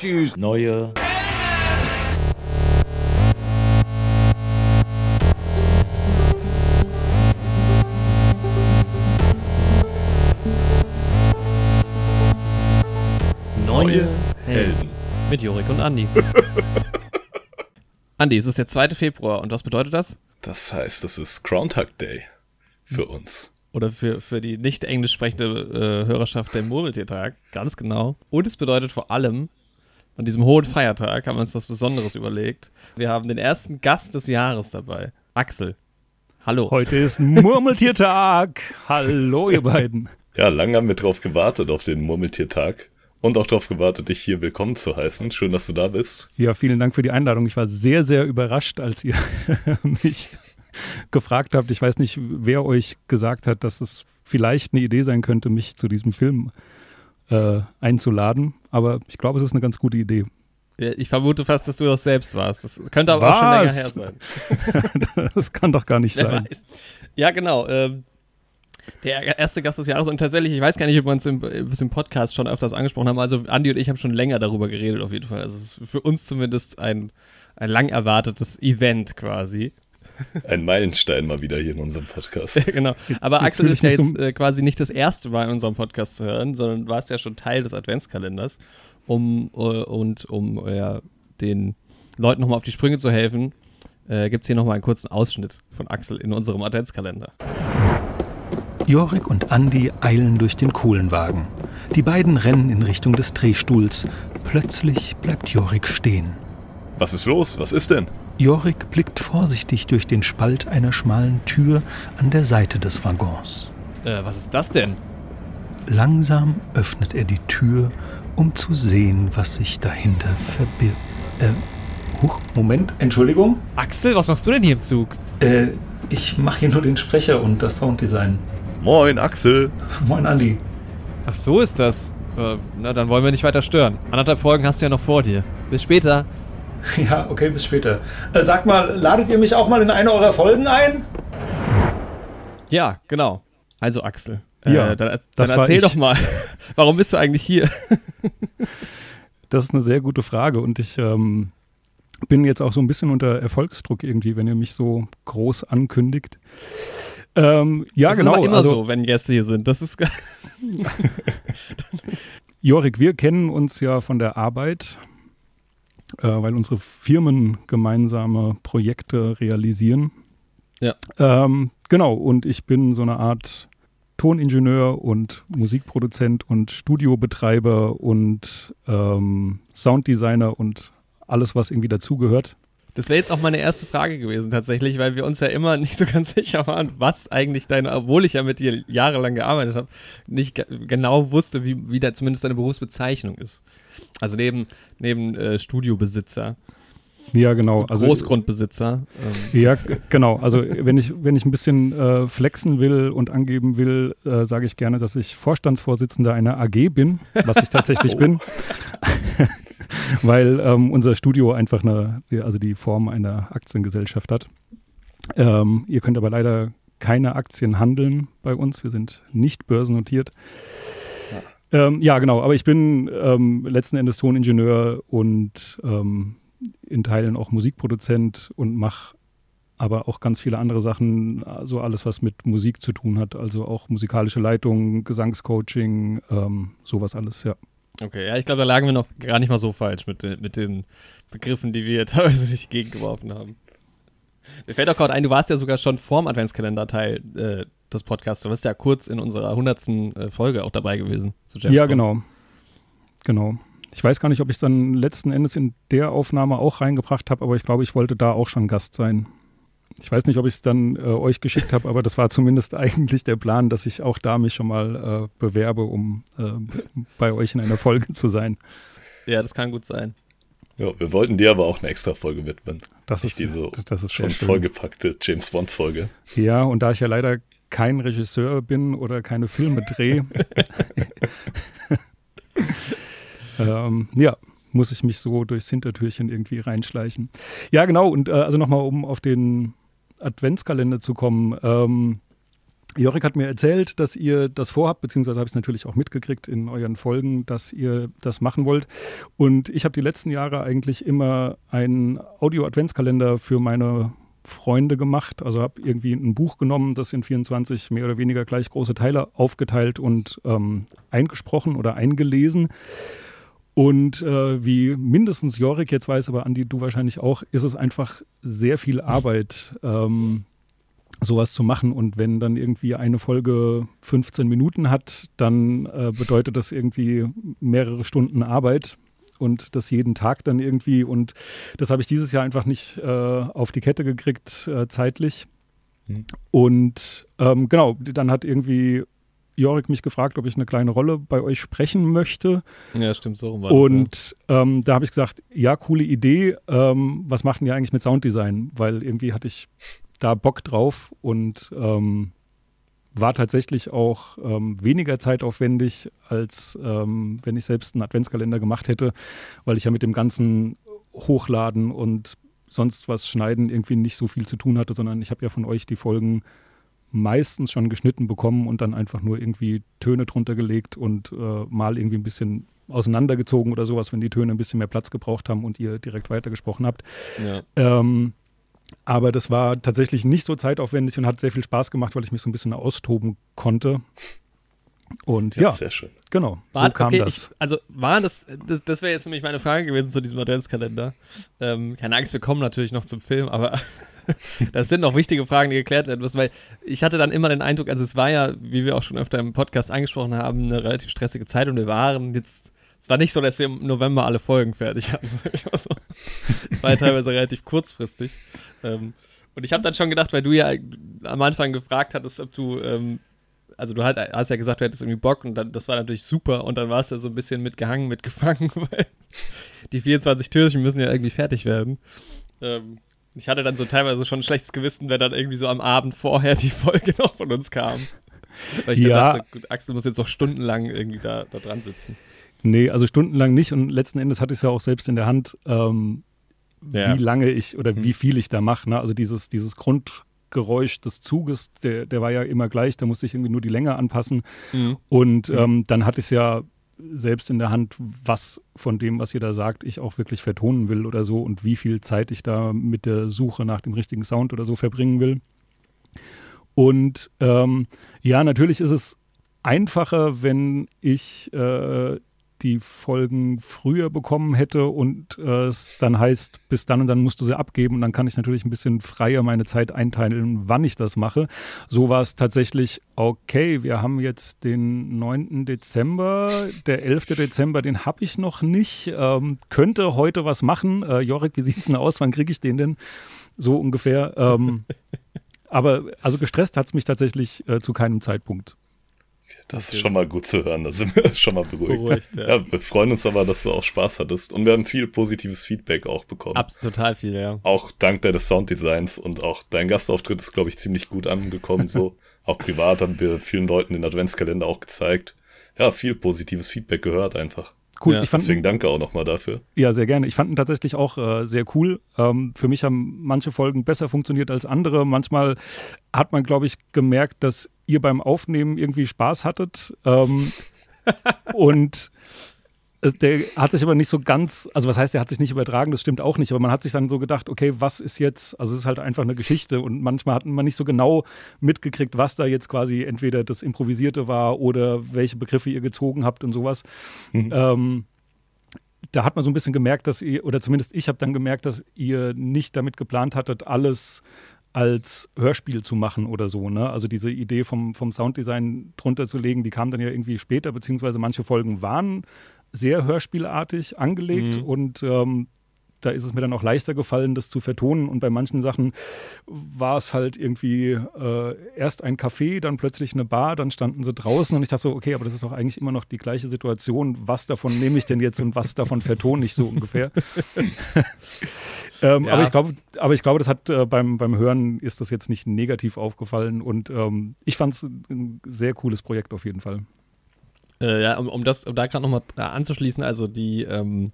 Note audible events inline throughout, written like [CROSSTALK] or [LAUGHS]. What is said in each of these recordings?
Choose neue Neue Helden. Mit Jorik und Andi. [LAUGHS] Andi, es ist der 2. Februar und was bedeutet das? Das heißt, es ist Groundhog Day für uns. Oder für, für die nicht englisch sprechende äh, Hörerschaft der Murmeltiertag, ganz genau. Und es bedeutet vor allem, an diesem hohen Feiertag haben wir uns was Besonderes überlegt. Wir haben den ersten Gast des Jahres dabei, Axel. Hallo. Heute ist Murmeltiertag. [LAUGHS] Hallo, ihr beiden. Ja, lange haben wir drauf gewartet auf den Murmeltiertag und auch darauf gewartet, dich hier willkommen zu heißen. Schön, dass du da bist. Ja, vielen Dank für die Einladung. Ich war sehr, sehr überrascht, als ihr [LAUGHS] mich gefragt habt. Ich weiß nicht, wer euch gesagt hat, dass es vielleicht eine Idee sein könnte, mich zu diesem Film äh, einzuladen. Aber ich glaube, es ist eine ganz gute Idee. Ich vermute fast, dass du das selbst warst. Das könnte aber Was? auch schon länger her sein. [LAUGHS] das kann doch gar nicht sein. Ja, genau. Ähm, der erste Gast des Jahres und tatsächlich, ich weiß gar nicht, ob wir uns im, im, Podcast schon öfters angesprochen haben. Also Andi und ich haben schon länger darüber geredet, auf jeden Fall. Also es ist für uns zumindest ein, ein lang erwartetes Event quasi. Ein Meilenstein mal wieder hier in unserem Podcast. [LAUGHS] genau. Aber jetzt Axel ist ja jetzt äh, quasi nicht das erste Mal in unserem Podcast zu hören, sondern war es ja schon Teil des Adventskalenders, um äh, und um äh, den Leuten nochmal auf die Sprünge zu helfen, äh, gibt es hier nochmal einen kurzen Ausschnitt von Axel in unserem Adventskalender. Jorik und Andi eilen durch den Kohlenwagen. Die beiden rennen in Richtung des Drehstuhls. Plötzlich bleibt Jorik stehen. Was ist los? Was ist denn? Jorik blickt vorsichtig durch den Spalt einer schmalen Tür an der Seite des Waggons. Äh, was ist das denn? Langsam öffnet er die Tür, um zu sehen, was sich dahinter verbirgt. Äh, huch, Moment, Entschuldigung. Axel, was machst du denn hier im Zug? Äh, ich mache hier nur den Sprecher und das Sounddesign. Moin, Axel. Moin, Andi. Ach, so ist das. Äh, na, dann wollen wir nicht weiter stören. Anderthalb Folgen hast du ja noch vor dir. Bis später. [LAUGHS] Ja, okay, bis später. Äh, sag mal, ladet ihr mich auch mal in eine eurer Folgen ein? Ja, genau. Also Axel. Äh, ja, dann, dann erzähl doch mal, [LAUGHS] warum bist du eigentlich hier? [LAUGHS] das ist eine sehr gute Frage und ich ähm, bin jetzt auch so ein bisschen unter Erfolgsdruck irgendwie, wenn ihr mich so groß ankündigt. Ähm, ja, das genau. Ist aber immer also, so, wenn Gäste hier sind. Das ist Jorik, wir kennen uns ja von der Arbeit äh, weil unsere Firmen gemeinsame Projekte realisieren. Ja. Ähm, genau, und ich bin so eine Art Toningenieur und Musikproduzent und Studiobetreiber und ähm, Sounddesigner und alles, was irgendwie dazugehört. Das wäre jetzt auch meine erste Frage gewesen tatsächlich, weil wir uns ja immer [LAUGHS] nicht so ganz sicher waren, was eigentlich deine, obwohl ich ja mit dir jahrelang gearbeitet habe, nicht genau wusste, wie, wie da zumindest deine Berufsbezeichnung ist. Also neben, neben äh, Studiobesitzer. Ja, genau. Also, Großgrundbesitzer. Ähm. Ja, genau. Also wenn ich, wenn ich ein bisschen äh, flexen will und angeben will, äh, sage ich gerne, dass ich Vorstandsvorsitzender einer AG bin, was ich tatsächlich oh. [LAUGHS] bin. [LAUGHS] Weil ähm, unser Studio einfach eine, also die Form einer Aktiengesellschaft hat. Ähm, ihr könnt aber leider keine Aktien handeln bei uns. Wir sind nicht börsennotiert. Ähm, ja, genau. Aber ich bin ähm, letzten Endes Toningenieur und ähm, in Teilen auch Musikproduzent und mache aber auch ganz viele andere Sachen, also alles, was mit Musik zu tun hat, also auch musikalische Leitung, Gesangscoaching, ähm, sowas alles, ja. Okay, ja, ich glaube, da lagen wir noch gar nicht mal so falsch mit, mit den Begriffen, die wir [LAUGHS] teilweise durch die Gegend geworfen haben. Mir fällt auch gerade ein, du warst ja sogar schon vorm Adventskalender Teil äh, des Podcasts. Du warst ja kurz in unserer 100. Äh, Folge auch dabei gewesen. ja, genau. Genau. Ich weiß gar nicht, ob ich es dann letzten Endes in der Aufnahme auch reingebracht habe, aber ich glaube, ich wollte da auch schon Gast sein. Ich weiß nicht, ob ich es dann äh, euch geschickt habe, aber das war zumindest [LAUGHS] eigentlich der Plan, dass ich auch da mich schon mal äh, bewerbe, um äh, bei euch in einer Folge zu sein. Ja, das kann gut sein. Ja, wir wollten dir aber auch eine extra Folge widmen. Das ist diese das ist schon vollgepackte James Bond Folge. Ja, und da ich ja leider kein Regisseur bin oder keine Filme drehe, [LAUGHS] ähm, ja, muss ich mich so durchs Hintertürchen irgendwie reinschleichen. Ja, genau. Und äh, also nochmal, um auf den Adventskalender zu kommen. Ähm, Jorik hat mir erzählt, dass ihr das vorhabt, beziehungsweise habe ich es natürlich auch mitgekriegt in euren Folgen, dass ihr das machen wollt. Und ich habe die letzten Jahre eigentlich immer einen Audio-Adventskalender für meine Freunde gemacht. Also habe irgendwie ein Buch genommen, das in 24 mehr oder weniger gleich große Teile aufgeteilt und ähm, eingesprochen oder eingelesen. Und äh, wie mindestens Jorik jetzt weiß, aber Andi, du wahrscheinlich auch, ist es einfach sehr viel Arbeit. Ähm, sowas zu machen. Und wenn dann irgendwie eine Folge 15 Minuten hat, dann äh, bedeutet das irgendwie mehrere Stunden Arbeit und das jeden Tag dann irgendwie. Und das habe ich dieses Jahr einfach nicht äh, auf die Kette gekriegt, äh, zeitlich. Mhm. Und ähm, genau, dann hat irgendwie Jorik mich gefragt, ob ich eine kleine Rolle bei euch sprechen möchte. Ja, stimmt, so rum war Und das, ja. ähm, da habe ich gesagt, ja, coole Idee. Ähm, was macht ihr eigentlich mit Sounddesign? Weil irgendwie hatte ich da Bock drauf und ähm, war tatsächlich auch ähm, weniger zeitaufwendig, als ähm, wenn ich selbst einen Adventskalender gemacht hätte, weil ich ja mit dem ganzen Hochladen und sonst was schneiden irgendwie nicht so viel zu tun hatte, sondern ich habe ja von euch die Folgen meistens schon geschnitten bekommen und dann einfach nur irgendwie Töne drunter gelegt und äh, mal irgendwie ein bisschen auseinandergezogen oder sowas, wenn die Töne ein bisschen mehr Platz gebraucht haben und ihr direkt weitergesprochen habt. Ja. Ähm, aber das war tatsächlich nicht so zeitaufwendig und hat sehr viel Spaß gemacht, weil ich mich so ein bisschen austoben konnte. Und ja, ja sehr schön. Genau, war, so kam okay, das. Ich, also war das, das, das wäre jetzt nämlich meine Frage gewesen zu diesem Adventskalender. Ähm, keine Angst, wir kommen natürlich noch zum Film, aber [LAUGHS] das sind noch wichtige Fragen, die geklärt werden müssen, weil ich hatte dann immer den Eindruck, also es war ja, wie wir auch schon öfter im Podcast angesprochen haben, eine relativ stressige Zeit und wir waren jetzt es war nicht so, dass wir im November alle Folgen fertig hatten. [LAUGHS] Es war ja teilweise relativ kurzfristig. Ähm, und ich habe dann schon gedacht, weil du ja am Anfang gefragt hattest, ob du, ähm, also du halt, hast ja gesagt, du hättest irgendwie Bock und dann, das war natürlich super und dann war es ja so ein bisschen mitgehangen, mitgefangen, [LAUGHS] weil die 24 Türchen müssen ja irgendwie fertig werden. Ähm, ich hatte dann so teilweise schon ein schlechtes Gewissen, wenn dann irgendwie so am Abend vorher die Folge [LAUGHS] noch von uns kam. Weil ich ja. dachte, gut, Axel muss jetzt noch stundenlang irgendwie da, da dran sitzen. Nee, also stundenlang nicht. Und letzten Endes hatte ich es ja auch selbst in der Hand, ähm, ja. wie lange ich oder mhm. wie viel ich da mache. Ne? Also dieses, dieses Grundgeräusch des Zuges, der, der war ja immer gleich, da musste ich irgendwie nur die Länge anpassen. Mhm. Und mhm. ähm, dann hatte ich es ja selbst in der Hand, was von dem, was ihr da sagt, ich auch wirklich vertonen will oder so und wie viel Zeit ich da mit der Suche nach dem richtigen Sound oder so verbringen will. Und ähm, ja, natürlich ist es einfacher, wenn ich äh, die Folgen früher bekommen hätte und äh, es dann heißt, bis dann und dann musst du sie abgeben und dann kann ich natürlich ein bisschen freier meine Zeit einteilen, wann ich das mache. So war es tatsächlich, okay, wir haben jetzt den 9. Dezember, der 11. Dezember, den habe ich noch nicht, ähm, könnte heute was machen. Äh, Jorik, wie sieht es denn aus, wann kriege ich den denn? So ungefähr. Ähm, aber also gestresst hat es mich tatsächlich äh, zu keinem Zeitpunkt. Das ist schon mal gut zu hören, da sind wir [LAUGHS] schon mal beruhigt. beruhigt ja. ja. wir freuen uns aber, dass du auch Spaß hattest und wir haben viel positives Feedback auch bekommen. Absolut, total viel, ja. Auch dank deines Sounddesigns und auch dein Gastauftritt ist, glaube ich, ziemlich gut angekommen. so [LAUGHS] auch privat haben wir vielen Leuten den Adventskalender auch gezeigt. Ja, viel positives Feedback gehört einfach. Cool. Ja, ich fand, deswegen danke auch nochmal dafür. Ja, sehr gerne. Ich fand ihn tatsächlich auch äh, sehr cool. Ähm, für mich haben manche Folgen besser funktioniert als andere. Manchmal hat man, glaube ich, gemerkt, dass ihr beim Aufnehmen irgendwie Spaß hattet. Ähm, [LAUGHS] und der hat sich aber nicht so ganz, also was heißt, der hat sich nicht übertragen, das stimmt auch nicht, aber man hat sich dann so gedacht, okay, was ist jetzt, also es ist halt einfach eine Geschichte und manchmal hat man nicht so genau mitgekriegt, was da jetzt quasi entweder das Improvisierte war oder welche Begriffe ihr gezogen habt und sowas. Mhm. Ähm, da hat man so ein bisschen gemerkt, dass ihr, oder zumindest ich habe dann gemerkt, dass ihr nicht damit geplant hattet, alles als Hörspiel zu machen oder so. Ne? Also diese Idee vom, vom Sounddesign drunter zu legen, die kam dann ja irgendwie später, beziehungsweise manche Folgen waren sehr hörspielartig angelegt mhm. und ähm, da ist es mir dann auch leichter gefallen, das zu vertonen. Und bei manchen Sachen war es halt irgendwie äh, erst ein Café, dann plötzlich eine Bar, dann standen sie draußen und ich dachte so, okay, aber das ist doch eigentlich immer noch die gleiche Situation. Was davon nehme ich denn jetzt und was davon vertone ich so ungefähr? [LAUGHS] ähm, ja. aber, ich glaube, aber ich glaube, das hat äh, beim, beim Hören ist das jetzt nicht negativ aufgefallen und ähm, ich fand es ein sehr cooles Projekt auf jeden Fall. Äh, ja, um, um, das, um da gerade nochmal äh, anzuschließen, also die, ähm,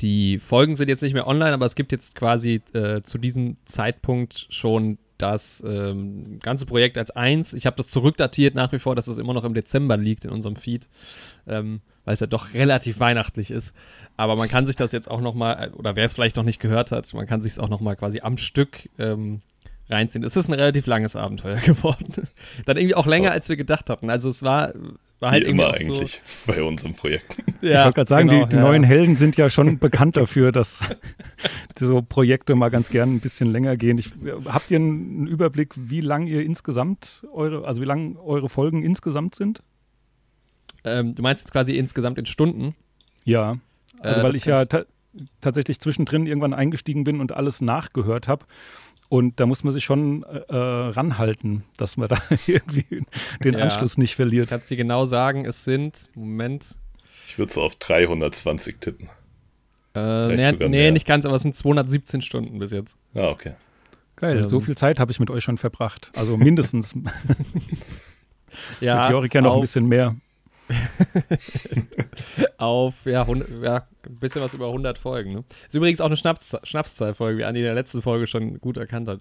die Folgen sind jetzt nicht mehr online, aber es gibt jetzt quasi äh, zu diesem Zeitpunkt schon das ähm, ganze Projekt als eins. Ich habe das zurückdatiert nach wie vor, dass es immer noch im Dezember liegt in unserem Feed, ähm, weil es ja doch relativ weihnachtlich ist. Aber man kann sich das jetzt auch noch mal, oder wer es vielleicht noch nicht gehört hat, man kann sich es auch noch mal quasi am Stück ähm, reinziehen. Es ist ein relativ langes Abenteuer [LAUGHS] geworden. Dann irgendwie auch länger, als wir gedacht hatten. Also es war war halt Wie immer eigentlich so [LAUGHS] bei uns im Projekt. Ja, ich wollte gerade sagen, genau, die, die ja. neuen Helden sind ja schon bekannt dafür, dass [LAUGHS] so Projekte mal ganz gern ein bisschen länger gehen. Ich, habt ihr einen Überblick, wie lang ihr insgesamt eure, also wie lang eure Folgen insgesamt sind? Ähm, du meinst jetzt quasi insgesamt in Stunden? Ja. Also äh, weil ich ja ta tatsächlich zwischendrin irgendwann eingestiegen bin und alles nachgehört habe. Und da muss man sich schon äh, ranhalten, dass man da [LAUGHS] irgendwie den ja. Anschluss nicht verliert. Kannst du dir genau sagen, es sind, Moment. Ich würde so auf 320 tippen. Äh, nee, nee nicht ganz, aber es sind 217 Stunden bis jetzt. Ah, okay. Geil, ähm. so viel Zeit habe ich mit euch schon verbracht. Also mindestens. [LAUGHS] ja, mit Jorik ja noch ein bisschen mehr. [LAUGHS] auf ja, 100, ja, ein bisschen was über 100 Folgen. Ne? Ist übrigens auch eine Schnaps Schnapszahlfolge, wie Andi in der letzten Folge schon gut erkannt hat.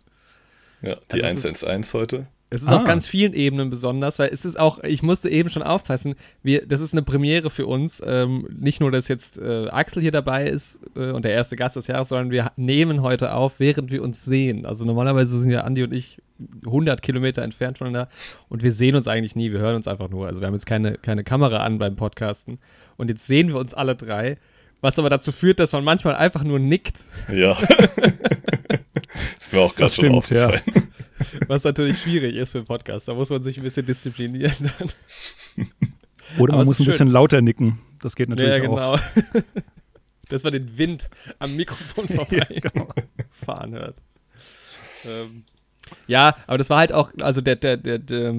Ja, die also 111 heute. Es ist ah. auf ganz vielen Ebenen besonders, weil es ist auch, ich musste eben schon aufpassen, wir, das ist eine Premiere für uns. Ähm, nicht nur, dass jetzt äh, Axel hier dabei ist äh, und der erste Gast des Jahres, sondern wir nehmen heute auf, während wir uns sehen. Also normalerweise sind ja Andi und ich 100 Kilometer entfernt voneinander und wir sehen uns eigentlich nie, wir hören uns einfach nur. Also wir haben jetzt keine, keine Kamera an beim Podcasten und jetzt sehen wir uns alle drei, was aber dazu führt, dass man manchmal einfach nur nickt. Ja. [LAUGHS] [LAUGHS] ist mir auch gerade schon aufgefallen. Ja. Was natürlich schwierig ist für einen Podcast. Da muss man sich ein bisschen disziplinieren. Oder man muss ein schön. bisschen lauter nicken. Das geht natürlich ja, genau. auch. [LAUGHS] Dass man den Wind am Mikrofon [LAUGHS] vorbei ja, genau. fahren hört. Ähm, ja, aber das war halt auch, also der, der, der, der,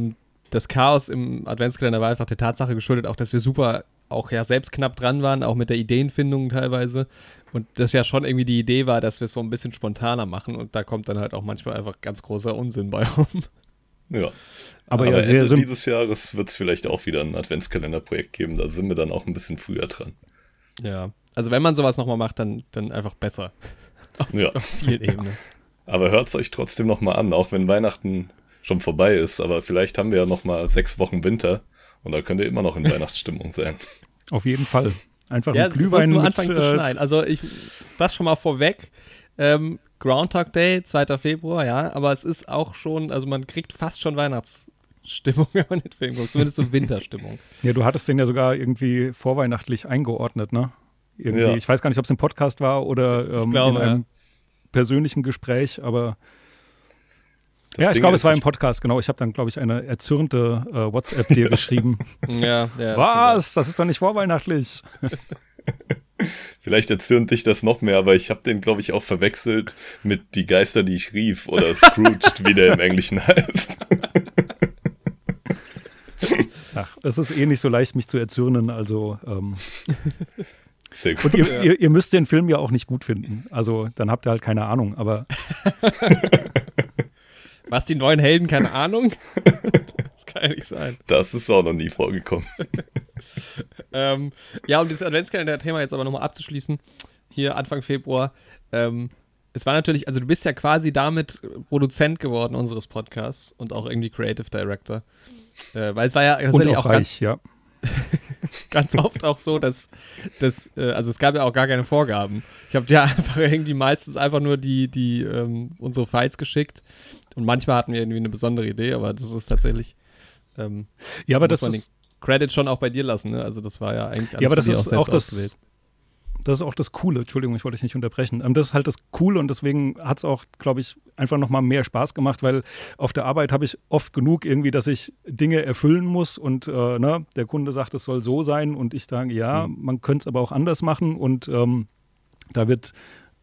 das Chaos im Adventskalender war einfach der Tatsache geschuldet, auch dass wir super, auch ja selbst knapp dran waren, auch mit der Ideenfindung teilweise. Und das ja schon irgendwie die Idee war, dass wir es so ein bisschen spontaner machen und da kommt dann halt auch manchmal einfach ganz großer Unsinn bei rum. Ja. Aber, Aber ja, sehr Ende dieses Jahres wird es vielleicht auch wieder ein Adventskalenderprojekt geben. Da sind wir dann auch ein bisschen früher dran. Ja. Also wenn man sowas nochmal macht, dann, dann einfach besser. [LAUGHS] auf, ja. auf vielen Ebenen. [LAUGHS] Aber hört es euch trotzdem nochmal an, auch wenn Weihnachten schon vorbei ist. Aber vielleicht haben wir ja nochmal sechs Wochen Winter und da könnt ihr immer noch in [LAUGHS] Weihnachtsstimmung sein. Auf jeden Fall. Einfach ja, ein Glühwein nur anfangen zu äh, schneien. Also ich, das schon mal vorweg. Ähm, Groundhog Day, 2. Februar, ja, aber es ist auch schon, also man kriegt fast schon Weihnachtsstimmung, [LAUGHS] wenn man den Film guckt, zumindest so Winterstimmung. Ja, du hattest den ja sogar irgendwie vorweihnachtlich eingeordnet, ne? Irgendwie, ja. ich weiß gar nicht, ob es im Podcast war oder ähm, glaube, in einem ja. persönlichen Gespräch, aber das ja, ich glaube, es war im Podcast, genau. Ich habe dann, glaube ich, eine erzürnte äh, WhatsApp dir [LAUGHS] geschrieben. ja, ja. Was? Das ist doch nicht vorweihnachtlich. [LAUGHS] Vielleicht erzürnt dich das noch mehr, aber ich habe den, glaube ich, auch verwechselt mit Die Geister, die ich rief oder [LAUGHS] Scrooged, wie der im Englischen heißt. Ach, es ist eh nicht so leicht, mich zu erzürnen, also. Ähm. Sehr gut. Und ihr, ja. ihr, ihr, müsst den Film ja auch nicht gut finden. Also, dann habt ihr halt keine Ahnung, aber. Was, die neuen Helden? Keine Ahnung? [LAUGHS] das kann ja nicht sein. Das ist auch noch nie vorgekommen. [LAUGHS] ähm, ja, um dieses Adventskalender-Thema jetzt aber nochmal abzuschließen, hier Anfang Februar. Ähm, es war natürlich, also du bist ja quasi damit Produzent geworden unseres Podcasts und auch irgendwie Creative Director. Äh, weil es war ja tatsächlich auch, auch reich, ganz, ja. [LAUGHS] ganz oft auch so, dass, dass äh, also es gab ja auch gar keine Vorgaben. Ich habe dir einfach irgendwie meistens einfach nur die, die ähm, unsere Files geschickt und manchmal hatten wir irgendwie eine besondere Idee, aber das ist tatsächlich. Ähm, ja, aber das ist. Den Credit schon auch bei dir lassen, ne? Also, das war ja eigentlich alles Ja, aber das ist auch, auch das. Das ist auch das Coole, Entschuldigung, ich wollte dich nicht unterbrechen. Ähm, das ist halt das Coole und deswegen hat es auch, glaube ich, einfach nochmal mehr Spaß gemacht, weil auf der Arbeit habe ich oft genug irgendwie, dass ich Dinge erfüllen muss und äh, ne, der Kunde sagt, es soll so sein und ich sage, ja, mhm. man könnte es aber auch anders machen und ähm, da wird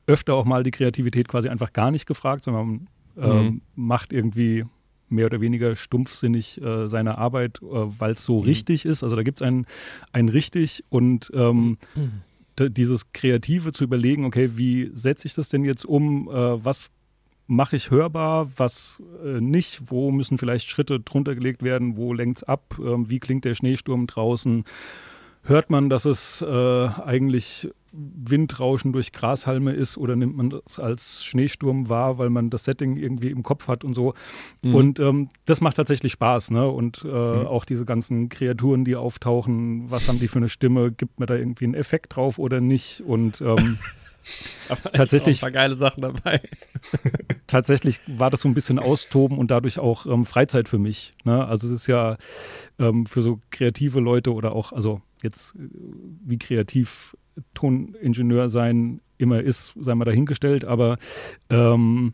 öfter auch mal die Kreativität quasi einfach gar nicht gefragt, sondern man mhm. macht irgendwie mehr oder weniger stumpfsinnig äh, seine Arbeit, äh, weil es so mhm. richtig ist. Also da gibt es ein, ein richtig und ähm, mhm. dieses Kreative zu überlegen, okay, wie setze ich das denn jetzt um? Äh, was mache ich hörbar, was äh, nicht? Wo müssen vielleicht Schritte drunter gelegt werden? Wo lenkt es ab? Ähm, wie klingt der Schneesturm draußen? Hört man, dass es äh, eigentlich Windrauschen durch Grashalme ist oder nimmt man das als Schneesturm wahr, weil man das Setting irgendwie im Kopf hat und so. Mhm. Und ähm, das macht tatsächlich Spaß, ne? Und äh, mhm. auch diese ganzen Kreaturen, die auftauchen, was haben die für eine Stimme? Gibt man da irgendwie einen Effekt drauf oder nicht? Und ähm, [LAUGHS] Aber tatsächlich ein paar geile Sachen dabei. [LAUGHS] tatsächlich war das so ein bisschen Austoben und dadurch auch ähm, Freizeit für mich. Ne? Also es ist ja ähm, für so kreative Leute oder auch, also jetzt äh, wie kreativ Toningenieur sein immer ist, sei mal dahingestellt, aber ähm,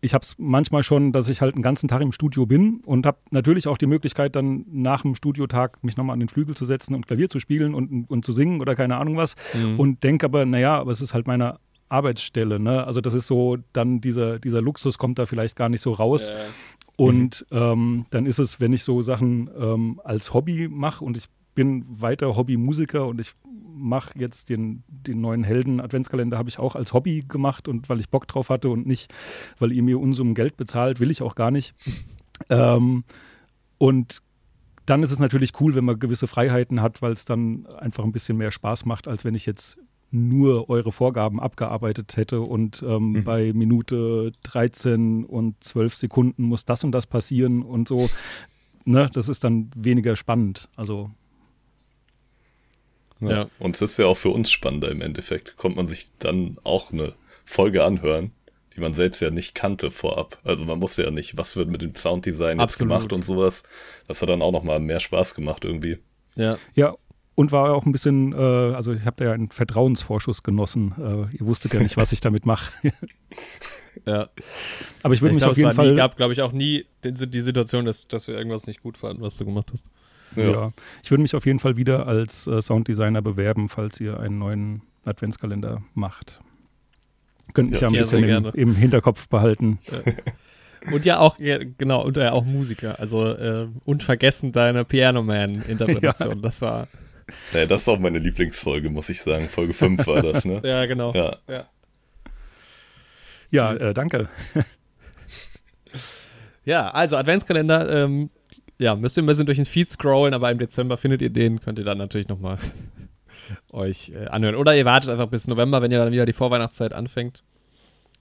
ich habe es manchmal schon, dass ich halt einen ganzen Tag im Studio bin und habe natürlich auch die Möglichkeit, dann nach dem Studiotag mich nochmal an den Flügel zu setzen und Klavier zu spielen und, und zu singen oder keine Ahnung was. Mhm. Und denke aber, naja, aber es ist halt meine Arbeitsstelle. Ne? Also das ist so, dann dieser, dieser Luxus kommt da vielleicht gar nicht so raus. Ja. Und mhm. ähm, dann ist es, wenn ich so Sachen ähm, als Hobby mache und ich bin weiter Hobbymusiker und ich mache jetzt den, den neuen Helden-Adventskalender, habe ich auch als Hobby gemacht und weil ich Bock drauf hatte und nicht, weil ihr mir Unsummen Geld bezahlt, will ich auch gar nicht. [LAUGHS] Ähm, und dann ist es natürlich cool, wenn man gewisse Freiheiten hat, weil es dann einfach ein bisschen mehr Spaß macht, als wenn ich jetzt nur eure Vorgaben abgearbeitet hätte und ähm, mhm. bei Minute 13 und 12 Sekunden muss das und das passieren und so. Ne, das ist dann weniger spannend. Also ja. ja. Und es ist ja auch für uns spannender im Endeffekt. Kommt man sich dann auch eine Folge anhören, die man selbst ja nicht kannte vorab. Also man wusste ja nicht, was wird mit dem Sounddesign jetzt gemacht und sowas. Das hat dann auch nochmal mehr Spaß gemacht irgendwie. Ja. Ja, und war auch ein bisschen, äh, also ich habe da ja einen Vertrauensvorschuss genossen. Äh, ihr wusstet ja nicht, was ich damit mache. [LAUGHS] ja. Aber ich würde mich glaub, auf jeden Fall. Es gab, glaube ich, auch nie die Situation, dass, dass wir irgendwas nicht gut fanden, was du gemacht hast. Ja. ja. Ich würde mich auf jeden Fall wieder als äh, Sounddesigner bewerben, falls ihr einen neuen Adventskalender macht. Könnt mich ja, ja ein bisschen im, im, Hinterkopf behalten. [LAUGHS] Und ja auch, ja, genau, und ja auch Musiker. Also äh, unvergessen deine Piano Man-Interpretation. [LAUGHS] ja. Das war. Naja, das ist auch meine Lieblingsfolge, muss ich sagen. Folge 5 [LAUGHS] war das, ne? ja, genau. Ja, ja. ja äh, danke. ja, also Adventskalender, ähm, ja, müsst ihr ein bisschen durch den Feed scrollen, aber im Dezember findet ihr den, könnt ihr dann natürlich nochmal [LAUGHS] euch äh, anhören. Oder ihr wartet einfach bis November, wenn ihr dann wieder die Vorweihnachtszeit anfängt.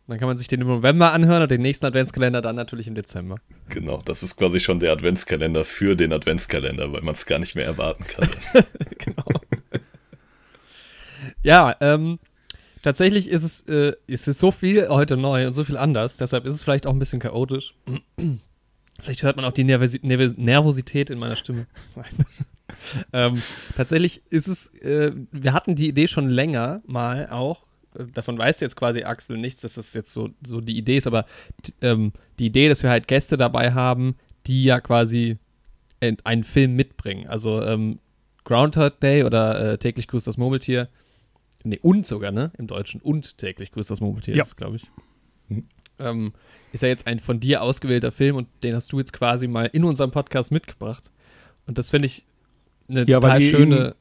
Dann kann man sich den im November anhören und den nächsten Adventskalender dann natürlich im Dezember. Genau, das ist quasi schon der Adventskalender für den Adventskalender, weil man es gar nicht mehr erwarten kann. [LAUGHS] genau. ja, ähm, tatsächlich ist es, äh, ist es so viel heute neu und so viel anders, deshalb ist es vielleicht auch ein bisschen chaotisch. Vielleicht hört man auch die Nervos Nervosität in meiner Stimme. [LAUGHS] ähm, tatsächlich ist es, äh, wir hatten die Idee schon länger mal auch. Äh, davon weißt du jetzt quasi, Axel, nichts, dass das jetzt so, so die Idee ist, aber ähm, die Idee, dass wir halt Gäste dabei haben, die ja quasi einen Film mitbringen. Also ähm, Groundhog Day oder äh, täglich grüßt das Murmeltier. Nee, und sogar, ne? Im Deutschen. Und täglich grüßt das Murmeltier, ja. glaube ich. Mhm. Ähm, ist ja jetzt ein von dir ausgewählter Film und den hast du jetzt quasi mal in unserem Podcast mitgebracht. Und das finde ich eine ja, total schöne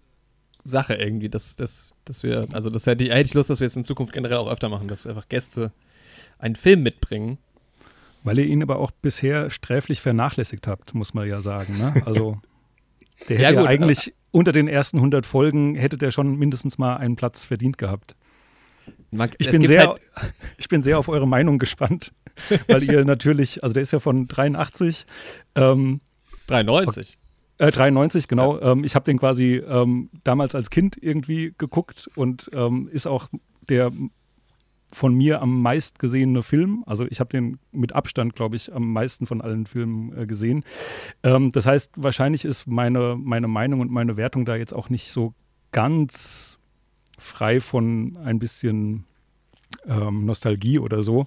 Sache irgendwie, dass, dass, dass wir, also das hätte ich, hätte ich Lust, dass wir jetzt in Zukunft generell auch öfter machen, dass wir einfach Gäste einen Film mitbringen. Weil ihr ihn aber auch bisher sträflich vernachlässigt habt, muss man ja sagen. Ne? [LAUGHS] Also der hätte ja, gut, ja eigentlich unter den ersten 100 Folgen hätte der schon mindestens mal einen Platz verdient gehabt. Man, ich, bin sehr, halt [LAUGHS] ich bin sehr auf eure Meinung gespannt, [LAUGHS] weil ihr natürlich, also der ist ja von 83. Ähm, 93. Äh, 93, genau. Ja. Ähm, ich habe den quasi ähm, damals als Kind irgendwie geguckt und ähm, ist auch der von mir am meist gesehene Film. Also ich habe den mit Abstand, glaube ich, am meisten von allen Filmen äh, gesehen. Ähm, das heißt, wahrscheinlich ist meine, meine Meinung und meine Wertung da jetzt auch nicht so ganz frei von ein bisschen ähm, Nostalgie oder so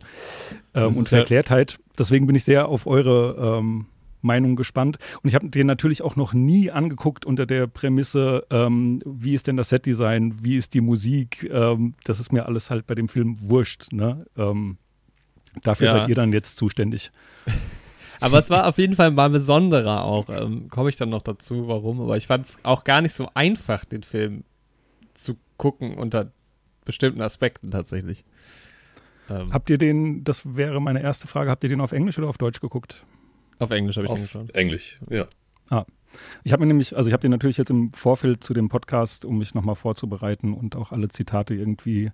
ähm, und Verklärtheit. Deswegen bin ich sehr auf eure ähm, Meinung gespannt. Und ich habe den natürlich auch noch nie angeguckt unter der Prämisse, ähm, wie ist denn das Setdesign, wie ist die Musik. Ähm, das ist mir alles halt bei dem Film wurscht. Ne? Ähm, dafür ja. seid ihr dann jetzt zuständig. [LAUGHS] Aber es war auf jeden Fall mal besonderer auch. Ähm, Komme ich dann noch dazu, warum. Aber ich fand es auch gar nicht so einfach, den Film zu gucken unter bestimmten Aspekten tatsächlich. Ähm, habt ihr den, das wäre meine erste Frage, habt ihr den auf Englisch oder auf Deutsch geguckt? Auf Englisch habe ich auf den geschaut. Englisch, ja. Ah. Ich habe mir nämlich, also ich habe den natürlich jetzt im Vorfeld zu dem Podcast, um mich nochmal vorzubereiten und auch alle Zitate irgendwie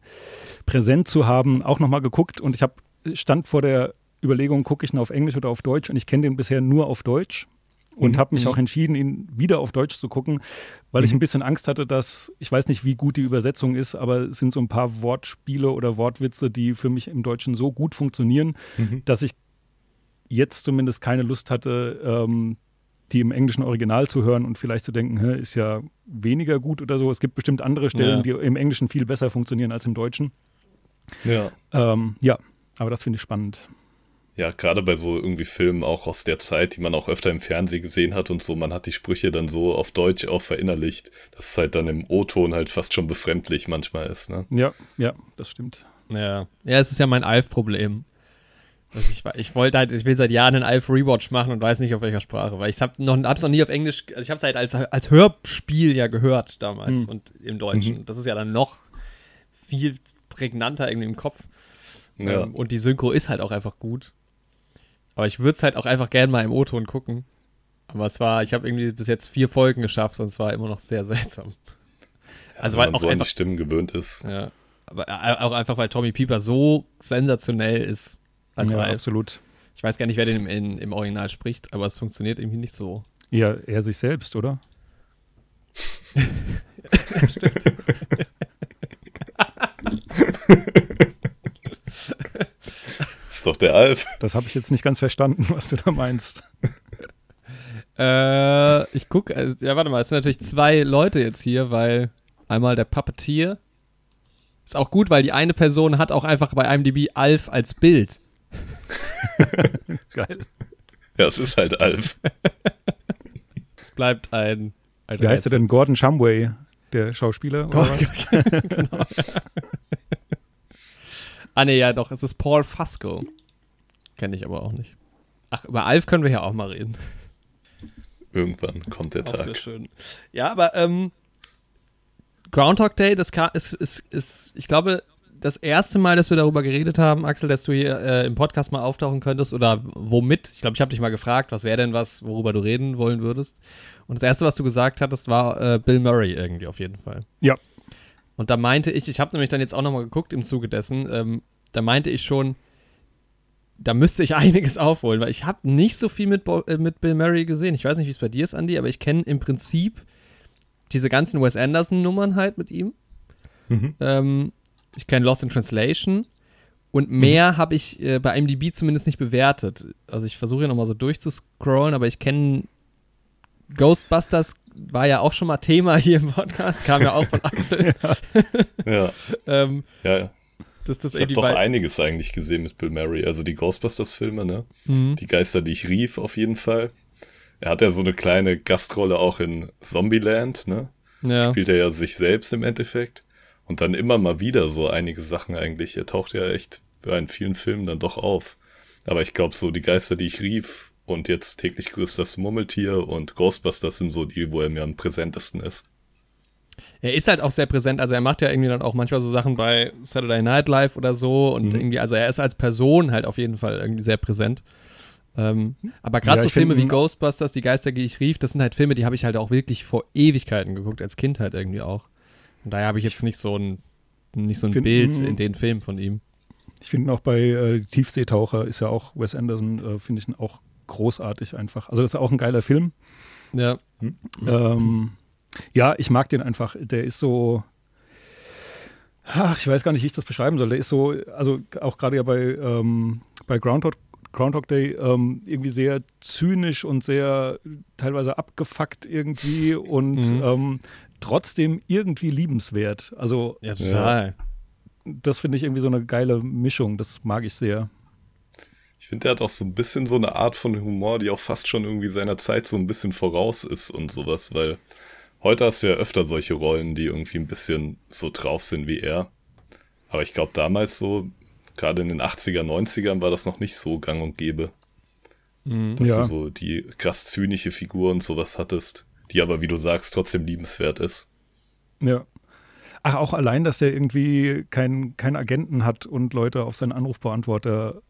präsent zu haben, auch nochmal geguckt und ich habe stand vor der Überlegung, gucke ich ihn auf Englisch oder auf Deutsch und ich kenne den bisher nur auf Deutsch und mhm. habe mich mhm. auch entschieden, ihn wieder auf Deutsch zu gucken, weil mhm. ich ein bisschen Angst hatte, dass, ich weiß nicht, wie gut die Übersetzung ist, aber es sind so ein paar Wortspiele oder Wortwitze, die für mich im Deutschen so gut funktionieren, mhm. dass ich jetzt zumindest keine Lust hatte, ähm, die im englischen Original zu hören und vielleicht zu denken, hä, ist ja weniger gut oder so. Es gibt bestimmt andere Stellen, ja. die im Englischen viel besser funktionieren als im Deutschen. Ja. Ähm, ja, aber das finde ich spannend. Ja, gerade bei so irgendwie Filmen auch aus der Zeit, die man auch öfter im Fernsehen gesehen hat und so, man hat die Sprüche dann so auf Deutsch auch verinnerlicht, dass es halt dann im O-Ton halt fast schon befremdlich manchmal ist, ne? Ja, ja, das stimmt. Ja, ja, es ist ja mein Alf-Problem. Also ich, ich wollte halt, ich will seit Jahren einen Alf Rewatch machen und weiß nicht auf welcher Sprache, weil ich habe noch, hab's noch nie auf Englisch, also ich habe es halt als, als Hörspiel ja gehört damals hm. und im Deutschen. Mhm. Das ist ja dann noch viel prägnanter irgendwie im Kopf. Ja. Ähm, und die Synchro ist halt auch einfach gut. Aber ich würde es halt auch einfach gerne mal im O-Ton gucken. Aber es war, ich habe irgendwie bis jetzt vier Folgen geschafft und es war immer noch sehr [LAUGHS] seltsam. Ja, also weil man auch so einfach, an die Stimmen gewöhnt ist. Ja. Aber äh, auch einfach, weil Tommy Pieper so sensationell ist als ja, Ralf. absolut. Ich weiß gar nicht, wer den im, im Original spricht, aber es funktioniert irgendwie nicht so. Ja, er sich selbst, oder? [LAUGHS] Stimmt. [LAUGHS] ist doch der Alf. Das habe ich jetzt nicht ganz verstanden, was du da meinst. [LAUGHS] äh, ich gucke, also, ja, warte mal, es sind natürlich zwei Leute jetzt hier, weil einmal der Puppeteer. Ist auch gut, weil die eine Person hat auch einfach bei IMDb Alf als Bild. [LAUGHS] Geil. Ja, es ist halt Alf. [LAUGHS] es bleibt ein. ein Wie heißt er denn? Gordon Shumway, der Schauspieler? Oder was? genau. Ah, ne, ja, doch, es ist Paul Fusco. Kenne ich aber auch nicht. Ach, über Alf können wir ja auch mal reden. Irgendwann kommt der auch Tag. Sehr schön. Ja, aber ähm, Groundhog Day, das ist, ist, ist, ich glaube, das erste Mal, dass wir darüber geredet haben, Axel, dass du hier äh, im Podcast mal auftauchen könntest oder womit. Ich glaube, ich habe dich mal gefragt, was wäre denn was, worüber du reden wollen würdest. Und das erste, was du gesagt hattest, war äh, Bill Murray irgendwie auf jeden Fall. Ja, und da meinte ich, ich habe nämlich dann jetzt auch nochmal geguckt im Zuge dessen, ähm, da meinte ich schon, da müsste ich [LAUGHS] einiges aufholen, weil ich habe nicht so viel mit, Bo äh, mit Bill Murray gesehen. Ich weiß nicht, wie es bei dir ist, Andy, aber ich kenne im Prinzip diese ganzen Wes Anderson-Nummern halt mit ihm. Mhm. Ähm, ich kenne Lost in Translation. Und mehr mhm. habe ich äh, bei IMDb zumindest nicht bewertet. Also ich versuche hier nochmal so durchzuscrollen, aber ich kenne Ghostbusters war ja auch schon mal Thema hier im Podcast, kam ja auch von [LAUGHS] Axel. ja. ja. [LAUGHS] ähm, ja, ja. Das, das ich habe doch einiges eigentlich gesehen mit Bill Murray. Also die Ghostbusters-Filme, ne? Mhm. Die Geister, die ich rief, auf jeden Fall. Er hat ja so eine kleine Gastrolle auch in Zombieland, ne? Ja. Spielt er ja sich selbst im Endeffekt. Und dann immer mal wieder so einige Sachen eigentlich. Er taucht ja echt in vielen Filmen dann doch auf. Aber ich glaube, so die Geister, die ich rief, und jetzt täglich grüßt das Murmeltier und Ghostbusters sind so die, wo er mir am präsentesten ist. Er ist halt auch sehr präsent, also er macht ja irgendwie dann auch manchmal so Sachen bei Saturday Night Live oder so und mhm. irgendwie, also er ist als Person halt auf jeden Fall irgendwie sehr präsent. Ähm, aber gerade ja, so Filme wie Ghostbusters, Die Geister, die ich rief, das sind halt Filme, die habe ich halt auch wirklich vor Ewigkeiten geguckt, als Kind halt irgendwie auch. Und daher habe ich jetzt nicht so ein, nicht so ein find, Bild in den Filmen von ihm. Ich finde auch bei äh, Tiefseetaucher ist ja auch Wes Anderson, äh, finde ich auch großartig einfach. Also das ist auch ein geiler Film. Ja. Ähm, ja, ich mag den einfach. Der ist so, ach, ich weiß gar nicht, wie ich das beschreiben soll. Der ist so, also auch gerade ja bei, ähm, bei Groundhog, Groundhog Day ähm, irgendwie sehr zynisch und sehr teilweise abgefuckt irgendwie und mhm. ähm, trotzdem irgendwie liebenswert. Also ja, total. Das finde ich irgendwie so eine geile Mischung. Das mag ich sehr. Ich finde, der hat auch so ein bisschen so eine Art von Humor, die auch fast schon irgendwie seiner Zeit so ein bisschen voraus ist und sowas, weil heute hast du ja öfter solche Rollen, die irgendwie ein bisschen so drauf sind wie er. Aber ich glaube, damals so, gerade in den 80er, 90ern war das noch nicht so gang und gäbe. Mhm. Dass ja. du so die krass zynische Figur und sowas hattest, die aber, wie du sagst, trotzdem liebenswert ist. Ja. Ach, auch allein, dass der irgendwie keinen kein Agenten hat und Leute auf seinen Anrufbeantworter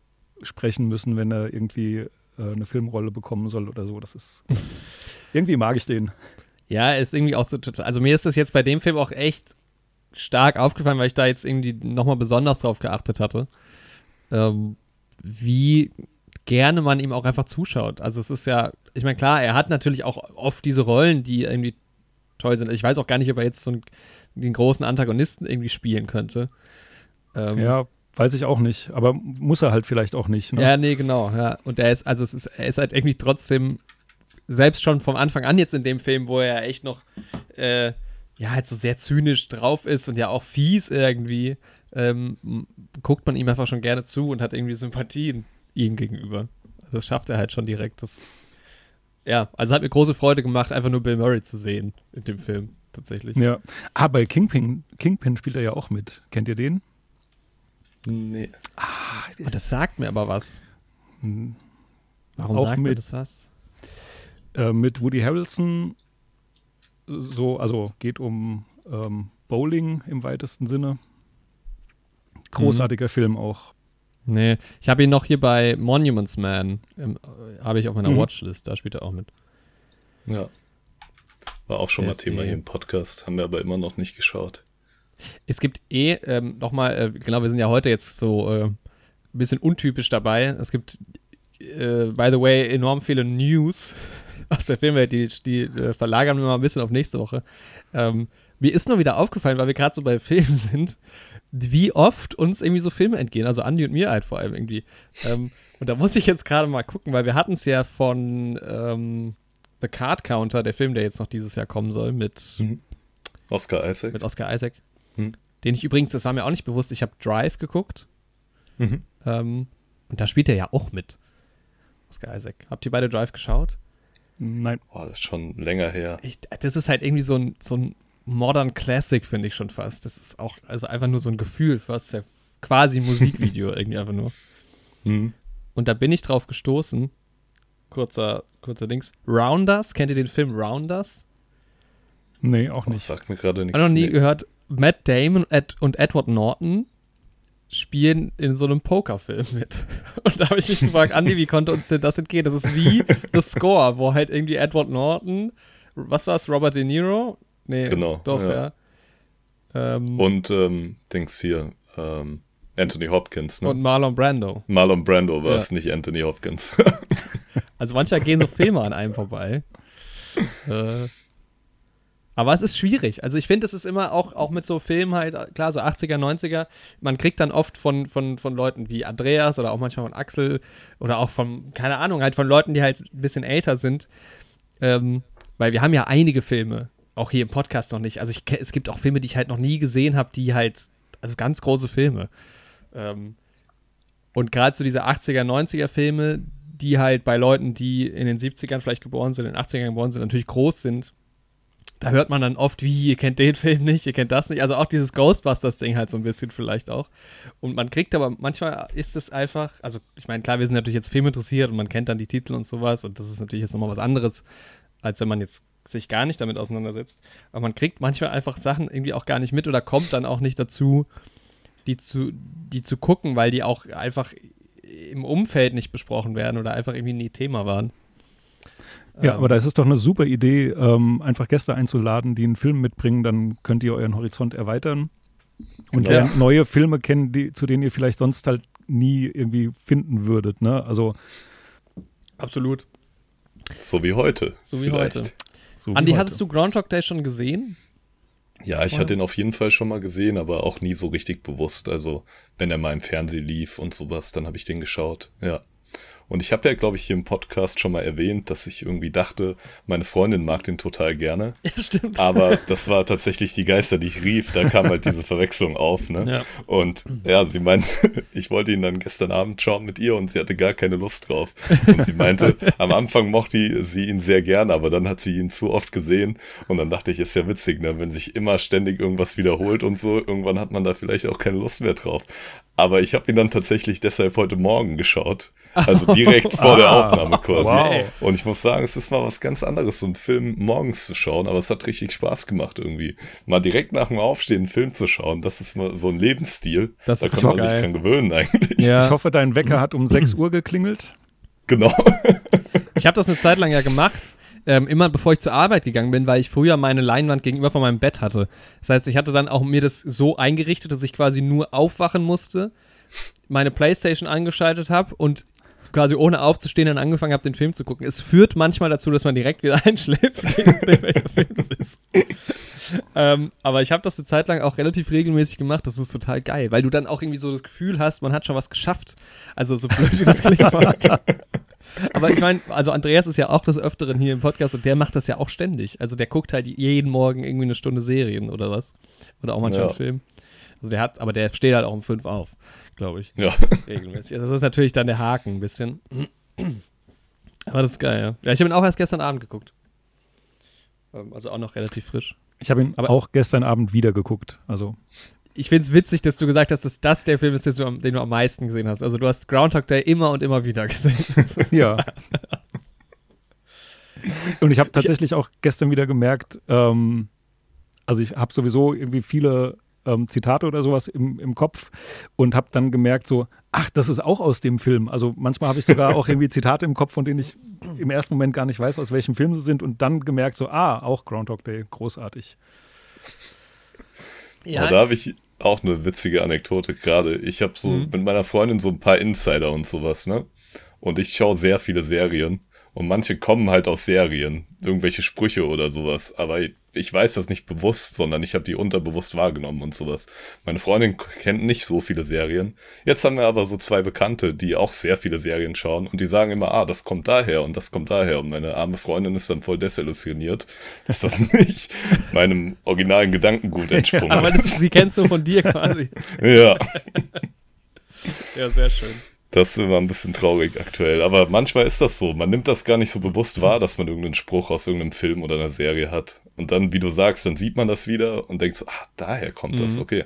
sprechen müssen, wenn er irgendwie äh, eine Filmrolle bekommen soll oder so. Das ist. [LAUGHS] Irgendwie mag ich den. Ja, ist irgendwie auch so total. Also mir ist das jetzt bei dem Film auch echt stark aufgefallen, weil ich da jetzt irgendwie nochmal besonders drauf geachtet hatte. Ähm, wie gerne man ihm auch einfach zuschaut. Also es ist ja, ich meine, klar, er hat natürlich auch oft diese Rollen, die irgendwie toll sind. Ich weiß auch gar nicht, ob er jetzt so einen, den großen Antagonisten irgendwie spielen könnte. Ähm, ja, weiß ich auch nicht. Aber muss er halt vielleicht auch nicht. Ne? Ja, nee, genau. Ja. Und er ist, also es ist, er ist halt irgendwie trotzdem, selbst schon vom Anfang an jetzt in dem Film, wo er echt noch, äh, ja, halt so sehr zynisch drauf ist und ja auch fies irgendwie, ähm, guckt man ihm einfach schon gerne zu und hat irgendwie Sympathien ihm gegenüber. Das schafft er halt schon direkt. Das, ja, also hat mir große Freude gemacht, einfach nur Bill Murray zu sehen in dem Film, tatsächlich. Ja. Ah, bei Kingpin, Kingpin spielt er ja auch mit. Kennt ihr den? Nee. Ah, das, das sagt mir aber was. Hm. Warum auch sagt mir das was? Äh, mit Woody Harrelson, so, also geht um ähm, Bowling im weitesten Sinne. Großartiger mhm. Film auch. Nee, ich habe ihn noch hier bei Monuments Man, äh, habe ich auf meiner mhm. Watchlist, da spielt er auch mit. Ja. War auch schon mal Thema eh. hier im Podcast, haben wir aber immer noch nicht geschaut. Es gibt eh, ähm, nochmal, äh, genau, wir sind ja heute jetzt so äh, ein bisschen untypisch dabei. Es gibt, äh, by the way, enorm viele News aus der Filmwelt, die, die äh, verlagern wir mal ein bisschen auf nächste Woche. Ähm, mir ist nur wieder aufgefallen, weil wir gerade so bei Filmen sind, wie oft uns irgendwie so Filme entgehen. Also Andi und mir halt vor allem irgendwie. Ähm, und da muss ich jetzt gerade mal gucken, weil wir hatten es ja von ähm, The Card Counter, der Film, der jetzt noch dieses Jahr kommen soll, mit mhm. Oscar Isaac. Mit Oscar Isaac. Mhm. Den ich übrigens, das war mir auch nicht bewusst, ich habe Drive geguckt. Mhm. Ähm, und da spielt er ja auch mit. Oscar Isaac. Habt ihr beide Drive geschaut? Nein. Oh, das ist schon länger her. Ich, das ist halt irgendwie so ein, so ein Modern Classic, finde ich schon fast. Das ist auch also einfach nur so ein Gefühl, fast ja quasi Musikvideo [LAUGHS] irgendwie einfach nur. Mhm. Und da bin ich drauf gestoßen. Kurzer, kurzer Dings. Rounders, kennt ihr den Film Rounders? Nee, auch nicht. Oh, sagt mir gerade nichts. Ich habe noch nie nee. gehört. Matt Damon und Edward Norton spielen in so einem Pokerfilm mit. [LAUGHS] Und da habe ich mich gefragt, Andi, wie konnte uns denn das entgehen? Das ist wie The Score, wo halt irgendwie Edward Norton, was war es, Robert De Niro? Nee, genau, doch, ja. ja. Ähm, und ähm, Dings hier, ähm, Anthony Hopkins, ne? Und Marlon Brando. Marlon Brando war es, nicht Anthony Hopkins. [LAUGHS] [LAUGHS] also manchmal gehen so Filme an einem vorbei. äh, aber es ist schwierig. Also ich finde, es ist immer auch, auch mit so Filmen halt, klar, so 80er, 90er, man kriegt dann oft von, von, von Leuten wie Andreas oder auch manchmal von Axel oder auch von, keine Ahnung, halt von Leuten, die halt ein bisschen älter sind. Ähm, weil wir haben ja einige Filme, auch hier im Podcast noch nicht. Also ich, es gibt auch Filme, die ich halt noch nie gesehen habe, die halt, also ganz große Filme. Ähm, und gerade so diese 80er, 90er Filme, die halt bei Leuten, die in den 70ern vielleicht geboren sind, in den 80ern geboren sind, natürlich groß sind, da hört man dann oft, wie, ihr kennt den Film nicht, ihr kennt das nicht. Also auch dieses Ghostbusters-Ding halt so ein bisschen vielleicht auch. Und man kriegt aber, manchmal ist es einfach, also ich meine, klar, wir sind natürlich jetzt Film interessiert und man kennt dann die Titel und sowas und das ist natürlich jetzt nochmal was anderes, als wenn man jetzt sich gar nicht damit auseinandersetzt. Aber man kriegt manchmal einfach Sachen irgendwie auch gar nicht mit oder kommt dann auch nicht dazu, die zu, die zu gucken, weil die auch einfach im Umfeld nicht besprochen werden oder einfach irgendwie nie Thema waren. Ja, ähm, aber da ist es doch eine super Idee, ähm, einfach Gäste einzuladen, die einen Film mitbringen, dann könnt ihr euren Horizont erweitern und ja. neue Filme kennen, die, zu denen ihr vielleicht sonst halt nie irgendwie finden würdet. Ne? Also absolut. So wie heute. So wie vielleicht. heute. So Andi, heute. hattest du Groundhog Day schon gesehen? Ja, ich hatte ihn auf jeden Fall schon mal gesehen, aber auch nie so richtig bewusst. Also, wenn er mal im Fernsehen lief und sowas, dann habe ich den geschaut. Ja. Und ich habe ja, glaube ich, hier im Podcast schon mal erwähnt, dass ich irgendwie dachte, meine Freundin mag den total gerne. Ja, stimmt. Aber [LAUGHS] das war tatsächlich die Geister, die ich rief. Da kam halt diese Verwechslung auf. Ne? Ja. Und ja, sie meinte, [LAUGHS] ich wollte ihn dann gestern Abend schauen mit ihr und sie hatte gar keine Lust drauf. Und sie meinte, [LAUGHS] am Anfang mochte sie ihn sehr gerne, aber dann hat sie ihn zu oft gesehen. Und dann dachte ich, ist ja witzig, ne? wenn sich immer ständig irgendwas wiederholt und so, irgendwann hat man da vielleicht auch keine Lust mehr drauf. Aber ich habe ihn dann tatsächlich deshalb heute Morgen geschaut. Also direkt vor der ah. Aufnahme quasi. Wow. Und ich muss sagen, es ist mal was ganz anderes, so einen Film morgens zu schauen, aber es hat richtig Spaß gemacht irgendwie. Mal direkt nach dem Aufstehen einen Film zu schauen, das ist mal so ein Lebensstil. Das da kann man geil. sich dran gewöhnen eigentlich. Ja. Ich hoffe, dein Wecker hat um [CLEARS THROAT] 6 Uhr geklingelt. Genau. ich habe das eine Zeit lang ja gemacht. ähm, immer bevor ich zur Arbeit gegangen bin, weil ich früher meine Leinwand gegenüber von meinem Bett hatte. Das heißt, ich hatte dann auch mir das so eingerichtet, dass ich quasi nur aufwachen musste, meine Playstation angeschaltet habe und quasi ohne aufzustehen dann angefangen habe, den Film zu gucken. Es führt manchmal dazu, dass man direkt wieder [LAUGHS] einschläft, welcher Film das ist. ähm, aber ich habe das eine Zeit lang auch relativ regelmäßig gemacht. Das ist total geil, weil du dann auch irgendwie so das Gefühl hast, man hat schon was geschafft. Also so blöd wie das klingt. [LAUGHS] Aber ich meine, also Andreas ist ja auch des Öfteren hier im Podcast und der macht das ja auch ständig. Also der guckt halt jeden Morgen irgendwie eine Stunde Serien oder was. Oder auch manchmal ja. einen Film. Also der hat, aber der steht halt auch um fünf auf glaube ich. Ja. [LAUGHS] Regelmäßig. Also das ist natürlich dann der Haken ein bisschen. [CLEARS THROAT] Aber das ist geil, ja. Ja, ich habe ihn auch erst gestern Abend geguckt. Ähm, also auch noch relativ frisch. Ich habe ihn Aber auch gestern Abend wieder geguckt. Also. Ich finde es witzig, dass du gesagt hast, dass das der Film ist, den du, am, den du am meisten gesehen hast. Also du hast Groundhog Day immer und immer wieder [LAUGHS] gesehen. [LAUGHS] ja. Und ich habe tatsächlich auch gestern wieder gemerkt, ähm, also ich habe sowieso irgendwie viele ähm, Zitate oder sowas im, im Kopf und habe dann gemerkt, so, ach, das ist auch aus dem Film. Also manchmal habe ich sogar auch irgendwie Zitate im Kopf, von denen ich im ersten Moment gar nicht weiß, aus welchem Film sie sind und dann gemerkt, so, ah, auch Groundhog Day, großartig. Ja. da habe ich auch eine witzige Anekdote gerade. Ich habe so mhm. mit meiner Freundin so ein paar Insider und sowas, ne? Und ich schaue sehr viele Serien. Und manche kommen halt aus Serien, irgendwelche Sprüche oder sowas. Aber ich weiß das nicht bewusst, sondern ich habe die unterbewusst wahrgenommen und sowas. Meine Freundin kennt nicht so viele Serien. Jetzt haben wir aber so zwei Bekannte, die auch sehr viele Serien schauen und die sagen immer, ah, das kommt daher und das kommt daher. Und meine arme Freundin ist dann voll desillusioniert, dass das [LAUGHS] nicht meinem originalen Gedankengut entsprungen ja, aber das, sie kennst du von dir quasi. [LAUGHS] ja. [LAUGHS] ja, sehr schön. Das ist immer ein bisschen traurig aktuell. Aber manchmal ist das so. Man nimmt das gar nicht so bewusst wahr, dass man irgendeinen Spruch aus irgendeinem Film oder einer Serie hat. Und dann, wie du sagst, dann sieht man das wieder und denkt so, ah, daher kommt mhm. das, okay.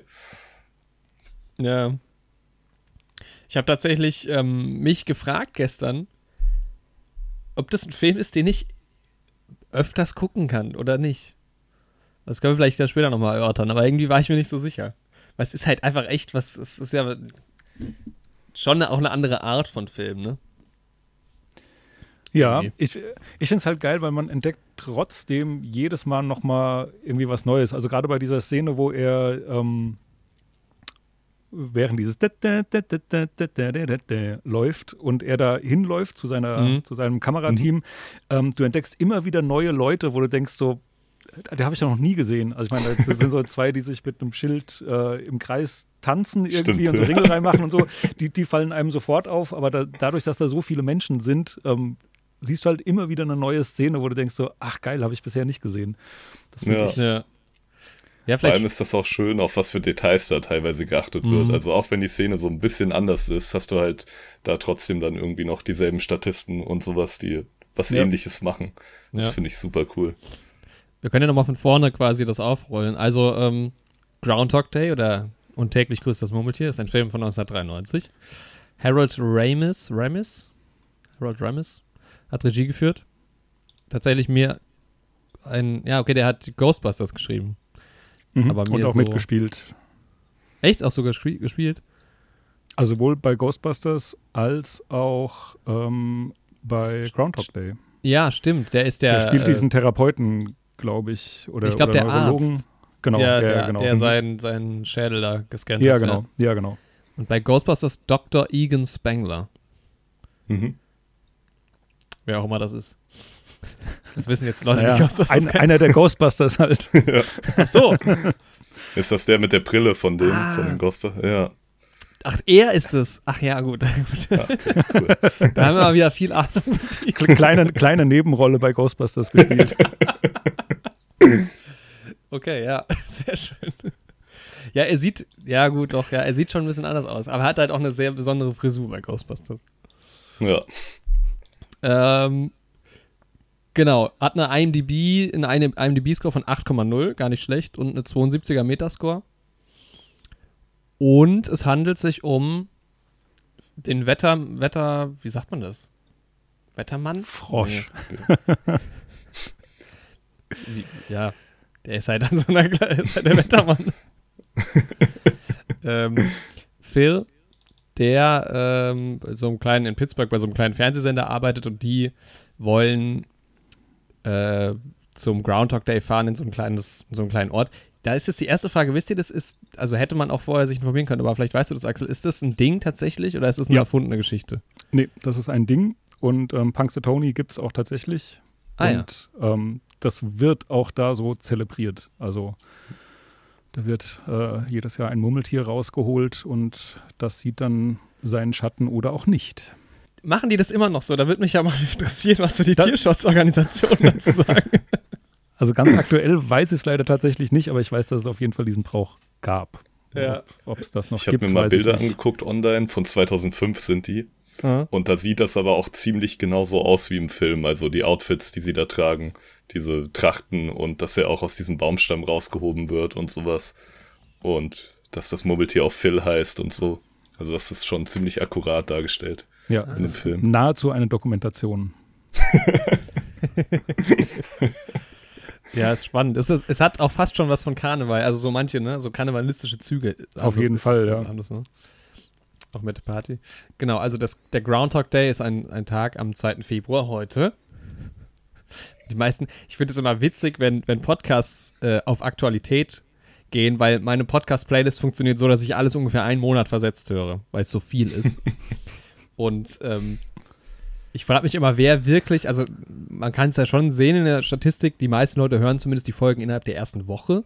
Ja. Ich habe tatsächlich ähm, mich gefragt gestern, ob das ein Film ist, den ich öfters gucken kann oder nicht. Das können wir vielleicht dann später nochmal erörtern, aber irgendwie war ich mir nicht so sicher. Weil es ist halt einfach echt was, es ist ja schon auch eine andere Art von Film, ne? Ja, ich, ich finde es halt geil, weil man entdeckt trotzdem jedes Mal nochmal irgendwie was Neues. Also gerade bei dieser Szene, wo er ähm, während dieses läuft und er da hinläuft zu, seiner, mhm. zu seinem Kamerateam, mhm. ähm, du entdeckst immer wieder neue Leute, wo du denkst so, der habe ich ja noch nie gesehen. Also ich meine, das sind so zwei, die sich mit einem Schild äh, im Kreis tanzen irgendwie Stimmt. und so Ringel reinmachen und so. Die, die fallen einem sofort auf, aber da, dadurch, dass da so viele Menschen sind, ähm, siehst du halt immer wieder eine neue Szene, wo du denkst so, ach geil, habe ich bisher nicht gesehen. Das ja. Ich, ja. Ja, Vor allem ist das auch schön, auf was für Details da teilweise geachtet mhm. wird. Also auch wenn die Szene so ein bisschen anders ist, hast du halt da trotzdem dann irgendwie noch dieselben Statisten und sowas, die was ja. ähnliches machen. Das ja. finde ich super cool. Wir können ja nochmal von vorne quasi das aufrollen. Also ähm, Groundhog Day oder Und täglich grüßt das Murmeltier ist ein Film von 1993. Harold Ramis, Ramis? Harold Ramis hat Regie geführt. Tatsächlich mir ein, ja, okay, der hat Ghostbusters geschrieben. Mhm, aber mir und auch so mitgespielt. Echt? Auch sogar gespielt? Also sowohl bei Ghostbusters als auch ähm, bei Groundhog Day. Ja, stimmt. Der ist der. Der spielt diesen äh, Therapeuten, glaube ich, oder, ich glaub, oder der Neurologen. Arzt, genau, der, ja, der, genau. der mhm. seinen, seinen Schädel da gescannt ja, hat. Genau, ja, ja, genau. Und bei Ghostbusters Dr. Egan Spangler. Mhm. Wer auch immer das ist. [LAUGHS] Das wissen jetzt Leute, naja, die Ghostbusters ein, Einer der Ghostbusters halt. [LAUGHS] ja. Ach so. Ist das der mit der Brille von dem, ah. von den Ghostbusters? Ja. Ach, er ist es. Ach ja, gut. [LAUGHS] Ja, cool. Da haben wir mal wieder viel Ahnung. Kleine, kleine Nebenrolle bei Ghostbusters gespielt. okay, ja, sehr schön. Ja, er sieht, ja gut, doch, ja, er sieht schon ein bisschen anders aus. Aber er hat halt auch eine sehr besondere Frisur bei Ghostbusters. Ja. Ähm, genau, hat eine IMDb, eine IMDb-Score von 8,0, gar nicht schlecht, und eine 72er Metascore. Und es handelt sich um den Wetter, Wetter, wie sagt man das? Wettermann? Frosch. ja, der ist halt dann so einer, [LAUGHS] ist halt der Wettermann. [LAUGHS] ähm, Phil, der ähm, so einem kleinen in Pittsburgh bei so einem kleinen Fernsehsender arbeitet und die wollen äh, zum Groundhog Day fahren in so, ein kleines, in so einen kleinen Ort. Da ist jetzt die erste Frage, wisst ihr, das ist, also hätte man auch vorher sich informieren können, aber vielleicht weißt du das, Axel, ist das ein Ding tatsächlich oder ist das eine ja. erfundene Geschichte? Nee, das ist ein Ding und ähm, Punxsutawney gibt es auch tatsächlich. Ah, und ja. ähm, das wird auch da so zelebriert. Also da wird äh, jedes Jahr ein Murmeltier rausgeholt und das sieht dann seinen Schatten oder auch nicht. Machen die das immer noch so? Da würde mich ja mal [LAUGHS] interessieren, was so die Tierschutzorganisationen [LAUGHS] dazu sagen. Also ganz aktuell weiß ich es leider tatsächlich nicht, aber ich weiß, dass es auf jeden Fall diesen Brauch gab. Ja. Ob es das noch ich gibt. Ich habe mir mal Bilder angeguckt online, von 2005 sind die. Aha. Und da sieht das aber auch ziemlich genauso aus wie im Film. Also die Outfits, die sie da tragen, diese Trachten und dass er auch aus diesem Baumstamm rausgehoben wird und sowas. Und dass das Murmeltier auch Phil heißt und so. Also das ist schon ziemlich akkurat dargestellt. Ja, in dem Film. nahezu eine Dokumentation. [LAUGHS] ja, ist spannend. Es, ist, es, hat auch fast schon was von Karneval, also so manche, ne, so karnevalistische Züge. Auf also jeden Fall, ja. Anders, ne? Auch mit der Party. Genau, also das, der Groundhog Day ist ein, ein Tag am 2. Februar heute. Die meisten, ich finde es immer witzig, wenn, wenn Podcasts äh, auf Aktualität gehen, weil meine Podcast-Playlist funktioniert so, dass ich alles ungefähr einen Monat versetzt höre, weil es so viel ist. [LAUGHS] Und ähm, ich frage mich immer, wer wirklich, also man kann es ja schon sehen in der Statistik, die meisten Leute hören zumindest die Folgen innerhalb der ersten Woche.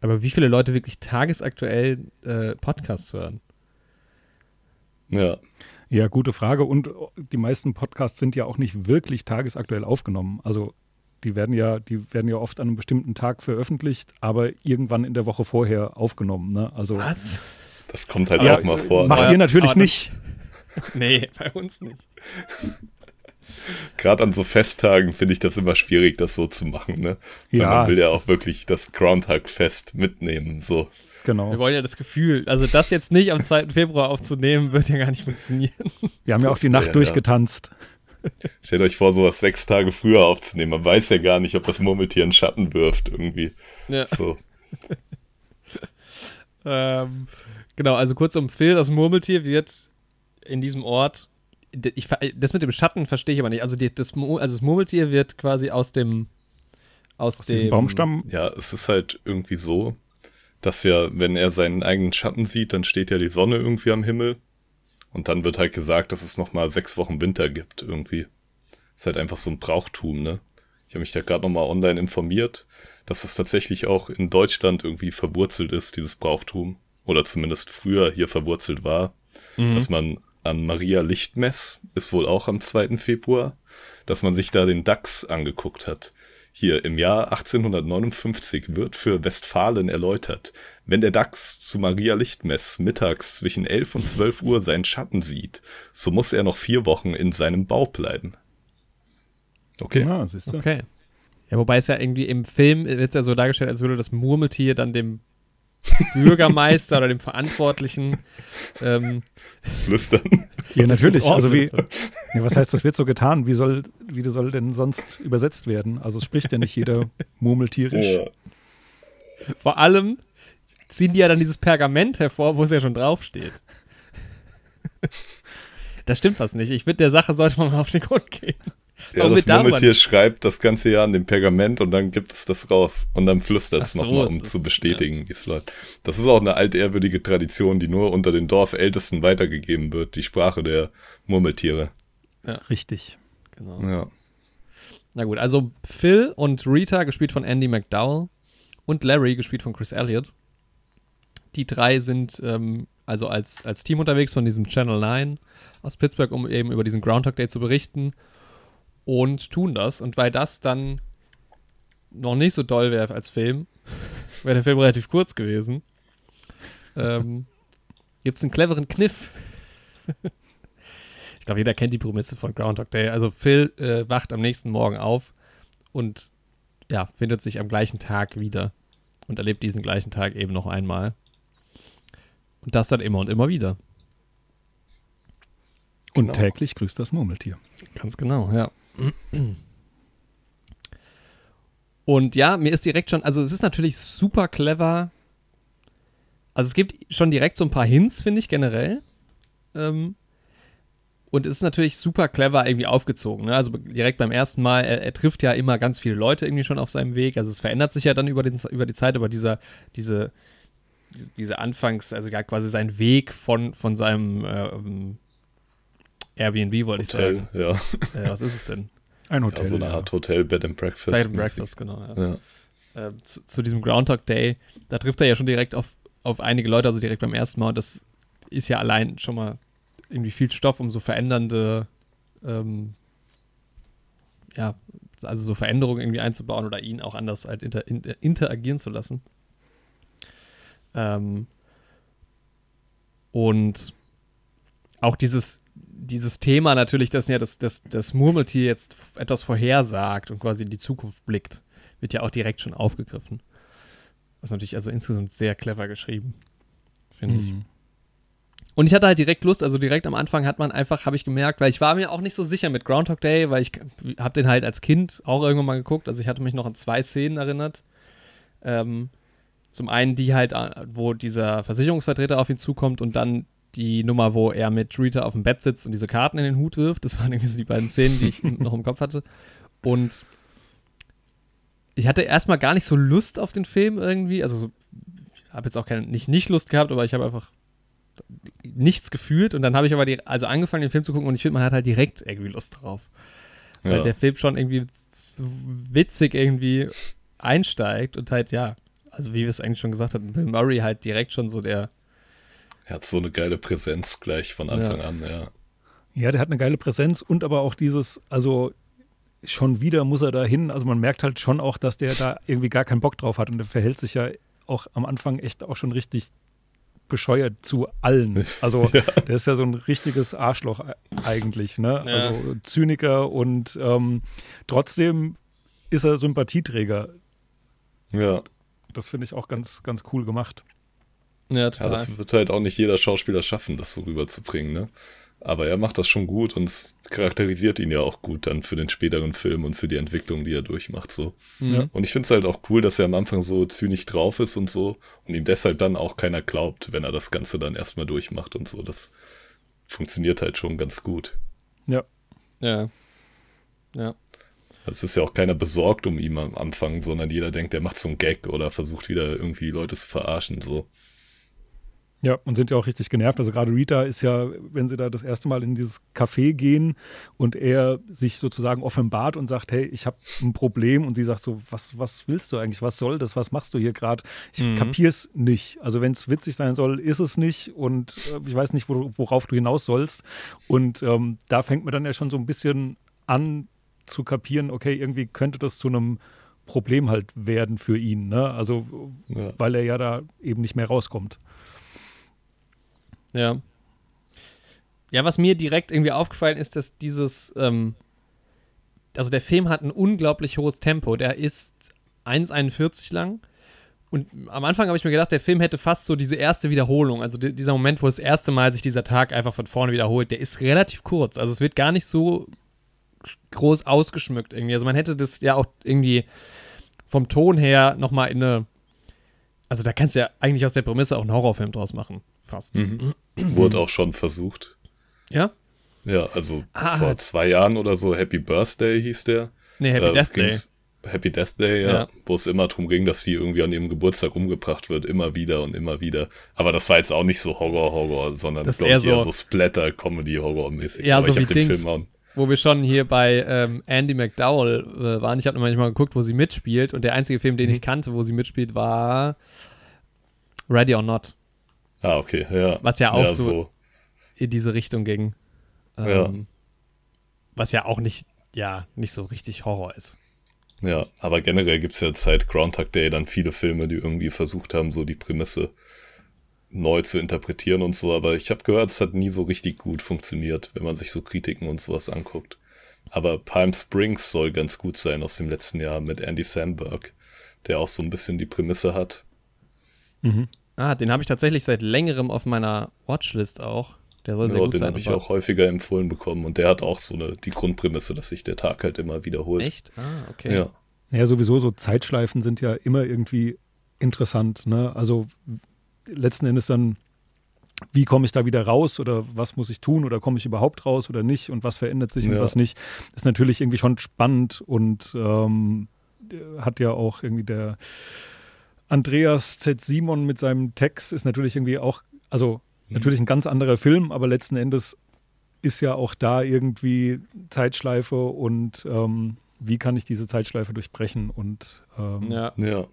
Aber wie viele Leute wirklich tagesaktuell äh, Podcasts hören? Ja. Ja, gute Frage. Und die meisten Podcasts sind ja auch nicht wirklich tagesaktuell aufgenommen. Also die werden ja, die werden ja oft an einem bestimmten Tag veröffentlicht, aber irgendwann in der Woche vorher aufgenommen. Ne? Also, Was? Das kommt halt ja, auch mal vor. Macht ja, ihr natürlich nicht. [LAUGHS] nee, bei uns nicht. Gerade an so Festtagen finde ich das immer schwierig, das so zu machen, ne? Weil ja. Man will ja auch wirklich das Groundhog-Fest mitnehmen, so. Genau. Wir wollen ja das Gefühl, also das jetzt nicht am 2. Februar aufzunehmen, wird ja gar nicht funktionieren. Wir haben ja auch die Nacht ja, durchgetanzt. Stellt euch vor, sowas sechs Tage früher aufzunehmen. Man weiß ja gar nicht, ob das Murmeltier einen Schatten wirft irgendwie. Ja. So. [LAUGHS] ähm, genau, also kurz um Phil, das Murmeltier wird in diesem Ort. Ich, das mit dem Schatten verstehe ich aber nicht. Also, die, das, also das Murmeltier wird quasi aus dem aus, aus dem Baumstamm. Ja, es ist halt irgendwie so, dass ja, wenn er seinen eigenen Schatten sieht, dann steht ja die Sonne irgendwie am Himmel. Und dann wird halt gesagt, dass es nochmal sechs Wochen Winter gibt irgendwie. Ist halt einfach so ein Brauchtum, ne? Ich habe mich da gerade nochmal online informiert, dass das tatsächlich auch in Deutschland irgendwie verwurzelt ist, dieses Brauchtum. Oder zumindest früher hier verwurzelt war. Mhm. Dass man an Maria Lichtmess, ist wohl auch am 2. Februar, dass man sich da den Dachs angeguckt hat. Hier im Jahr 1859 wird für Westfalen erläutert, wenn der Dachs zu Maria Lichtmess mittags zwischen 11 und 12 Uhr seinen Schatten sieht, so muss er noch vier Wochen in seinem Bau bleiben. Okay. Ja, okay. Ja, wobei es ja irgendwie im Film wird es ja so dargestellt, als würde das Murmeltier dann dem Bürgermeister oder dem Verantwortlichen ähm, flüstern. Ja, natürlich. Also wie, ja, was heißt, das wird so getan? Wie soll, wie soll denn sonst übersetzt werden? Also es spricht ja nicht jeder murmeltierisch. Oh. Vor allem ziehen die ja dann dieses Pergament hervor, wo es ja schon draufsteht. da stimmt was nicht. Ich finde, der Sache sollte man mal auf den Grund gehen. Ja, Warum das Murmeltier schreibt das ganze Jahr an dem Pergament und dann gibt es das raus. Und dann flüstert es nochmal, um zu bestätigen, ja. wie es läuft. Das ist auch eine altehrwürdige Tradition, die nur unter den Dorfältesten weitergegeben wird, die Sprache der Murmeltiere. Ja, richtig. Genau. Ja. Na gut, also Phil und Rita, gespielt von Andy McDowell, und Larry, gespielt von Chris Elliott. Die drei sind ähm, also als, als Team unterwegs von diesem Channel 9 aus Pittsburgh, um eben über diesen Groundhog Day zu berichten und tun das. Und weil das dann noch nicht so doll wäre als Film, [LAUGHS] wäre der Film relativ kurz gewesen, ähm, gibt es einen cleveren Kniff. [LAUGHS] ich glaube, jeder kennt die Prämisse von Groundhog Day. Also Phil äh, wacht am nächsten Morgen auf und ja, findet sich am gleichen Tag wieder und erlebt diesen gleichen Tag eben noch einmal. Und das dann immer und immer wieder. Und genau. täglich grüßt das Murmeltier. Ganz genau, ja. Und ja, mir ist direkt schon, also es ist natürlich super clever. Also es gibt schon direkt so ein paar Hints, finde ich generell. Ähm, und ist natürlich super clever irgendwie aufgezogen. Ne? Also direkt beim ersten Mal, er, er, trifft ja immer ganz viele Leute irgendwie schon auf seinem Weg. Also es verändert sich ja dann über, den, über die Zeit, aber dieser, diese, diese Anfangs, also ja quasi sein Weg von, von seinem ähm, Airbnb, wollte ich sagen. Ja. Äh, was ist es denn? Ein Hotel. Ja, so eine Art Hotel, Bed and Breakfast. Bed and Breakfast, genau. Ja. ja. Äh, zu, zu, diesem Groundhog Day, da trifft er ja schon direkt auf, auf einige Leute, also direkt beim ersten Mal. Und das ist ja allein schon mal irgendwie viel Stoff, um so verändernde, ähm, ja, also so Veränderungen irgendwie einzubauen oder ihn auch anders halt inter, inter, interagieren zu lassen. Ähm, und auch dieses, dieses Thema natürlich, dass ja das, das, das Murmeltier jetzt etwas vorhersagt und quasi in die Zukunft blickt, wird ja auch direkt schon aufgegriffen. Das ist natürlich also insgesamt sehr clever geschrieben, finde mhm. ich. Und ich hatte halt direkt Lust, also direkt am Anfang hat man einfach, habe ich gemerkt, weil ich war mir auch nicht so sicher mit Groundhog Day, weil ich habe den halt als Kind auch irgendwann mal geguckt. Also ich hatte mich noch an zwei Szenen erinnert. Ähm, zum einen die halt, äh, wo dieser Versicherungsvertreter auf ihn zukommt und dann die Nummer, wo er mit Rita auf dem Bett sitzt und diese Karten in den Hut wirft. Das waren irgendwie so die beiden Szenen, die ich [LAUGHS] noch im Kopf hatte. Und ich hatte erstmal gar nicht so Lust auf den Film irgendwie. Also ich habe jetzt auch keine, nicht nicht Lust gehabt, aber ich habe einfach nichts gefühlt und dann habe ich aber die, also angefangen, den Film zu gucken und ich finde, man hat halt direkt irgendwie Lust drauf. Ja. Weil der Film schon irgendwie so witzig irgendwie einsteigt und halt, ja, also wie wir es eigentlich schon gesagt hatten, Bill Murray halt direkt schon so der. Er hat so eine geile Präsenz gleich von Anfang ja. an, ja. Ja, der hat eine geile Präsenz und aber auch dieses, also schon wieder muss er da hin. Also man merkt halt schon auch, dass der da irgendwie gar keinen Bock drauf hat und der verhält sich ja auch am Anfang echt auch schon richtig bescheuert zu allen. [LAUGHS] Also ja. der ist ja so ein richtiges Arschloch eigentlich, ne? Ja. Also Zyniker und ähm, trotzdem ist er Sympathieträger. Ja. Das finde ich auch ganz, ganz cool gemacht. Ja, total. Ja, das wird halt auch nicht jeder Schauspieler schaffen, das so rüberzubringen, ne? Aber er macht das schon gut und es charakterisiert ihn ja auch gut dann für den späteren Film und für die Entwicklung, die er durchmacht. So. Ja. Und ich finde es halt auch cool, dass er am Anfang so zynisch drauf ist und so und ihm deshalb dann auch keiner glaubt, wenn er das Ganze dann erstmal durchmacht und so. Das funktioniert halt schon ganz gut. Ja. Ja. Ja. Es ist ja auch keiner besorgt um ihn am Anfang, sondern jeder denkt, er macht so einen Gag oder versucht wieder irgendwie Leute zu verarschen. So. Ja, und sind ja auch richtig genervt. Also gerade Rita ist ja, wenn sie da das erste Mal in dieses Café gehen und er sich sozusagen offenbart und sagt, hey, ich habe ein Problem und sie sagt so, was, was willst du eigentlich? Was soll das? Was machst du hier gerade? Ich mhm. kapier's nicht. Also wenn es witzig sein soll, ist es nicht und äh, ich weiß nicht, wo, worauf du hinaus sollst. Und ähm, da fängt man dann ja schon so ein bisschen an zu kapieren, okay, irgendwie könnte das zu einem Problem halt werden für ihn. Ne? Also ja. weil er ja da eben nicht mehr rauskommt. Ja. Ja, was mir direkt irgendwie aufgefallen ist, dass dieses, ähm, also der Film hat ein unglaublich hohes Tempo. Der ist 1,41 lang. Und am Anfang habe ich mir gedacht, der Film hätte fast so diese erste Wiederholung, also die, dieser Moment, wo das erste Mal sich dieser Tag einfach von vorne wiederholt, der ist relativ kurz. Also es wird gar nicht so groß ausgeschmückt irgendwie. Also man hätte das ja auch irgendwie vom Ton her nochmal in eine. Also da kannst du ja eigentlich aus der Prämisse auch einen Horrorfilm draus machen fast. Mhm. Wurde auch schon versucht. Ja? Ja, also ah, vor zwei Jahren oder so, Happy Birthday hieß der. Nee, Happy Death Day. Happy Death Day, ja, ja, wo es immer darum ging, dass die irgendwie an ihrem Geburtstag umgebracht wird, immer wieder und immer wieder. Aber das war jetzt auch nicht so Horror-Horror, sondern glaube ich eher so, so Splatter-Comedy-Horror-mäßig. Ja, Aber so ich wie Dings, wo wir schon hier bei ähm, Andy McDowell äh, waren. Ich habe manchmal geguckt, wo sie mitspielt und der einzige Film, den mhm. ich kannte, wo sie mitspielt, war Ready or Not. Ah, okay, ja. Was ja auch ja, so, so, in diese Richtung ging. Ähm, ja. Was ja auch nicht, ja, nicht so richtig Horror ist. Ja, aber generell gibt es ja seit Groundhog Day dann viele Filme, die irgendwie versucht haben, so die Prämisse neu zu interpretieren und so. Aber ich habe gehört, es hat nie so richtig gut funktioniert, wenn man sich so Kritiken und sowas anguckt. Aber Palm Springs soll ganz gut sein aus dem letzten Jahr mit Andy Samberg, der auch so ein bisschen die Prämisse hat. Mhm. Ah, den habe ich tatsächlich seit längerem auf meiner Watchlist auch. Der soll sehr ja, gut den habe ich auch häufiger empfohlen bekommen und der hat auch so eine, die Grundprämisse, dass sich der Tag halt immer wiederholt. Echt? Ah, okay. Ja. Ja, sowieso so Zeitschleifen sind ja immer irgendwie interessant. Ne? Also letzten Endes dann, wie komme ich da wieder raus oder was muss ich tun oder komme ich überhaupt raus oder nicht und was verändert sich ja. und was nicht, ist natürlich irgendwie schon spannend und ähm, hat ja auch irgendwie der Andreas Z. Simon mit seinem Text ist natürlich irgendwie auch, also mhm. natürlich ein ganz anderer Film, aber letzten Endes ist ja auch da irgendwie Zeitschleife und ähm, wie kann ich diese Zeitschleife durchbrechen und ähm, ja. ja,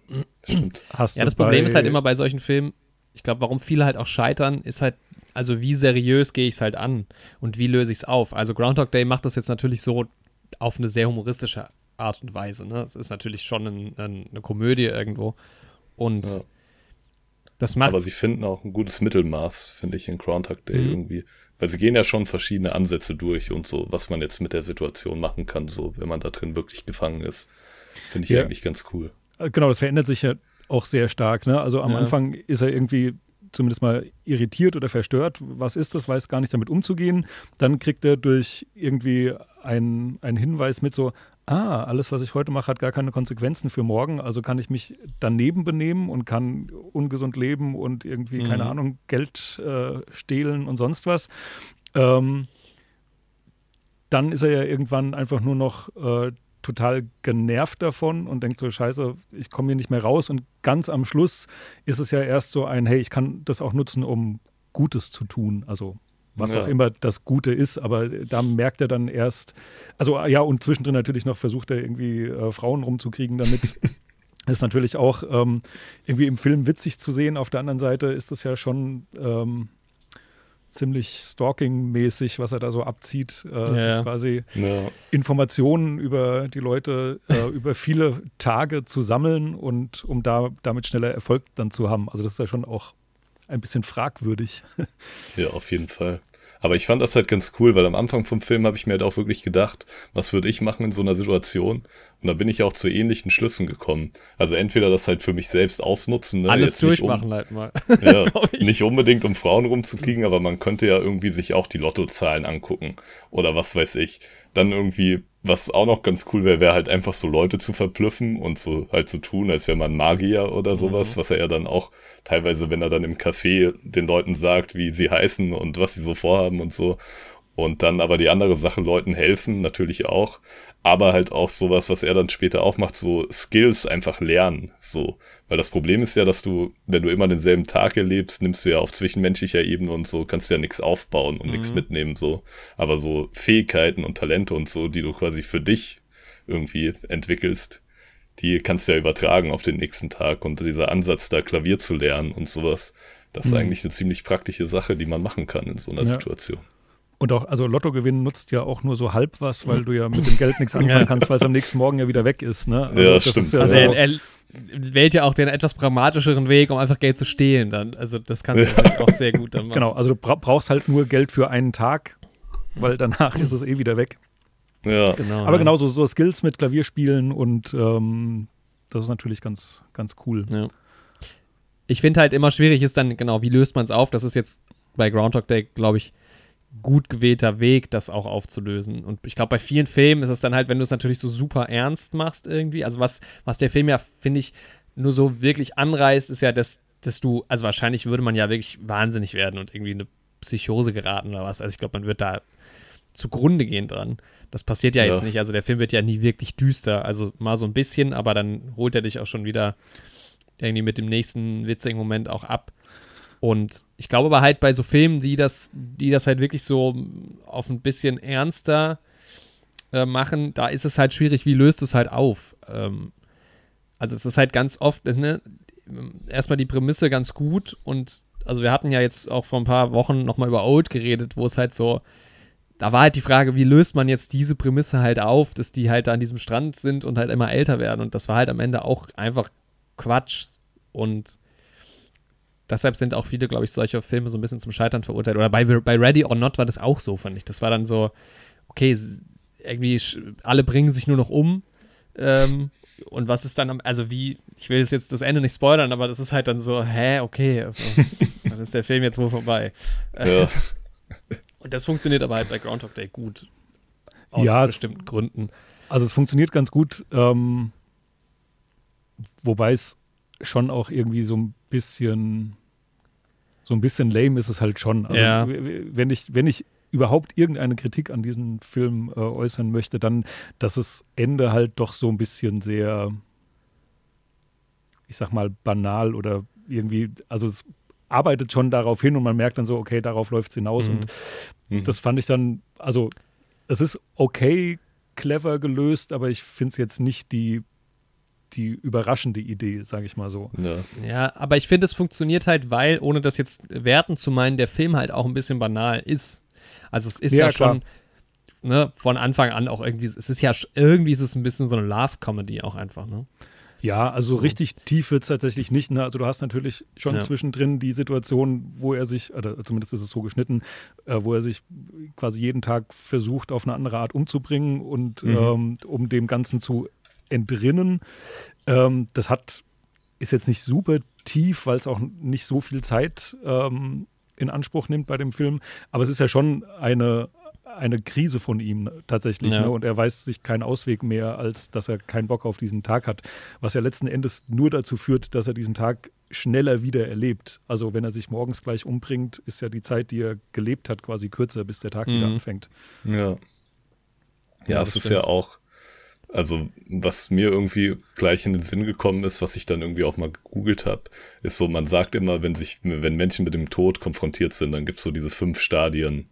stimmt. ja, das Problem ist halt immer bei solchen Filmen, ich glaube, warum viele halt auch scheitern, ist halt, also wie seriös gehe ich es halt an und wie löse ich es auf. Also Groundhog Day macht das jetzt natürlich so auf eine sehr humoristische Art und Weise. Ne? Es ist natürlich schon ein, ein, eine Komödie irgendwo. Und ja. das macht. Aber sie finden auch ein gutes Mittelmaß, finde ich, in Groundhog Day mhm. irgendwie. Weil sie gehen ja schon verschiedene Ansätze durch und so, was man jetzt mit der Situation machen kann, so, wenn man da drin wirklich gefangen ist. Finde ich ja. eigentlich ganz cool. Äh, genau, das verändert sich ja auch sehr stark. Ne? Also am ja. Anfang ist er irgendwie zumindest mal irritiert oder verstört. Was ist das? Weiß gar nicht damit umzugehen. Dann kriegt er durch irgendwie einen, einen Hinweis mit so, ah, alles, was ich heute mache, hat gar keine Konsequenzen für morgen. Also kann ich mich daneben benehmen und kann ungesund leben und irgendwie, mhm. keine Ahnung, Geld äh, stehlen und sonst was. Ähm, dann ist er ja irgendwann einfach nur noch äh, total genervt davon und denkt so, scheiße, ich komme hier nicht mehr raus. Und ganz am Schluss ist es ja erst so ein, hey, ich kann das auch nutzen, um Gutes zu tun. Also was ja. auch immer das Gute ist, aber da merkt er dann erst, also ja, und zwischendrin natürlich noch versucht er irgendwie äh, Frauen rumzukriegen, damit [LAUGHS] ist natürlich auch ähm, irgendwie im Film witzig zu sehen. Auf der anderen Seite ist es ja schon ähm, ziemlich Stalking-mäßig, was er da so abzieht, äh, ja. sich quasi ja. Informationen über die Leute äh, [LAUGHS] über viele Tage zu sammeln und um da damit schneller Erfolg dann zu haben. Also das ist ja schon auch ein bisschen fragwürdig. Ja, auf jeden Fall. Aber ich fand das halt ganz cool, weil am Anfang vom Film habe ich mir halt auch wirklich gedacht, was würde ich machen in so einer Situation? Und da bin ich auch zu ähnlichen Schlüssen gekommen. Also entweder das halt für mich selbst ausnutzen. Ne? Alles Jetzt durchmachen um, halt mal. [LAUGHS] Ja, [LAUGHS] nicht unbedingt um Frauen rumzukriegen, aber man könnte ja irgendwie sich auch die Lottozahlen angucken. Oder was weiß ich. Dann irgendwie was auch noch ganz cool wäre, wäre halt einfach so Leute zu verblüffen und so halt zu tun, als wäre man Magier oder mhm. sowas, mhm. was er ja dann auch teilweise, wenn er dann im Café den Leuten sagt, wie sie heißen und was sie so vorhaben und so. Und dann aber die andere Sache, Leuten helfen, natürlich auch aber halt auch sowas, was er dann später auch macht, so Skills einfach lernen, so. Weil das Problem ist ja, dass du, wenn du immer denselben Tag erlebst, nimmst du ja auf zwischenmenschlicher Ebene und so, kannst du ja nichts aufbauen und mhm. nichts mitnehmen, so. Aber so Fähigkeiten und Talente und so, die du quasi für dich irgendwie entwickelst, die kannst du ja übertragen auf den nächsten Tag und dieser Ansatz, da Klavier zu lernen und sowas, das ist mhm. eigentlich eine ziemlich praktische Sache, die man machen kann in so einer ja. Situation. Und auch, also Lottogewinn nutzt ja auch nur so halb was, weil du ja mit dem Geld nichts anfangen [LAUGHS] kannst, weil es am nächsten Morgen ja wieder weg ist. Ne? Also ja, stimmt. Ja also so er, er, wählt ja auch den etwas pragmatischeren Weg, um einfach Geld zu stehlen dann. Also das kannst du halt auch sehr gut dann [LAUGHS] machen. Genau, also du brauchst halt nur Geld für einen Tag, weil danach ist es eh wieder weg. Ja. Genau, Aber ja. genau, so, so, Skills mit Klavierspielen und ähm, das ist natürlich ganz, ganz cool. Ja. Ich finde halt immer schwierig ist dann, genau, wie löst man es auf? Das ist jetzt bei Groundhog Day, glaube ich, gut gewählter Weg, das auch aufzulösen. Und ich glaube, bei vielen Filmen ist es dann halt, wenn du es natürlich so super ernst machst irgendwie, also was, was der Film ja, finde ich, nur so wirklich anreißt, ist ja, dass, dass du, also wahrscheinlich würde man ja wirklich wahnsinnig werden und irgendwie eine Psychose geraten oder was. Also ich glaube, man wird da zugrunde gehen dran. Das passiert ja, ja, jetzt nicht. Also der Film wird ja nie wirklich düster. Also mal so ein bisschen, aber dann holt er dich auch schon wieder irgendwie mit dem nächsten witzigen Moment auch ab. Und ich glaube aber halt bei so Filmen, die das, die das halt wirklich so auf ein bisschen ernster äh, machen, da ist es halt schwierig, wie löst du es halt auf? Ähm, also es ist halt ganz oft, ne, erstmal die Prämisse ganz gut und also wir hatten ja jetzt auch vor ein paar Wochen nochmal über Old geredet, wo es halt so, da war halt die Frage, wie löst man jetzt diese Prämisse halt auf, dass die halt da an diesem Strand sind und halt immer älter werden und das war halt am Ende auch einfach Quatsch und deshalb sind auch viele, glaube ich, solcher Filme so ein bisschen zum Scheitern verurteilt. Oder bei, bei Ready or Not war das auch so, fand ich. Das war dann so, okay, irgendwie alle bringen sich nur noch um. Ähm, und was ist dann am, also wie, ich will jetzt das Ende nicht spoilern, aber das ist halt dann so, hä, okay, also, [LAUGHS] dann ist der Film jetzt wohl vorbei. Ja. [LAUGHS] und das funktioniert aber halt bei Groundhog Day gut. Aus ja, bestimmten es, Gründen. Also es funktioniert ganz gut, ähm, wobei es schon auch irgendwie so ein bisschen so ein bisschen lame ist es halt schon. Also ja. wenn ich, wenn ich überhaupt irgendeine Kritik an diesem Film äh, äußern möchte, dann, dass das Ende halt doch so ein bisschen sehr, ich sag mal, banal oder irgendwie, also es arbeitet schon darauf hin und man merkt dann so, okay, darauf läuft es hinaus. Mhm. Und mhm. das fand ich dann, also es ist okay, clever gelöst, aber ich finde es jetzt nicht die die überraschende Idee, sage ich mal so. Ja, ja aber ich finde, es funktioniert halt, weil, ohne das jetzt werten zu meinen, der Film halt auch ein bisschen banal ist. Also es ist ja, ja schon ne, von Anfang an auch irgendwie, es ist ja irgendwie ist es ein bisschen so eine Love-Comedy auch einfach, ne? Ja, also richtig tief wird es tatsächlich nicht. Ne? Also du hast natürlich schon ja. zwischendrin die Situation, wo er sich, oder zumindest ist es so geschnitten, äh, wo er sich quasi jeden Tag versucht, auf eine andere Art umzubringen und mhm. ähm, um dem Ganzen zu entrinnen. Ähm, das hat, ist jetzt nicht super tief, weil es auch nicht so viel Zeit ähm, in Anspruch nimmt bei dem Film. Aber es ist ja schon eine, eine Krise von ihm tatsächlich. Ja. Ne? Und er weiß sich keinen Ausweg mehr, als dass er keinen Bock auf diesen Tag hat. Was ja letzten Endes nur dazu führt, dass er diesen Tag schneller wieder erlebt. Also wenn er sich morgens gleich umbringt, ist ja die Zeit, die er gelebt hat, quasi kürzer, bis der Tag mhm. wieder anfängt. Ja. Ja, es ist stimmt. ja auch also, was mir irgendwie gleich in den Sinn gekommen ist, was ich dann irgendwie auch mal gegoogelt habe, ist so, man sagt immer, wenn sich, wenn Menschen mit dem Tod konfrontiert sind, dann gibt's so diese fünf Stadien,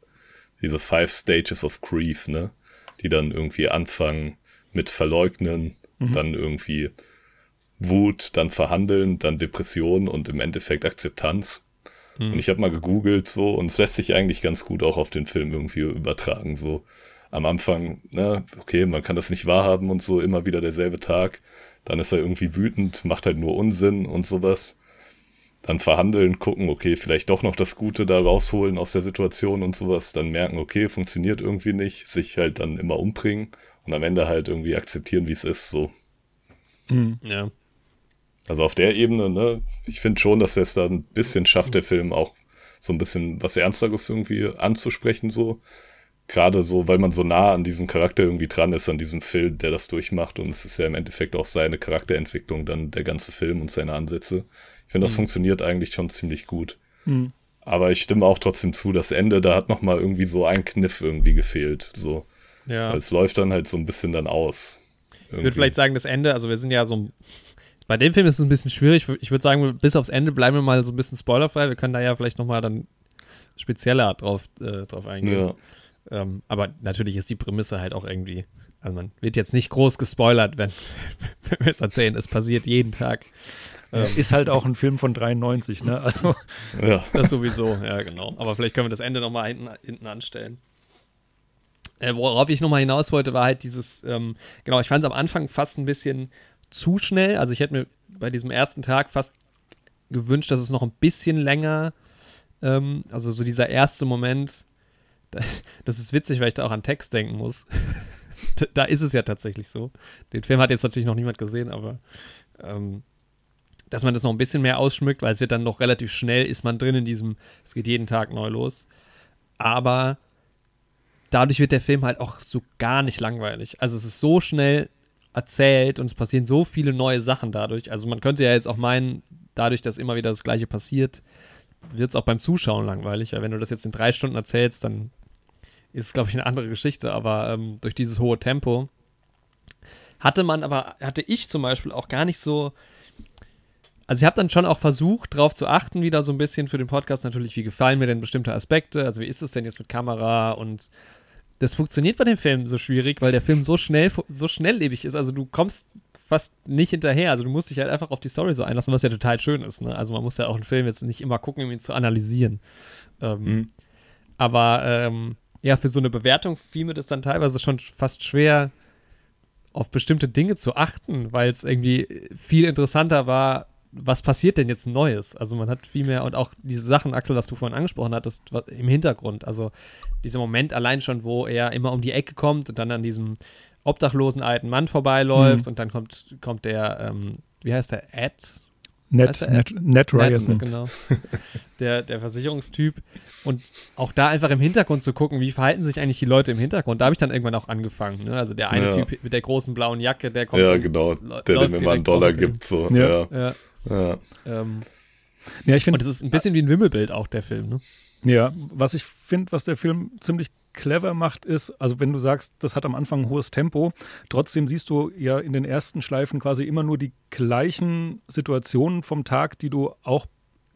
diese five stages of grief, ne? Die dann irgendwie anfangen mit Verleugnen, mhm. dann irgendwie Wut, dann Verhandeln, dann Depression und im Endeffekt Akzeptanz. Mhm. Und ich habe mal gegoogelt so und es lässt sich eigentlich ganz gut auch auf den Film irgendwie übertragen. So, am Anfang, ne, okay, man kann das nicht wahrhaben und so, immer wieder derselbe Tag. Dann ist er irgendwie wütend, macht halt nur Unsinn und sowas. Dann verhandeln, gucken, okay, vielleicht doch noch das Gute da rausholen aus der Situation und sowas. Dann merken, okay, funktioniert irgendwie nicht, sich halt dann immer umbringen und am Ende halt irgendwie akzeptieren, wie es ist, so. Mhm. Ja. Also auf der Ebene, ne, ich finde schon, dass er es da ein bisschen schafft, der Film auch so ein bisschen was Ernsteres irgendwie anzusprechen, so gerade so, weil man so nah an diesem Charakter irgendwie dran ist, an diesem Film, der das durchmacht. Und es ist ja im Endeffekt auch seine Charakterentwicklung, dann der ganze Film und seine Ansätze. Ich finde, das mhm. funktioniert eigentlich schon ziemlich gut. Mhm. Aber ich stimme auch trotzdem zu, das Ende, da hat noch mal irgendwie so ein Kniff irgendwie gefehlt. So. Ja. Es läuft dann halt so ein bisschen dann aus. Irgendwie. Ich würde vielleicht sagen, das Ende, also wir sind ja so bei dem Film ist es ein bisschen schwierig. Ich würde sagen, bis aufs Ende bleiben wir mal so ein bisschen spoilerfrei. Wir können da ja vielleicht noch mal dann spezieller drauf, äh, drauf eingehen. Ja. Ähm, aber natürlich ist die Prämisse halt auch irgendwie, also man wird jetzt nicht groß gespoilert, wenn, [LAUGHS] wenn wir jetzt erzählen, es passiert jeden Tag. Ähm, ist halt auch ein Film von 93, ne? Also. Ja. Das sowieso, ja, genau. Aber vielleicht können wir das Ende nochmal hinten, hinten anstellen. Äh, worauf ich nochmal hinaus wollte, war halt dieses, ähm, genau, ich fand es am Anfang fast ein bisschen zu schnell. Also ich hätte mir bei diesem ersten Tag fast gewünscht, dass es noch ein bisschen länger, ähm, also so dieser erste Moment, [LAUGHS] das ist witzig, weil ich da auch an Text denken muss. [LAUGHS] da ist es ja tatsächlich so. Den Film hat jetzt natürlich noch niemand gesehen, aber ähm, dass man das noch ein bisschen mehr ausschmückt, weil es wird dann noch relativ schnell, ist man drin in diesem, es geht jeden Tag neu los. Aber dadurch wird der Film halt auch so gar nicht langweilig. Also es ist so schnell erzählt und es passieren so viele neue Sachen dadurch. Also man könnte ja jetzt auch meinen, dadurch, dass immer wieder das Gleiche passiert, wird es auch beim Zuschauen langweilig. Weil wenn du das jetzt in drei Stunden erzählst, dann ist, glaube ich, eine andere Geschichte, aber ähm, durch dieses hohe Tempo hatte man aber, hatte ich zum Beispiel auch gar nicht so. Also ich habe dann schon auch versucht, darauf zu achten, wieder so ein bisschen für den Podcast natürlich, wie gefallen mir denn bestimmte Aspekte, also wie ist es denn jetzt mit Kamera und das funktioniert bei dem Film so schwierig, weil der Film so schnell, so schnelllebig ist. Also du kommst fast nicht hinterher. Also du musst dich halt einfach auf die Story so einlassen, was ja total schön ist. Ne? Also man muss ja auch einen Film jetzt nicht immer gucken, um ihn zu analysieren. Ähm, mhm. Aber ähm, ja, für so eine Bewertung fiel mir das dann teilweise schon fast schwer, auf bestimmte Dinge zu achten, weil es irgendwie viel interessanter war, was passiert denn jetzt Neues? Also man hat viel mehr und auch diese Sachen, Axel, was du vorhin angesprochen hattest, was, im Hintergrund. Also dieser Moment allein schon, wo er immer um die Ecke kommt und dann an diesem obdachlosen alten Mann vorbeiläuft mhm. und dann kommt, kommt der, ähm, wie heißt der, Ed? Net, Net, Net Ryerson. genau. [LAUGHS] Der, der Versicherungstyp. Und auch da einfach im Hintergrund zu gucken, wie verhalten sich eigentlich die Leute im Hintergrund. Da habe ich dann irgendwann auch angefangen. Ne? Also der eine ja. Typ mit der großen blauen Jacke, der kommt. Ja, genau. Der dem immer einen Dollar gibt. So. Ja. ja. ja. Ähm, Ja, ich finde. Und es ist ein bisschen wie ein Wimmelbild auch, der Film, ne? Ja, was ich finde, was der Film ziemlich clever macht, ist, also wenn du sagst, das hat am Anfang ein hohes Tempo, trotzdem siehst du ja in den ersten Schleifen quasi immer nur die gleichen Situationen vom Tag, die du auch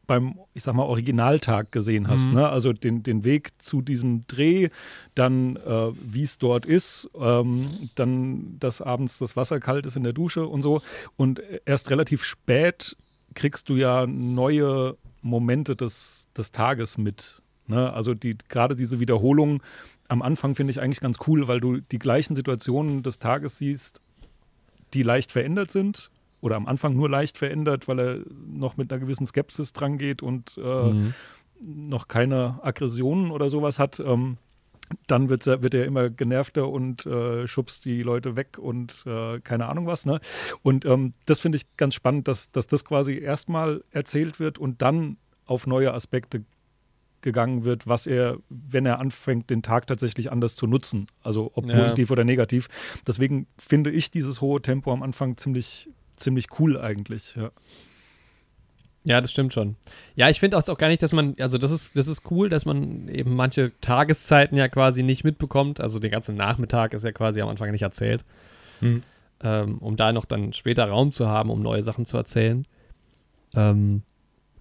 beim, ich sag mal, Originaltag gesehen hast. Mhm. Ne? Also den, den Weg zu diesem Dreh, dann äh, wie es dort ist, ähm, dann, dass abends das Wasser kalt ist in der Dusche und so. Und erst relativ spät kriegst du ja neue Momente des, des Tages mit. Ne? Also die, gerade diese Wiederholung am Anfang finde ich eigentlich ganz cool, weil du die gleichen Situationen des Tages siehst, die leicht verändert sind oder am Anfang nur leicht verändert, weil er noch mit einer gewissen Skepsis dran geht und äh, mhm. noch keine Aggressionen oder sowas hat. Ähm, dann wird, wird er immer genervter und äh, schubst die Leute weg und äh, keine Ahnung was. Ne? Und ähm, das finde ich ganz spannend, dass, dass das quasi erstmal erzählt wird und dann auf neue Aspekte gegangen wird, was er, wenn er anfängt, den Tag tatsächlich anders zu nutzen. Also ob ja. positiv oder negativ. Deswegen finde ich dieses hohe Tempo am Anfang ziemlich, ziemlich cool eigentlich. Ja. Ja, das stimmt schon. Ja, ich finde auch, auch gar nicht, dass man, also das ist, das ist cool, dass man eben manche Tageszeiten ja quasi nicht mitbekommt. Also den ganzen Nachmittag ist ja quasi am Anfang nicht erzählt. Hm. Ähm, um da noch dann später Raum zu haben, um neue Sachen zu erzählen. Ähm,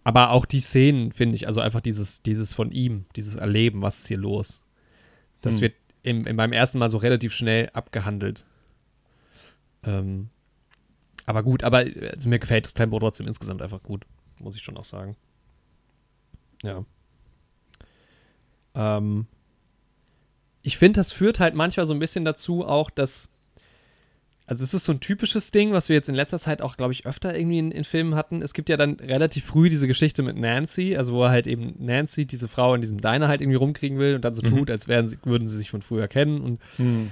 aber auch die Szenen, finde ich, also einfach dieses, dieses von ihm, dieses Erleben, was ist hier los. Das hm. wird im, in meinem ersten Mal so relativ schnell abgehandelt. Ähm, aber gut, aber also mir gefällt das Tempo trotzdem insgesamt einfach gut, muss ich schon auch sagen. Ja. Ähm, ich finde, das führt halt manchmal so ein bisschen dazu auch, dass also es ist so ein typisches Ding, was wir jetzt in letzter Zeit auch, glaube ich, öfter irgendwie in, in, Filmen hatten. Es gibt ja dann relativ früh diese Geschichte mit Nancy, also wo er halt eben Nancy, diese Frau in diesem Diner halt irgendwie rumkriegen will und dann so mhm. tut, als sie, würden sie sich von früher kennen und, mhm.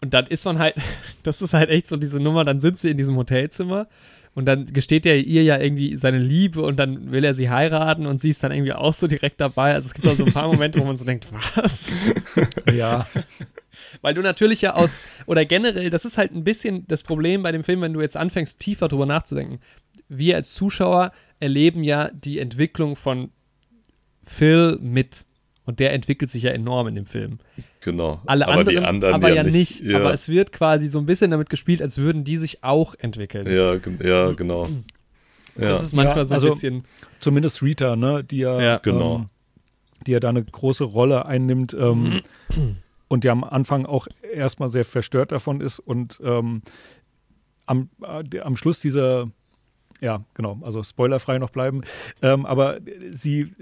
und dann ist man halt, [LAUGHS] das ist halt echt so diese Nummer, dann sind sie in diesem Hotelzimmer und dann gesteht er ihr ja irgendwie seine Liebe und dann will er sie heiraten und sie ist dann irgendwie auch so direkt dabei. Also es gibt auch so ein paar [LAUGHS] Momente, wo man so denkt, was? Ja. [LAUGHS] Weil du natürlich ja aus, oder generell, das ist halt ein bisschen das Problem bei dem Film, wenn du jetzt anfängst, tiefer drüber nachzudenken. Wir als Zuschauer erleben ja die Entwicklung von Phil mit. Und der entwickelt sich ja enorm in dem Film. Genau. Alle aber anderen, anderen aber ja, nicht. Ja. Aber es wird quasi so ein bisschen damit gespielt, als würden die sich auch entwickeln. Ja, ja genau. Das ja. ist manchmal so ein also, bisschen. Zumindest Rita, ne, die ja, ja. Genau. Ähm, die ja da eine große Rolle einnimmt. Ähm, [CLEARS THROAT] und ja am Anfang auch erstmal sehr verstört davon ist und ähm, am, äh, am Schluss dieser, ja, genau, also spoilerfrei noch bleiben, ähm, aber sie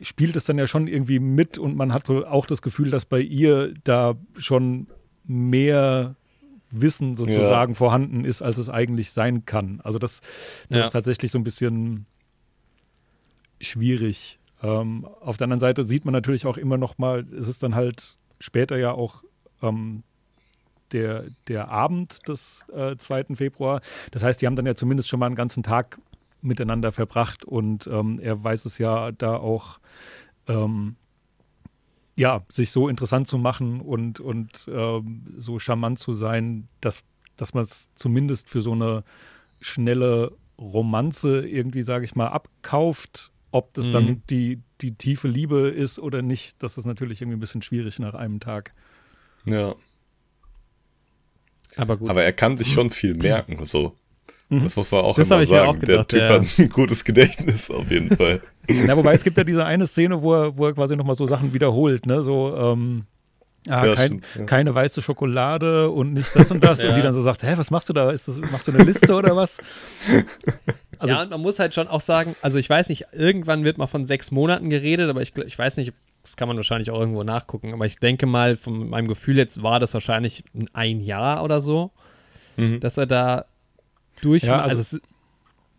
spielt es dann ja schon irgendwie mit und man hat so auch das Gefühl, dass bei ihr da schon mehr Wissen sozusagen ja. vorhanden ist, als es eigentlich sein kann. Also das, das ja. ist tatsächlich so ein bisschen schwierig. Ähm, auf der anderen Seite sieht man natürlich auch immer noch mal, es ist dann halt später ja auch ähm, der, der Abend des äh, 2. Februar. Das heißt, die haben dann ja zumindest schon mal einen ganzen Tag miteinander verbracht und ähm, er weiß es ja da auch, ähm, ja, sich so interessant zu machen und, und ähm, so charmant zu sein, dass, dass man es zumindest für so eine schnelle Romanze irgendwie, sage ich mal, abkauft ob das mhm. dann die, die tiefe Liebe ist oder nicht, das ist natürlich irgendwie ein bisschen schwierig nach einem Tag. Ja. Aber gut. Aber er kann sich schon viel merken, so. Mhm. Das muss man auch das immer sagen. Auch gedacht, Der Typ ja. hat ein gutes Gedächtnis auf jeden [LAUGHS] Fall. Ja, wobei es gibt ja diese eine Szene, wo er, wo er quasi nochmal so Sachen wiederholt, ne? So, ähm, Ah, ja, kein, stimmt, ja. keine weiße Schokolade und nicht das und das. ja. [LAUGHS] Und sie dann so sagt, hä, was machst du da? Ist das, machst du eine Liste oder was? [LAUGHS] Also, ja, und man muss halt schon auch sagen, also ich weiß nicht, irgendwann wird mal von sechs Monaten geredet, aber ich, ich weiß nicht, das kann man wahrscheinlich auch irgendwo nachgucken, aber ich denke mal, von meinem Gefühl jetzt war das wahrscheinlich ein Jahr oder so, mhm. dass er da durch, ja, also, also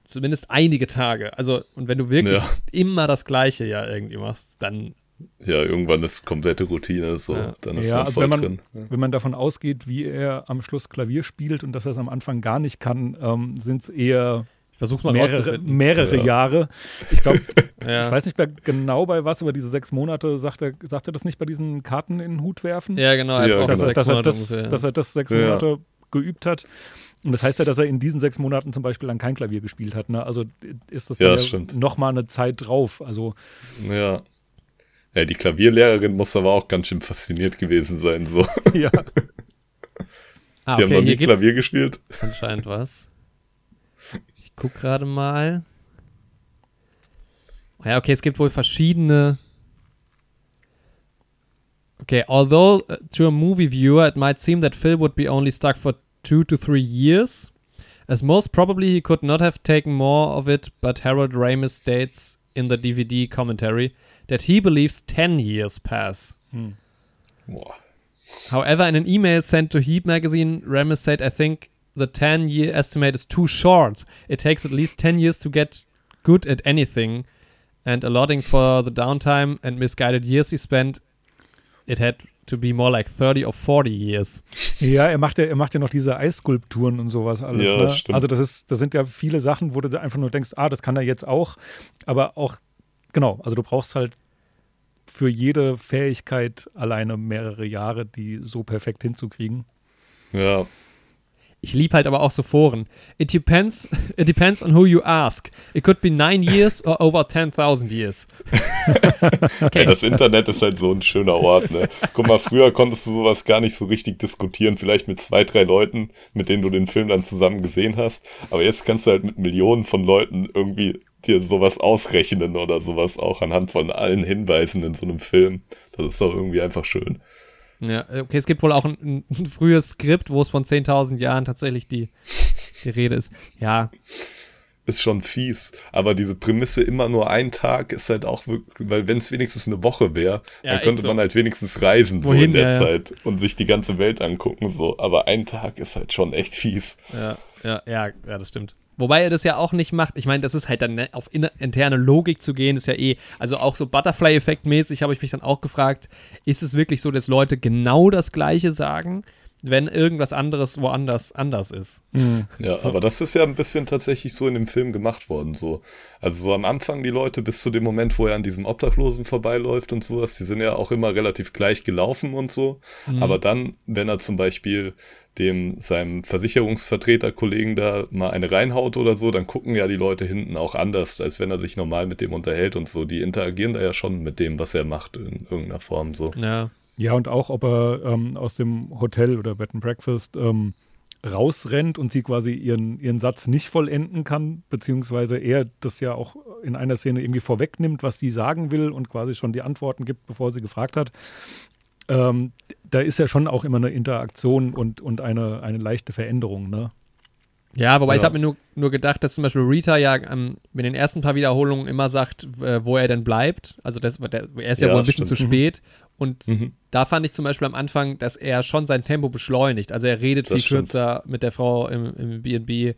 zumindest einige Tage. Also, und wenn du wirklich ja. immer das Gleiche ja irgendwie machst, dann ja, irgendwann ist komplette Routine, so, ja. dann ist ja, man also voll wenn man, drin. Wenn man davon ausgeht, wie er am Schluss Klavier spielt und dass er es am Anfang gar nicht kann, ähm, sind es eher Versucht mal mehrere, mehrere ja. Jahre. Ich glaube, [LAUGHS] ja. ich weiß nicht mehr genau bei was, aber diese sechs Monate, sagt er, sagt er das nicht bei diesen Karten in den Hut werfen? Ja, genau. Ja, dass, genau. Er, dass, er das, dass, er das, sechs Monate geübt hat. Und das heißt ja, dass er in diesen sechs Monaten zum Beispiel dann kein Klavier gespielt hat. Ne? Also ist das ja, ja nochmal eine Zeit drauf. Also ja. Ja, die Klavierlehrerin muss aber auch ganz schön fasziniert gewesen sein. So. [LAUGHS] Ja. [LAUGHS] Ah, Sie okay, haben noch nie Klavier gespielt? Anscheinend was. Ich guck gerade mal. Ja, okay, es gibt wohl verschiedene. Okay, although uh, to a movie viewer it might seem that Phil would be only stuck for two to three years, as most probably he could not have taken more of it, but Harold Ramis states in the DVD commentary that he believes 10 years pass. Hmm. However, in an email sent to Heap magazine, Ramis said, I think the 10 year estimate is too short. It takes at least 10 years to get good at anything. And allotting for the downtime and misguided years he spent, it had to be more like 30 or 40 years. Ja, er macht ja, er macht ja noch diese Eisskulpturen und sowas alles. Ja, ne? stimmt. Also das ist, das sind ja viele Sachen, wo du einfach nur denkst, ah, das kann er jetzt auch. Aber auch, genau, also du brauchst halt für jede Fähigkeit alleine mehrere Jahre, die so perfekt hinzukriegen. Ja. Ich liebe halt aber auch so Foren. It depends, [LAUGHS] it depends on who you ask. It could be nine years or over 10.000 years. okay. [LAUGHS] ja, das Internet ist halt so ein schöner Ort. Ne? Guck mal, früher konntest du sowas gar nicht so richtig diskutieren. Vielleicht mit zwei, drei Leuten, mit denen du den Film dann zusammen gesehen hast. Aber jetzt kannst du halt mit Millionen von Leuten irgendwie dir sowas ausrechnen oder sowas auch anhand von allen Hinweisen in so einem Film. Das ist doch irgendwie einfach schön. Ja, okay, es gibt wohl auch ein, ein frühes Skript, wo es von 10.000 Jahren tatsächlich die, die Rede ist. Ja. Ist schon fies. Aber diese Prämisse immer nur ein Tag ist halt auch wirklich, weil wenn es wenigstens eine Woche wäre, ja, dann könnte so. man halt wenigstens reisen Wohin, so in der ja, Zeit und sich die ganze Welt angucken so. Aber ein Tag ist halt schon echt fies. Ja, ja, ja, ja, das stimmt. Wobei er das ja auch nicht macht. Ich meine, das ist halt dann ne, auf interne Logik zu gehen, ist ja eh, also auch so Butterfly-Effekt-mäßig habe ich mich dann auch gefragt, ist es wirklich so, dass Leute genau das Gleiche sagen? wenn irgendwas anderes woanders anders ist. Mhm. Ja, so. aber das ist ja ein bisschen tatsächlich so in dem Film gemacht worden. So. Also so am Anfang die Leute bis zu dem Moment, wo er an diesem Obdachlosen vorbeiläuft und sowas, die sind ja auch immer relativ gleich gelaufen und so. Mhm. Aber dann, wenn er zum Beispiel dem seinem Versicherungsvertreterkollegen da mal eine reinhaut oder so, dann gucken ja die Leute hinten auch anders, als wenn er sich normal mit dem unterhält und so. Die interagieren da ja schon mit dem, was er macht in irgendeiner Form so. Ja. Ja, und auch, ob er ähm, aus dem Hotel oder Bed and Breakfast ähm, rausrennt und sie quasi ihren, ihren Satz nicht vollenden kann, beziehungsweise er das ja auch in einer Szene irgendwie vorwegnimmt, was sie sagen will und quasi schon die Antworten gibt, bevor sie gefragt hat ähm, da ist ja schon auch immer eine Interaktion und, und eine, eine leichte Veränderung, ne? Ja, wobei ja. ich habe mir nur, nur gedacht, dass zum Beispiel Rita ja ähm, mit den ersten paar Wiederholungen immer sagt, äh, wo er denn bleibt. Also das, der, er ist ja, ja wohl ein bisschen stimmt. zu spät. Und mhm. da fand ich zum Beispiel am Anfang, dass er schon sein Tempo beschleunigt. Also er redet das viel stimmt. kürzer mit der Frau im B&B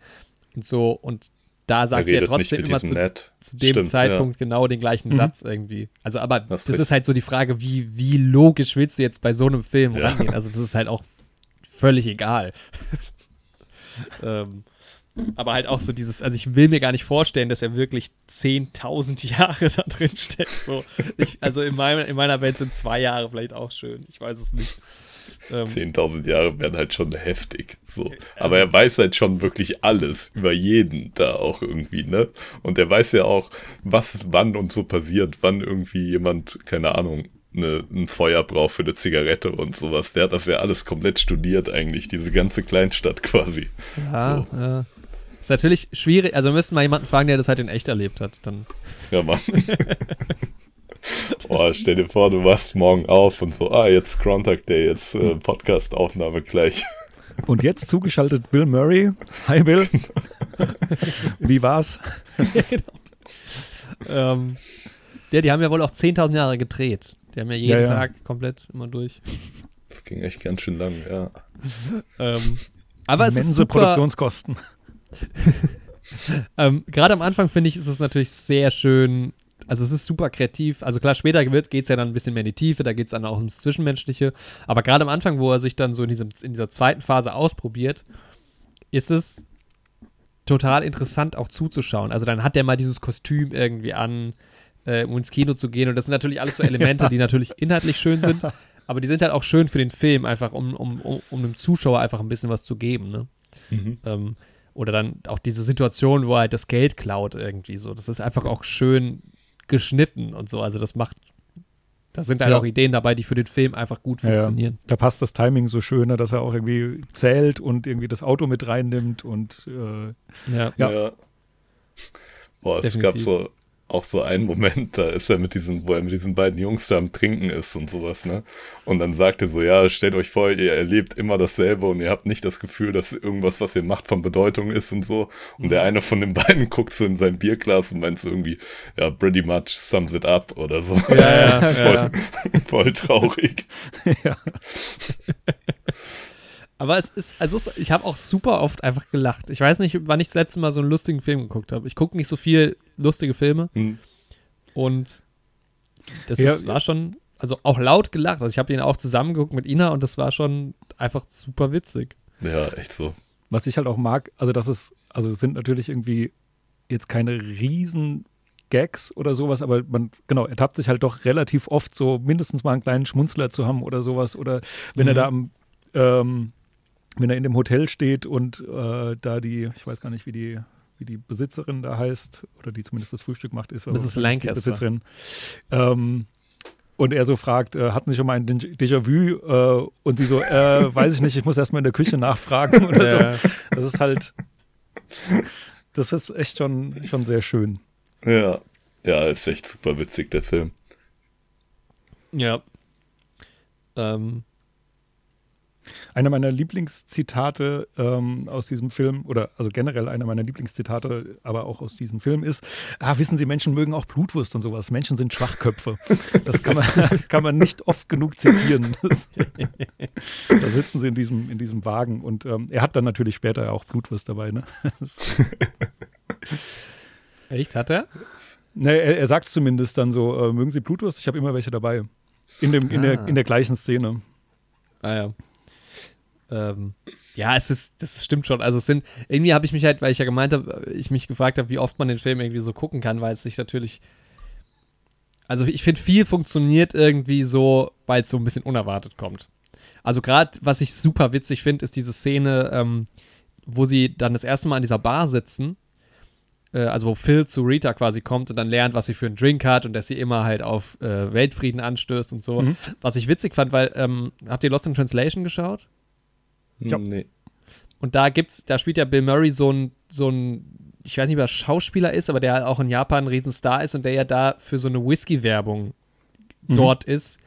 und so. Und da sagt sie ja trotzdem immer zu, zu, dem Stimmt, Zeitpunkt ja. genau den gleichen mhm. Satz irgendwie. Also, aber das, das ist halt so die Frage, wie, wie logisch willst du jetzt bei so einem Film ja. rangehen? Also, das ist halt auch völlig egal. [LAUGHS] ähm, aber halt auch so dieses, also ich will mir gar nicht vorstellen, dass er wirklich 10.000 Jahre da drin steckt. So. Ich, also in, mein, in meiner Welt sind zwei Jahre vielleicht auch schön. Ich weiß es nicht. Ähm, 10.000 Jahre wären halt schon heftig. So. Also, Aber er weiß halt schon wirklich alles über jeden da auch irgendwie, ne? Und er weiß ja auch, was wann und so passiert, wann irgendwie jemand, keine Ahnung, eine, ein Feuer braucht für eine Zigarette und sowas. Der hat das ja alles komplett studiert eigentlich, diese ganze Kleinstadt quasi. Ja, so. ja. Ist natürlich schwierig, also wir müssten mal jemanden fragen, der das halt in echt erlebt hat. Dann. Ja, Mann. [LAUGHS] Oh, stell dir vor, du wachst morgen auf und so, ah, jetzt Groundhog Day, jetzt äh, Podcast-Aufnahme gleich. Und jetzt zugeschaltet Bill Murray. Hi Bill. Wie war's? ja, [LAUGHS] genau. ähm, ja, die haben ja wohl auch 10.000 Jahre gedreht. Die haben ja jeden ja, ja. Tag komplett immer durch. Das ging echt ganz schön lang, ja. ähm, aber es ist super, Produktionskosten. [LAUGHS] ähm, Gerade am Anfang finde ich, ist es natürlich sehr schön also es ist super kreativ. Also klar, später geht es ja dann ein bisschen mehr in die Tiefe, da geht es dann auch ums Zwischenmenschliche. Aber gerade am Anfang, wo er sich dann so in, diesem, in dieser zweiten Phase ausprobiert, ist es total interessant auch zuzuschauen. Also dann hat er mal dieses Kostüm irgendwie an, äh, um ins Kino zu gehen. Und das sind natürlich alles so Elemente, [LAUGHS] die natürlich inhaltlich schön sind, aber die sind halt auch schön für den Film, einfach um, um, um, um dem Zuschauer einfach ein bisschen was zu geben. Ne? Mhm. Ähm, oder dann auch diese Situation, wo er halt das Geld klaut irgendwie so. Das ist einfach auch schön geschnitten und so. Also das macht, da sind halt ja. auch Ideen dabei, die für den Film einfach gut funktionieren. Ja, da passt das Timing so schön, ne, dass er auch irgendwie zählt und irgendwie das Auto mit reinnimmt und äh, ja. ja. Boah, es Definitiv. gab so auch so einen Moment, da ist er mit diesen, wo er mit diesen beiden Jungs da am Trinken ist und sowas, ne? Und dann sagt er so, ja, stellt euch vor, ihr erlebt immer dasselbe und ihr habt nicht das Gefühl, dass irgendwas, was ihr macht, von Bedeutung ist und so. Und der eine von den beiden [LAUGHS] guckt so in sein Bierglas und meint so irgendwie, ja, pretty much sums it up oder so. Ja, ja, voll, [LAUGHS] ja. voll traurig. [LAUGHS] ja. Aber es ist, also ich habe auch super oft einfach gelacht. Ich weiß nicht, wann ich das letzte Mal so einen lustigen Film geguckt habe. Ich gucke nicht so viel lustige Filme. Hm. Und das ja, ist, war schon, also auch laut gelacht. Also ich habe ihn auch zusammengeguckt mit Ina und das war schon einfach super witzig. Ja, echt so. Was ich halt auch mag, also das ist, also es sind natürlich irgendwie jetzt keine riesen Gags oder sowas, aber man, genau, ertappt sich halt doch relativ oft so mindestens mal einen kleinen Schmunzler zu haben oder sowas. Oder wenn mhm. er da am ähm, wenn er in dem Hotel steht und äh, da die, ich weiß gar nicht, wie die, wie die Besitzerin da heißt, oder die zumindest das Frühstück macht, ist Mrs. Lancaster. Besitzerin. Ähm, und er so fragt, äh, hatten Sie schon mal ein Déjà-vu? Äh, und sie so, äh, [LAUGHS] weiß ich nicht, ich muss erstmal in der Küche nachfragen [LAUGHS] oder ja. so. Das ist halt, das ist echt schon, schon sehr schön. Ja, ja, ist echt super witzig, der Film. Ja. Ähm, einer meiner Lieblingszitate ähm, aus diesem Film, oder also generell einer meiner Lieblingszitate, aber auch aus diesem Film ist, ah, wissen Sie, Menschen mögen auch Blutwurst und sowas. Menschen sind Schwachköpfe. Das kann man, [LAUGHS] kann man nicht oft genug zitieren. [LAUGHS] Das, da sitzen sie in diesem, in diesem Wagen und ähm, er hat dann natürlich später auch Blutwurst dabei. Ne? [LAUGHS] Echt, hat er? Ne, er, er sagt zumindest dann so, äh, mögen Sie Blutwurst? Ich habe immer welche dabei. In, dem, in, der, ah. in der gleichen Szene. Ah ja. Ähm, ja, es ist, das stimmt schon. Also es sind, irgendwie habe ich mich halt, weil ich ja gemeint habe, ich mich gefragt habe, wie oft man den Film irgendwie so gucken kann, weil es sich natürlich, also ich finde, viel funktioniert irgendwie so, weil es so ein bisschen unerwartet kommt. Also gerade, was ich super witzig finde, ist diese Szene, ähm, wo sie dann das erste Mal an dieser Bar sitzen äh, also wo Phil zu Rita quasi kommt und dann lernt, was sie für einen Drink hat und dass sie immer halt auf äh, Weltfrieden anstößt und so. Mhm. Was ich witzig fand, weil, ähm, habt ihr Lost in Translation geschaut? Ja. Nee. Und da gibt's, da spielt ja Bill Murray so ein, so ein, ich weiß nicht, wer Schauspieler ist, aber der auch in Japan ein Riesenstar ist und der ja da für so eine Whisky-Werbung mhm. dort ist.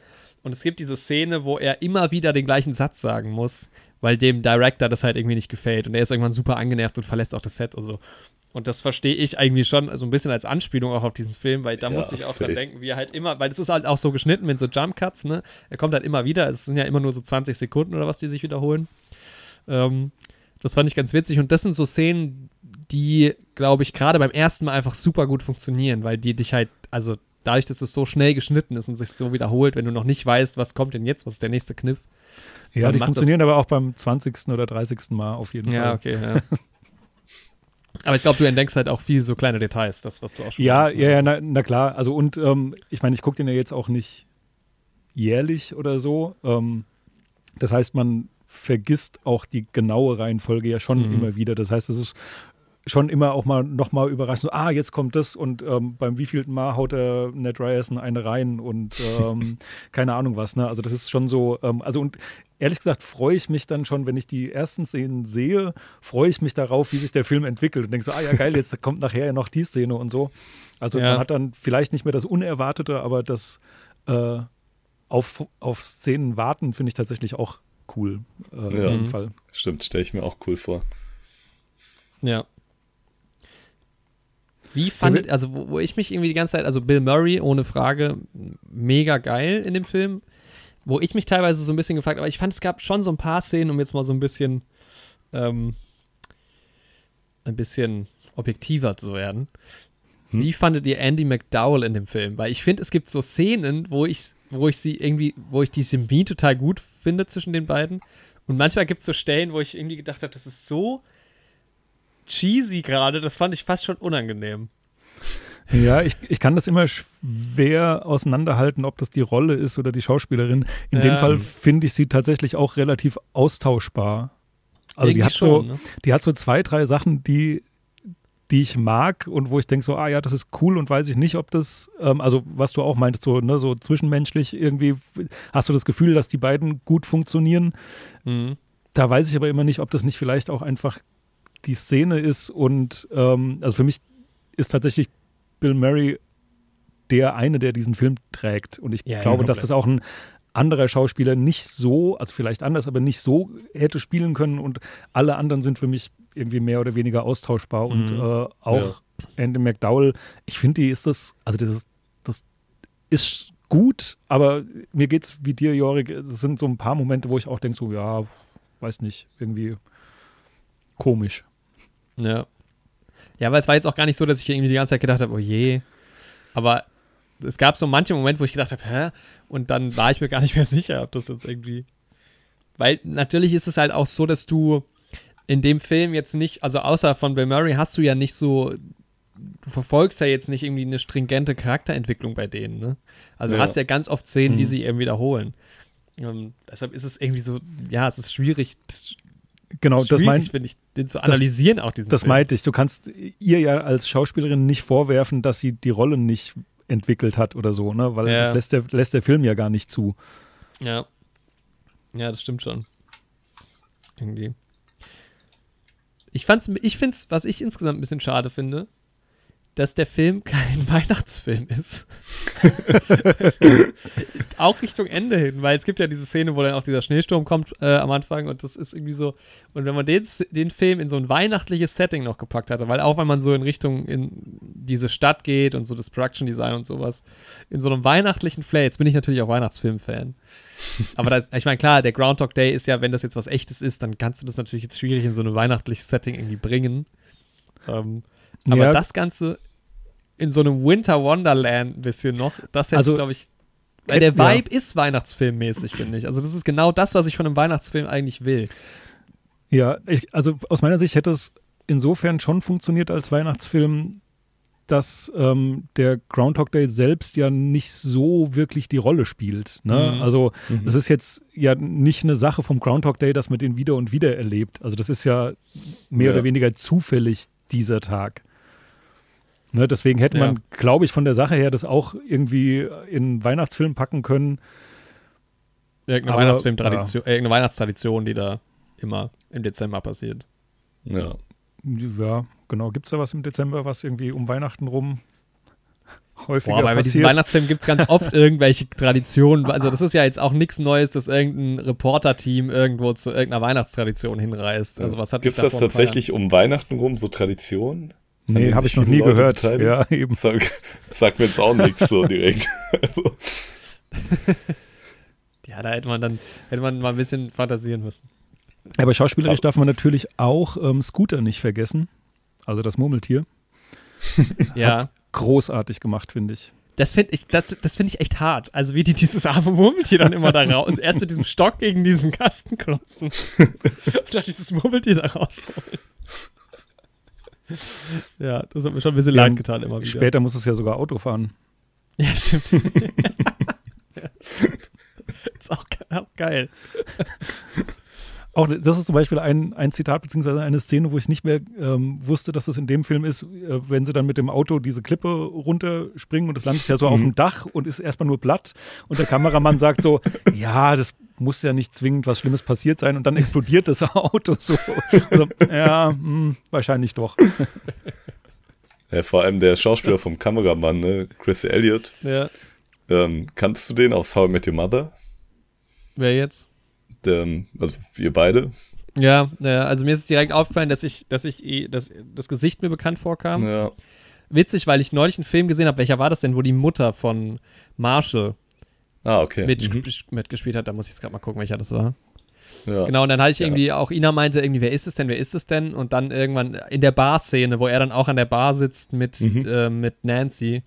Und es gibt diese Szene, wo er immer wieder den gleichen Satz sagen muss, weil dem Director das halt irgendwie nicht gefällt. Und er ist irgendwann super angenervt und verlässt auch das Set und so. Und das verstehe ich eigentlich schon so ein bisschen als Anspielung auch auf diesen Film, weil da ja, musste ich auch safe. dran denken, wie er halt immer, weil das ist halt auch so geschnitten mit so Jump Cuts, ne? Er kommt halt immer wieder, es sind ja immer nur so 20 Sekunden oder was, die sich wiederholen. Ähm, das fand ich ganz witzig. Und das sind so Szenen, die, glaube ich, gerade beim ersten Mal einfach super gut funktionieren, weil die dich halt, also dadurch, dass es so schnell geschnitten ist und sich so wiederholt, wenn du noch nicht weißt, was kommt denn jetzt, was ist der nächste Kniff. Ja, die funktionieren aber auch beim 20. oder 30. Mal auf jeden ja, Fall. Okay, ja, okay. [LAUGHS] Aber ich glaube, du entdeckst halt auch viel so kleine Details, das, was du auch schon Ja, hast, ne? ja, ja, na, na, klar. Also, und ähm, ich meine, ich gucke den ja jetzt auch nicht jährlich oder so. Ähm, das heißt, man vergisst auch die genaue Reihenfolge ja schon mhm. immer wieder. Das heißt, es ist schon immer auch mal nochmal überraschend, so, ah, jetzt kommt das und ähm, beim wievielten Mal haut der Ned Ryerson eine rein und ähm, [LAUGHS] keine Ahnung was, ne? Also das ist schon so, ähm, also und ehrlich gesagt freue ich mich dann schon, wenn ich die ersten Szenen sehe, freue ich mich darauf, wie sich der Film entwickelt und denke so, ah ja geil, jetzt kommt nachher ja noch die Szene und so. Also ja. man hat dann vielleicht nicht mehr das Unerwartete, aber das äh, auf, auf Szenen warten finde ich tatsächlich auch cool. Äh, ja, in dem Fall. Stimmt, stelle ich mir auch cool vor. Ja. Wie fandet, also wo, wo, ich mich irgendwie die ganze Zeit, also Bill Murray, ohne Frage, mega geil in dem Film. Wo ich mich teilweise so ein bisschen gefragt, aber ich fand, es gab schon so ein paar Szenen, um jetzt mal so ein bisschen, ähm, ein bisschen objektiver zu werden. Hm. Wie fandet ihr Andy McDowell in dem Film? Weil ich finde, es gibt so Szenen, wo ich, wo ich sie irgendwie, wo ich die Symbie total gut finde zwischen den beiden. Und manchmal gibt es so Stellen, wo ich irgendwie gedacht habe, das ist so cheesy gerade, das fand ich fast schon unangenehm. Ja, ich, ich kann das immer schwer auseinanderhalten, ob das die Rolle ist oder die Schauspielerin. In ja. dem Fall finde ich sie tatsächlich auch relativ austauschbar. Also die hat schon, so, ne? die hat so zwei, drei Sachen, die, die ich mag und wo ich denke so, ah ja, das ist cool und weiß ich nicht, ob das, ähm, also was du auch meintest, so, ne, so zwischenmenschlich irgendwie, hast du das Gefühl, dass die beiden gut funktionieren. Mhm. Da weiß ich aber immer nicht, ob das nicht vielleicht auch einfach die Szene ist und ähm, also für mich ist tatsächlich Bill Murray der eine, der diesen Film trägt. Und ich ja, glaube, ja, dass das auch ein anderer Schauspieler nicht so, also vielleicht anders, aber nicht so hätte spielen können. Und alle anderen sind für mich irgendwie mehr oder weniger austauschbar. Mhm. Und äh, auch ja. Andy McDowell, ich finde, die ist das, also das ist, das ist gut, aber mir geht es wie dir, Jorik, es sind so ein paar Momente, wo ich auch denke, so, ja, weiß nicht, irgendwie komisch. Ja. Ja, aber es war jetzt auch gar nicht so, dass ich irgendwie die ganze Zeit gedacht habe, oh je. Aber es gab so manche Momente, wo ich gedacht habe, hä? Und dann war ich mir gar nicht mehr [LAUGHS] sicher, ob das jetzt irgendwie. Weil natürlich ist es halt auch so, dass du in dem Film jetzt nicht, also außer von Bill Murray hast du ja nicht so, du verfolgst ja jetzt nicht irgendwie eine stringente Charakterentwicklung bei denen, ne? Also ja. du hast ja ganz oft Szenen, mhm. die sich eben wiederholen. Und deshalb ist es irgendwie so, ja, es ist schwierig. Genau, schwierig, das meint, finde ich, den zu analysieren das, auch diesen Das Film. meinte ich. Du kannst ihr ja als Schauspielerin nicht vorwerfen, dass sie die Rolle nicht entwickelt hat oder so, ne? Weil ja. das lässt der, lässt der Film ja gar nicht zu. Ja. Ja, das stimmt schon. Irgendwie. Ich fand's, ich find's, was ich insgesamt ein bisschen schade finde, dass der Film [LAUGHS] kein Weihnachtsfilm ist. [LAUGHS] auch Richtung Ende hin, weil es gibt ja diese Szene, wo dann auch dieser Schneesturm kommt äh, am Anfang und das ist irgendwie so. Und wenn man den, den Film in so ein weihnachtliches Setting noch gepackt hatte, weil auch wenn man so in Richtung in diese Stadt geht und so das Production Design und sowas, in so einem weihnachtlichen Flair, jetzt bin ich natürlich auch Weihnachtsfilm-Fan. Aber das, ich meine, klar, der Groundhog Day ist ja, wenn das jetzt was echtes ist, dann kannst du das natürlich jetzt schwierig in so ein weihnachtliches Setting irgendwie bringen. Ähm, aber ja. das Ganze in so einem Winter Wonderland ein bisschen noch, das hätte also, glaube ich. Weil der Vibe ja. ist Weihnachtsfilmmäßig, finde ich. Also, das ist genau das, was ich von einem Weihnachtsfilm eigentlich will. Ja, ich, also aus meiner Sicht hätte es insofern schon funktioniert als Weihnachtsfilm, dass ähm, der Groundhog Day selbst ja nicht so wirklich die Rolle spielt. Ne? Mhm. Also mhm. es ist jetzt ja nicht eine Sache vom Groundhog Day, dass man den wieder und wieder erlebt. Also das ist ja mehr ja. oder weniger zufällig dieser Tag. Ne, deswegen hätte man, glaube ich, von der Sache her das auch irgendwie in Weihnachtsfilm packen können. Irgendeine, Weihnachtsfilmtradition, ja. irgendeine Weihnachtstradition, die da immer im Dezember passiert. Ja. Ja, genau. Gibt es da was im Dezember, was irgendwie um Weihnachten rum häufiger Boah, aber passiert? bei diesen Weihnachtsfilmen gibt es ganz oft [LAUGHS] irgendwelche Traditionen. Also das ist ja jetzt auch nichts Neues, dass irgendein Reporter-Team irgendwo zu irgendeiner Weihnachtstradition hinreist. Also was hat Gibt es das tatsächlich um Weihnachten rum, so Traditionen? Nee, habe ich noch nie Leute gehört. Ja, [LAUGHS] eben. Sag, sagt mir jetzt auch nichts so direkt. [LAUGHS] also. [LAUGHS] Ja, da hätte man dann hätte man mal ein bisschen fantasieren müssen. Aber schauspielerisch darf man natürlich auch ähm, Scooter nicht vergessen. Also das Murmeltier. ja. Hat's großartig gemacht, finde ich. Das finde ich, das, das find ich echt hart. Also wie die dieses arme Murmeltier dann immer da raus, erst mit diesem Stock gegen diesen Kasten klopfen und dann dieses Murmeltier da rausholen. [LAUGHS] ja, das hat mir schon ein bisschen ja, leid getan immer wieder. Später muss es ja sogar Auto fahren. [LAUGHS] Ja, stimmt. [LAUGHS] ja, stimmt. Ist auch, auch geil. Auch das ist zum Beispiel ein, ein Zitat beziehungsweise eine Szene, wo ich nicht mehr ähm, wusste, dass das in dem Film ist, äh, wenn sie dann mit dem Auto diese Klippe runterspringen und es landet ja so mhm. auf dem Dach und ist erstmal nur platt und der Kameramann sagt so, [LAUGHS] ja, das muss ja nicht zwingend was Schlimmes passiert sein und dann explodiert das [LAUGHS] Auto so. Also, ja, mh, hm, wahrscheinlich doch. [LAUGHS] Ja, vor allem der Schauspieler vom Kameramann, ne? Chris Elliott. Ja. Ähm, kannst du den aus How I Met Your Mother? Wer jetzt? Ähm, also wir beide. Ja, ja, also mir ist es direkt aufgefallen, dass ich, dass ich eh, dass das Gesicht mir bekannt vorkam. Ja. Witzig, weil ich neulich einen Film gesehen habe, welcher war das denn, wo die Mutter von Marshall ah, okay. mit, mhm. mitgespielt hat. Da muss ich jetzt gerade mal gucken, welcher das war. Ja. Genau, und dann hatte ich irgendwie, ja. auch Ina meinte irgendwie, wer ist es denn, wer ist es denn? Und dann irgendwann in der Bar-Szene, wo er dann auch an der Bar sitzt mit, mhm. äh, mit Nancy,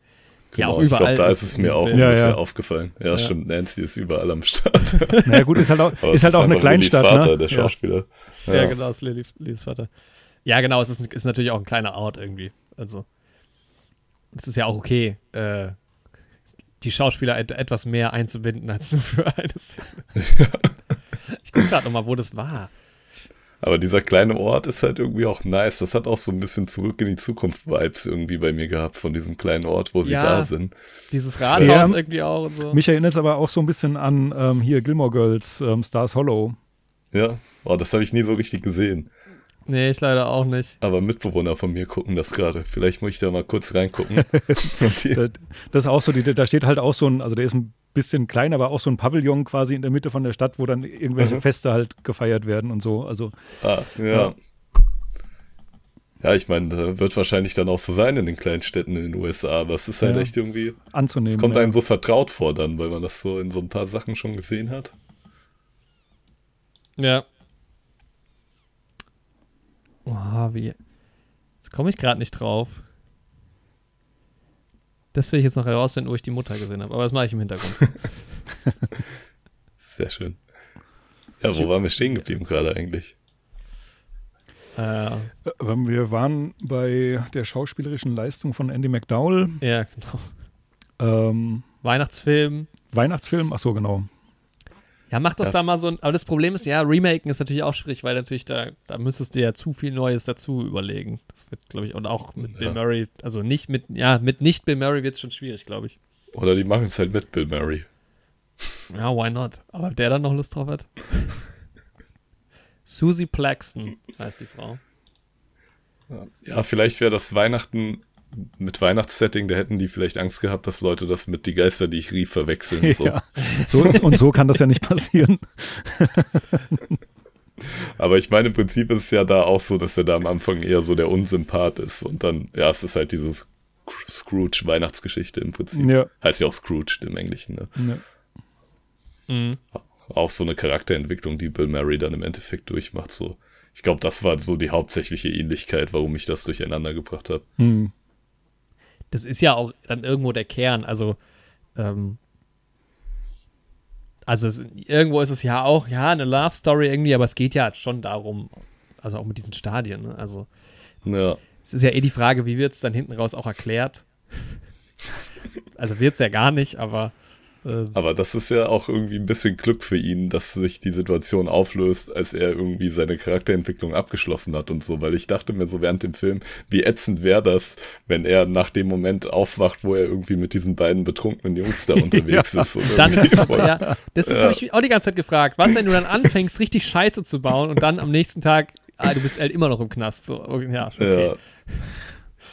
Genau, ja, auch überall. Ich glaube, da ist es mir auch ungefähr ja, ja. aufgefallen. Ja, stimmt, Nancy ist überall am Start. [LAUGHS] Na ja, gut, ist halt auch, [LAUGHS] ist halt auch eine Kleinstadt. Lillys Vater, ne? der Schauspieler. Ja, genau, ist Lillys Vater. Ja, genau, es ist, ist natürlich auch ein kleiner Ort irgendwie. Also, es ist ja auch okay, äh, die Schauspieler et etwas mehr einzubinden als nur für eine Szene. [LAUGHS] ich gucke gerade nochmal, wo das war. Aber dieser kleine Ort ist halt irgendwie auch nice. Das hat auch so ein bisschen zurück in die Zukunft Vibes irgendwie bei mir gehabt von diesem kleinen Ort, wo sie ja, da sind. Dieses Rathaus ja, irgendwie auch und so. Mich erinnert es aber auch so ein bisschen an ähm, hier Gilmore Girls, ähm, Stars Hollow. Ja, oh, das habe ich nie so richtig gesehen. Nee, ich leider auch nicht. Aber Mitbewohner von mir gucken das gerade. Vielleicht muss ich da mal kurz reingucken. [LAUGHS] das ist auch so, die, da steht halt auch so ein, also der ist ein bisschen klein, aber auch so ein Pavillon quasi in der Mitte von der Stadt, wo dann irgendwelche mhm. Feste halt gefeiert werden und so. Also, ah, ja. ja. Ja, ich meine, wird wahrscheinlich dann auch so sein in den kleinen Städten in den USA, aber es ist halt ja, echt irgendwie anzunehmen. Es kommt ja. einem so vertraut vor dann, weil man das so in so ein paar Sachen schon gesehen hat. Ja. Oh, wie. Jetzt komme ich gerade nicht drauf. Das will ich jetzt noch herausfinden, wo ich die Mutter gesehen habe. Aber das mache ich im Hintergrund. [LAUGHS] Sehr schön. Ja, wo waren wir stehen geblieben gerade eigentlich? Äh, wir waren bei der schauspielerischen Leistung von Andy McDowell. Ja, genau. Ähm, Weihnachtsfilm. Weihnachtsfilm, ach so, genau. Ja, mach doch ja. da mal so ein. Aber das Problem ist, ja, Remaken ist natürlich auch schwierig, weil natürlich da, da müsstest du ja zu viel Neues dazu überlegen. Das wird, glaube ich, und auch mit ja. Bill Murray, also nicht mit, ja, mit nicht Bill Murray wird es schon schwierig, glaube ich. Oder die machen es halt mit Bill Murray. Ja, why not? Aber ob der dann noch Lust drauf hat? Susie Plaxton heißt die Frau. Ja, vielleicht wäre das Weihnachten mit Weihnachtssetting, da hätten die vielleicht Angst gehabt, dass Leute das mit die Geister, die ich rief, verwechseln. So. Ja. so und so kann das ja nicht passieren. [LAUGHS] Aber ich meine, im Prinzip ist es ja da auch so, dass er da am Anfang eher so der Unsympath ist. Und dann, ja, es ist halt dieses Scrooge-Weihnachtsgeschichte im Prinzip. Ja. Heißt ja auch Scrooge im Englischen, ne? Ja. Mhm. Auch so eine Charakterentwicklung, die Bill Murray dann im Endeffekt durchmacht. So. Ich glaube, das war so die hauptsächliche Ähnlichkeit, warum ich das durcheinander gebracht habe. Mhm das ist ja auch dann irgendwo der Kern. Also, ähm, also es, irgendwo ist es ja auch, ja, eine Love Story irgendwie, aber es geht ja schon darum, also auch mit diesen Stadien, ne? Also, ja. es ist ja eh die Frage, wie wird es dann hinten raus auch erklärt? also wird es ja gar nicht, aber. Aber das ist ja auch irgendwie ein bisschen Glück für ihn, dass sich die Situation auflöst, als er irgendwie seine Charakterentwicklung abgeschlossen hat und so, weil ich dachte mir so während dem Film, wie ätzend wäre das, wenn er nach dem Moment aufwacht, wo er irgendwie mit diesen beiden betrunkenen Jungs da [LAUGHS] unterwegs ja. ist. dann ist es, ja, das ist, ja. habe ich auch die ganze Zeit gefragt. Was, wenn du dann anfängst, richtig Scheiße zu bauen und dann am nächsten Tag, ah, du bist halt immer noch im Knast. So, ja, okay. Ja.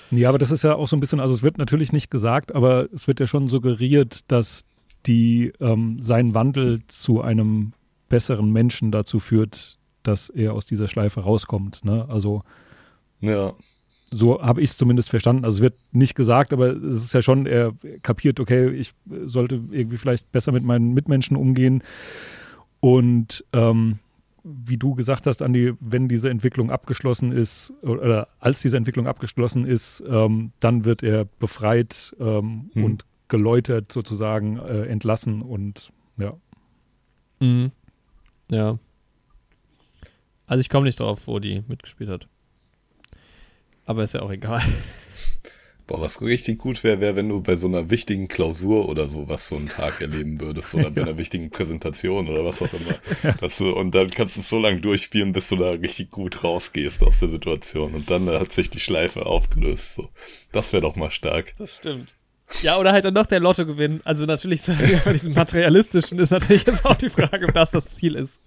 Ja, aber das ist ja auch so ein bisschen, also es wird natürlich nicht gesagt, aber es wird ja schon suggeriert, dass die ähm, sein Wandel zu einem besseren Menschen dazu führt, dass er aus dieser Schleife rauskommt. Ne? Also ja. so habe ich es zumindest verstanden. Also es wird nicht gesagt, aber es ist ja schon, er kapiert, okay, ich sollte irgendwie vielleicht besser mit meinen Mitmenschen umgehen. Und ähm, wie du gesagt hast, Andi, wenn diese Entwicklung abgeschlossen ist oder als diese Entwicklung abgeschlossen ist, ähm, dann wird er befreit ähm, hm. und geläutert sozusagen äh, entlassen und ja. Mhm. Ja. Also ich komme nicht drauf, wo die mitgespielt hat. Aber ist ja auch egal. [LAUGHS] Boah, was richtig gut wäre, wäre, wenn du bei so einer wichtigen Klausur oder so was so einen Tag erleben würdest oder bei [LAUGHS] einer wichtigen Präsentation oder was auch immer. Ja. Du, und dann kannst du es so lange durchspielen, bis du da richtig gut rausgehst aus der Situation. Und dann hat sich die Schleife aufgelöst. So. Das wäre doch mal stark. Das stimmt. Ja, oder halt dann noch der Lotto gewinnen. Also natürlich so bei diesem materialistischen ist natürlich jetzt auch die Frage, ob das das Ziel ist.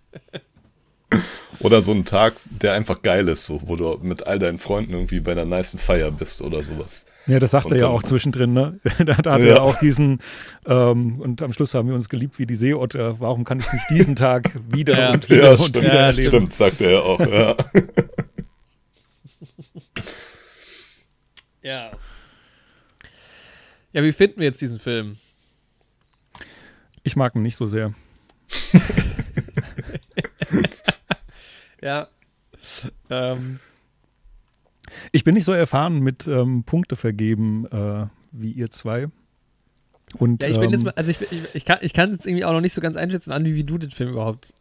Oder so ein Tag, der einfach geil ist, so, wo du mit all deinen Freunden irgendwie bei einer nice Feier bist oder sowas. Ja, das sagt und er ja auch zwischendrin, ne? da, [LAUGHS] da hat ja. er auch diesen, ähm, und am Schluss haben wir uns geliebt wie die Seeotter. Warum kann ich nicht diesen Tag wieder ja. und wieder ja, und stimmt, wieder erleben? Stimmt, sagt er ja auch, ja. [LAUGHS] ja. Ja, wie finden wir jetzt diesen Film? Ich mag ihn nicht so sehr. [LAUGHS] ja. Ähm. Ich bin nicht so erfahren mit ähm, Punkte vergeben äh, wie ihr zwei. Und, ja, ich bin ähm, jetzt mal, also ich, ich, ich, kann, ich kann jetzt irgendwie auch noch nicht so ganz einschätzen, an wie du den Film überhaupt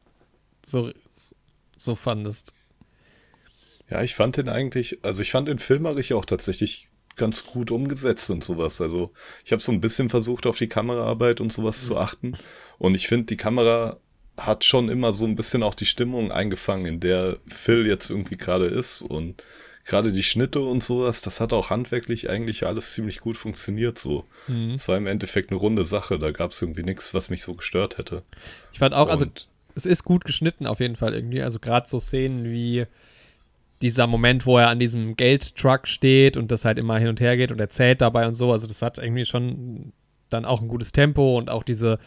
so, so fandest. Ja, ich fand den eigentlich, also ich fand den filmerisch auch tatsächlich ganz gut umgesetzt und sowas. Also ich habe so ein bisschen versucht, auf die Kameraarbeit und sowas mhm. zu achten. Und ich finde, die Kamera hat schon immer so ein bisschen auch die Stimmung eingefangen, in der Phil jetzt irgendwie gerade ist und gerade die Schnitte und sowas, das hat auch handwerklich eigentlich alles ziemlich gut funktioniert so. Mhm. Es war im Endeffekt eine runde Sache, da gab es irgendwie nichts, was mich so gestört hätte. Ich fand auch, also und, also es ist gut geschnitten auf jeden Fall irgendwie, also gerade so Szenen wie dieser Moment, wo er an diesem Geldtruck steht und das halt immer hin und her geht und er zählt dabei und so, also das hat irgendwie schon dann auch ein gutes Tempo und auch diese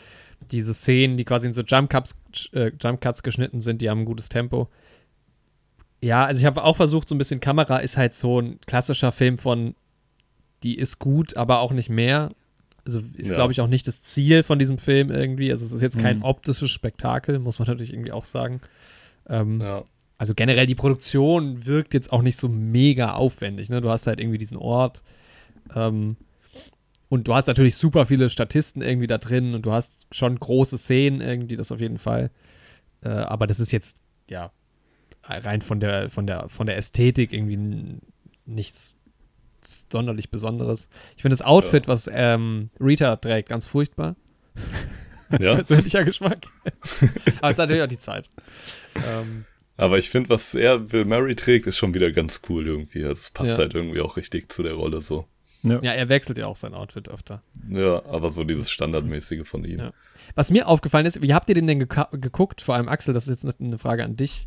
diese Szenen, die quasi in so Jump Cuts, äh, Jump Cuts geschnitten sind, die haben ein gutes Tempo. Ja, also ich habe auch versucht, so ein bisschen Kamera ist halt so ein klassischer Film von, die ist gut, aber auch nicht mehr. Also ist, ja. glaube ich, auch nicht das Ziel von diesem Film irgendwie. Also es ist jetzt kein mhm. optisches Spektakel, muss man natürlich irgendwie auch sagen. Ähm, ja. Also generell die Produktion wirkt jetzt auch nicht so mega aufwendig. Ne? Du hast halt irgendwie diesen Ort. Ähm, und du hast natürlich super viele Statisten irgendwie da drin und du hast schon große Szenen irgendwie, das auf jeden Fall. Äh, aber das ist jetzt, ja, rein von der, von der, von der Ästhetik irgendwie nichts sonderlich Besonderes. Ich finde das Outfit, ja. was ähm, Rita trägt, ganz furchtbar. Ja. [LAUGHS] Persönlicher Geschmack. [LAUGHS] Aber es ist natürlich auch die Zeit. Ähm, aber ich finde, was er Bill Murray trägt, ist schon wieder ganz cool irgendwie. Also es passt ja. halt irgendwie auch richtig zu der Rolle so. Ja. ja. er wechselt ja auch sein Outfit öfter. Ja, aber so dieses Standardmäßige von ihm. Ja. Was mir aufgefallen ist, wie habt ihr den denn geguckt? Vor allem Axel, das ist jetzt eine Frage an dich.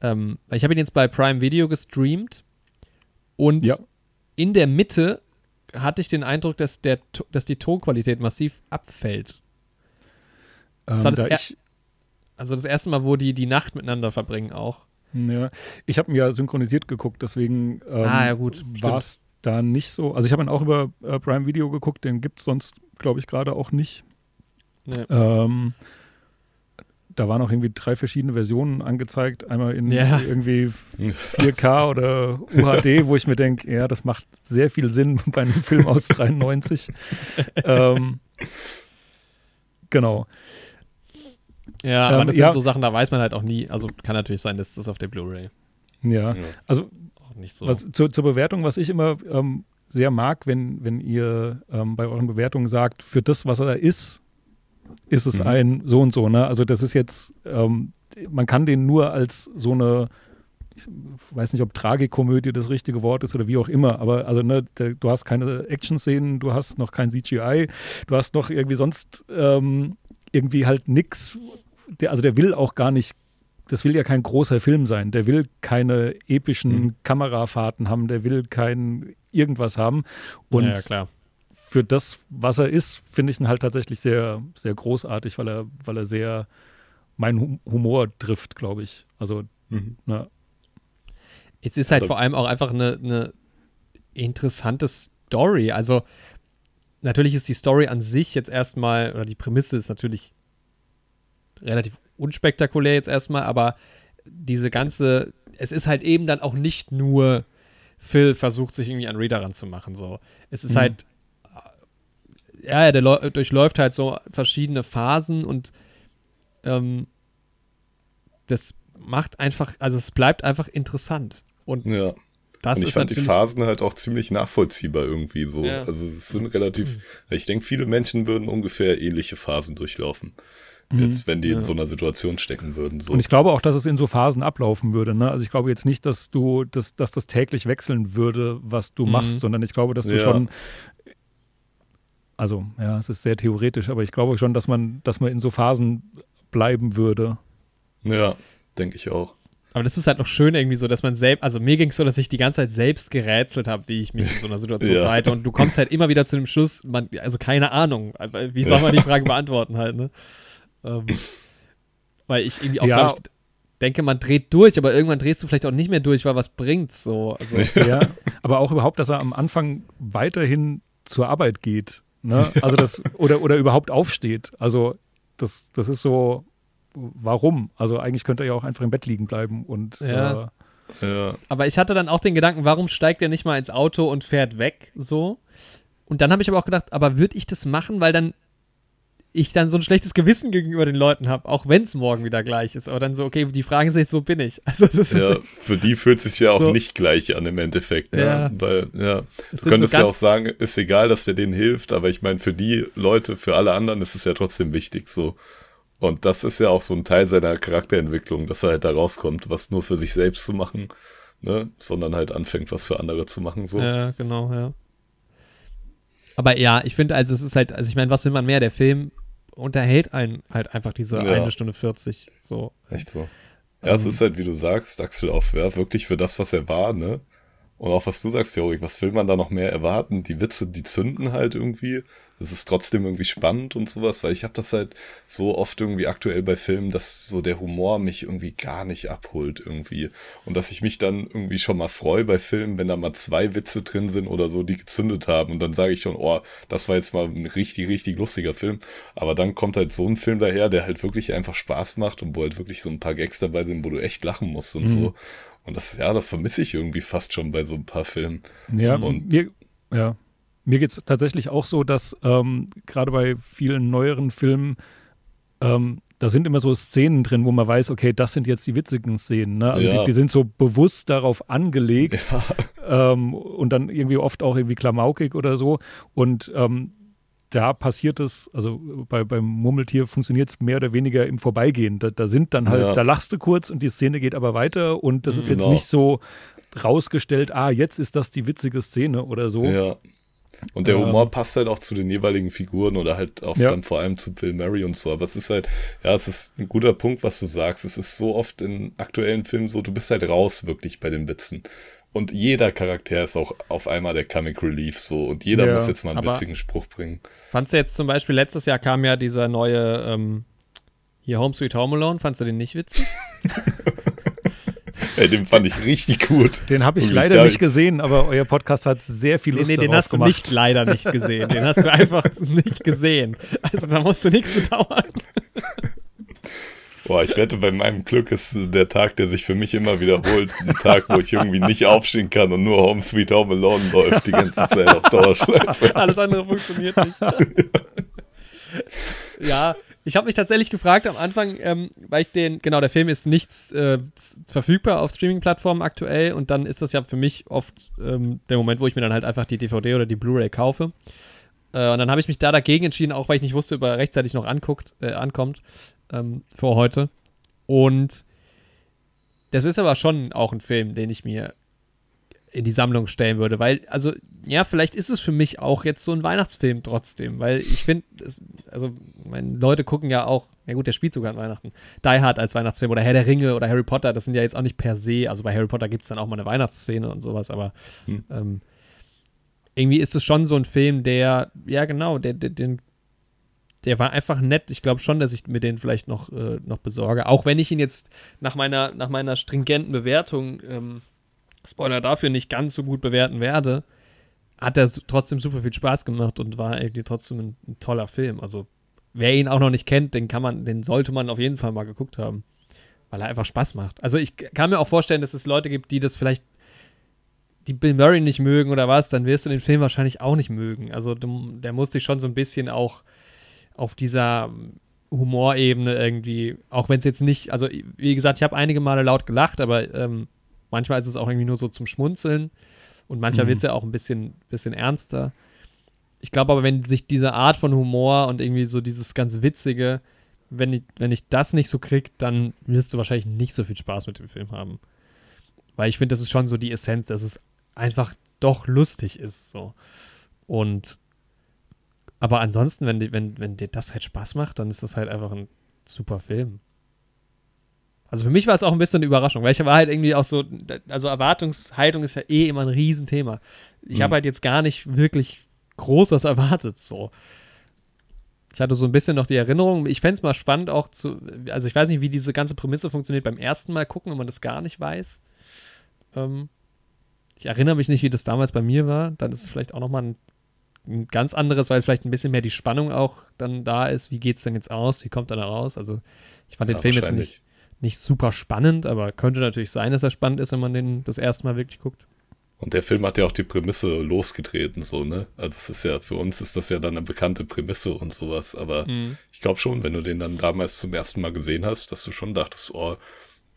Ähm, ich habe ihn jetzt bei Prime Video gestreamt und ja. in der Mitte hatte ich den Eindruck, dass, der, dass die Tonqualität massiv abfällt. Das ähm, das ich, also das erste Mal, wo die die Nacht miteinander verbringen auch. Ja, ich habe mir ja synchronisiert geguckt, deswegen ähm, ah, ja, war es da nicht so. Also ich habe ihn auch über äh, Prime Video geguckt, den gibt es sonst, glaube ich, gerade auch nicht. Nee. Ähm, da waren auch irgendwie drei verschiedene Versionen angezeigt. Einmal in ja. irgendwie [LAUGHS] 4K oder UHD, wo ich mir denke, ja, das macht sehr viel Sinn [LAUGHS] bei einem Film aus 93. [LAUGHS] ähm, genau. Ja, aber ähm, das sind ja. so Sachen, da weiß man halt auch nie. Also kann natürlich sein, dass das auf der Blu-ray. Ja, also so. was, zu, zur Bewertung, was ich immer ähm, sehr mag, wenn, wenn ihr ähm, bei euren Bewertungen sagt, für das, was er ist, ist es mhm. ein so und so. Ne? Also das ist jetzt, ähm, man kann den nur als so eine, ich weiß nicht, ob Tragikomödie das richtige Wort ist oder wie auch immer, aber also ne, der, du hast keine Action-Szenen, du hast noch kein CGI, du hast noch irgendwie sonst ähm, irgendwie halt nix. Der, also der will auch gar nicht das will ja kein großer Film sein. Der will keine epischen mhm. Kamerafahrten haben, der will kein irgendwas haben. Und ja, klar für das, was er ist, finde ich ihn halt tatsächlich sehr, sehr großartig, weil er, weil er sehr meinen Humor trifft, glaube ich. Also, mhm. ne. Es ist halt vor allem auch einfach eine, eine interessante Story. Also, natürlich ist die Story an sich jetzt erstmal, oder die Prämisse ist natürlich relativ unspektakulär jetzt erstmal, aber diese ganze, es ist halt eben dann auch nicht nur Phil versucht, sich irgendwie an Reader ranzumachen. So. Es ist mhm. halt ja, der durchläuft halt so verschiedene Phasen und ähm, das macht einfach, also es bleibt einfach interessant. Und ja. Das und ich fand die Phasen halt auch ziemlich nachvollziehbar irgendwie so. Ja. Also es sind relativ, mhm. ich denke, viele Menschen würden ungefähr ähnliche Phasen durchlaufen. Mhm. Jetzt, wenn die ja. in so einer Situation stecken würden. So. Und ich glaube auch, dass es in so Phasen ablaufen würde. Ne? Also ich glaube jetzt nicht, dass du, dass, dass das täglich wechseln würde, was du mhm. machst, sondern ich glaube, dass du ja. schon also ja, es ist sehr theoretisch, aber ich glaube schon, dass man, dass man in so Phasen bleiben würde. Ja, denke ich auch. Aber das ist halt noch schön irgendwie so, dass man selbst, also mir ging es so, dass ich die ganze Zeit selbst gerätselt habe, wie ich mich in so einer Situation [LAUGHS] ja. verhalte. Und du kommst halt immer wieder zu dem Schluss, man, also keine Ahnung. Wie soll man die Frage beantworten halt, ne? Ähm, weil ich irgendwie auch, ja. ich, denke, man dreht durch, aber irgendwann drehst du vielleicht auch nicht mehr durch, weil was bringt's so. Also. Ja, aber auch überhaupt, dass er am Anfang weiterhin zur Arbeit geht. Ne? Also das, oder, oder überhaupt aufsteht. Also das, das ist so, warum? Also eigentlich könnte er ja auch einfach im Bett liegen bleiben und ja. Äh, ja. Aber ich hatte dann auch den Gedanken, warum steigt er nicht mal ins Auto und fährt weg so? Und dann habe ich aber auch gedacht, aber würde ich das machen, weil dann ich dann so ein schlechtes Gewissen gegenüber den Leuten habe, auch wenn es morgen wieder gleich ist. Aber dann so, okay, die fragen sich, wo bin ich? [LAUGHS] Also das ja, für die fühlt es sich ja auch so. nicht gleich an im Endeffekt. Ne? Ja. Weil, ja, du könntest so ja auch sagen, ist egal, dass der denen hilft, aber ich meine, für die Leute, für alle anderen ist es ja trotzdem wichtig so. Und das ist ja auch so ein Teil seiner Charakterentwicklung, dass er halt da rauskommt, was nur für sich selbst zu machen, ne, sondern halt anfängt, was für andere zu machen, so. Ja, genau, ja. Aber ja, ich finde, also es ist halt, also ich meine, was will man mehr? Der Film unterhält einen halt einfach diese ja. eine Stunde 40, so. Echt so. Ja, ähm, es ist halt, wie du sagst, Axel auf, ja, wirklich für das, was er war, ne? Und auch was du sagst, Jorik, was will man da noch mehr erwarten? Die Witze, die zünden halt irgendwie es ist trotzdem irgendwie spannend und sowas, weil ich habe das halt so oft irgendwie aktuell bei Filmen, dass so der Humor mich irgendwie gar nicht abholt irgendwie und dass ich mich dann irgendwie schon mal freue bei Filmen, wenn da mal zwei Witze drin sind oder so, die gezündet haben und dann sage ich schon, oh, das war jetzt mal ein richtig, richtig lustiger Film, aber dann kommt halt so ein Film daher, der halt wirklich einfach Spaß macht und wo halt wirklich so ein paar Gags dabei sind, wo du echt lachen musst und mhm. so. Und das, ja, das vermisse ich irgendwie fast schon bei so ein paar Filmen. Ja, und ja. Mir geht es tatsächlich auch so, dass ähm, gerade bei vielen neueren Filmen, ähm, da sind immer so Szenen drin, wo man weiß, okay, das sind jetzt die witzigen Szenen. Ne? Also ja. die, die, sind so bewusst darauf angelegt ja. ähm, und dann irgendwie oft auch irgendwie klamaukig oder so. Und ähm, da passiert es, also bei, beim Murmeltier funktioniert es mehr oder weniger im Vorbeigehen. Da, da sind dann halt, ja. da lachst du kurz und die Szene geht aber weiter und das ist genau. jetzt nicht so rausgestellt, ah, jetzt ist das die witzige Szene oder so. Ja. Und der Humor passt halt auch zu den jeweiligen Figuren oder halt auch ja. dann vor allem zu Bill Murray und so. Aber es ist halt, ja, es ist ein guter Punkt, was du sagst. Es ist so oft in aktuellen Filmen so, du bist halt raus wirklich bei den Witzen. Und jeder Charakter ist auch auf einmal der Comic Relief so. Und jeder ja, muss jetzt mal einen witzigen Spruch bringen. Fandst du jetzt zum Beispiel, letztes Jahr kam ja dieser neue, ähm, hier Home Sweet Home Alone, fandst du den nicht witzig? [LAUGHS] Ey, den fand ich richtig gut. Den habe ich Und leider nicht gesehen, aber euer Podcast hat sehr viel Lust nee, nee, den hast gemacht. du nicht leider nicht gesehen. Den hast du [LAUGHS] einfach nicht gesehen. Also da musst du nichts bedauern. Boah, ich wette, bei meinem Glück ist der Tag, der sich für mich immer wiederholt, ein Tag, wo ich irgendwie nicht aufstehen kann und nur Home Sweet Home Alone läuft die ganze Zeit auf Dauerschleife. [LAUGHS] Alles andere funktioniert nicht. [LAUGHS] ja, ich habe mich tatsächlich gefragt am Anfang, ähm, weil ich den, genau, der Film ist nicht äh, verfügbar auf Streaming-Plattformen aktuell und dann ist das ja für mich oft ähm, der Moment, wo ich mir dann halt einfach die DVD oder die Blu-ray kaufe. Äh, und dann habe ich mich da dagegen entschieden, auch weil ich nicht wusste, ob er rechtzeitig noch anguckt, äh, ankommt ähm, vor heute. Und das ist aber schon auch ein Film, den ich mir in die Sammlung stellen würde, weil, also, ja, vielleicht ist es für mich auch jetzt so ein Weihnachtsfilm trotzdem, weil ich finde, also, meine Leute gucken ja auch, ja gut, der spielt sogar an Weihnachten, Die Hard als Weihnachtsfilm oder Herr der Ringe oder Harry Potter, das sind ja jetzt auch nicht per se, also bei Harry Potter gibt es dann auch mal eine Weihnachtsszene und sowas, aber hm. ähm, irgendwie ist es schon so ein Film, der, ja genau, der, der, den, der war einfach nett. Ich glaube schon, dass ich mir den vielleicht noch, äh, noch besorge. Auch wenn ich ihn jetzt nach meiner, nach meiner stringenten Bewertung ähm, Spoiler dafür nicht ganz so gut bewerten werde, hat er trotzdem super viel Spaß gemacht und war irgendwie trotzdem ein, ein, toller Film. Also wer ihn auch noch nicht kennt, den kann man, den sollte man auf jeden Fall mal geguckt haben, weil er einfach Spaß macht. Also ich kann mir auch vorstellen, dass es Leute gibt, die das vielleicht die Bill Murray nicht mögen oder was, dann wirst du den Film wahrscheinlich auch nicht mögen. Also der muss sich schon so ein bisschen auch auf dieser Humorebene irgendwie, auch wenn es jetzt nicht, also wie gesagt, ich habe einige Male laut gelacht, aber ähm, Manchmal ist es auch irgendwie nur so zum Schmunzeln und manchmal mhm. wird es ja auch ein bisschen, bisschen ernster. Ich glaube aber, wenn sich diese Art von Humor und irgendwie so dieses ganz Witzige, wenn ich, wenn ich das nicht so krieg, dann wirst du wahrscheinlich nicht so viel Spaß mit dem Film haben. Weil ich finde, das ist schon so die Essenz, dass es einfach doch lustig ist. So. Und aber ansonsten, wenn, wenn, wenn dir das halt Spaß macht, dann ist das halt einfach ein super Film. Also für mich war es auch ein bisschen eine Überraschung, weil ich war halt irgendwie auch so, also Erwartungshaltung ist ja eh immer ein Riesenthema. Ich mhm. habe halt jetzt gar nicht wirklich groß was erwartet, so. Ich hatte so ein bisschen noch die Erinnerung, ich fände es mal spannend auch zu, also ich weiß nicht, wie diese ganze Prämisse funktioniert beim ersten Mal gucken, wenn man das gar nicht weiß. Ähm, ich erinnere mich nicht, wie das damals bei mir war. Dann ist es vielleicht auch nochmal ein, ein ganz anderes, weil es vielleicht ein bisschen mehr die Spannung auch dann da ist. Wie geht es denn jetzt aus? Wie kommt er da raus? Also ich fand ja, den Film jetzt nicht nicht super spannend, aber könnte natürlich sein, dass er spannend ist, wenn man den das erste Mal wirklich guckt. Und der Film hat ja auch die Prämisse losgetreten, so, ne? Also es ist ja, für uns ist das ja dann eine bekannte Prämisse und sowas, aber mhm. ich glaube schon, wenn du den dann damals zum ersten Mal gesehen hast, dass du schon dachtest, oh,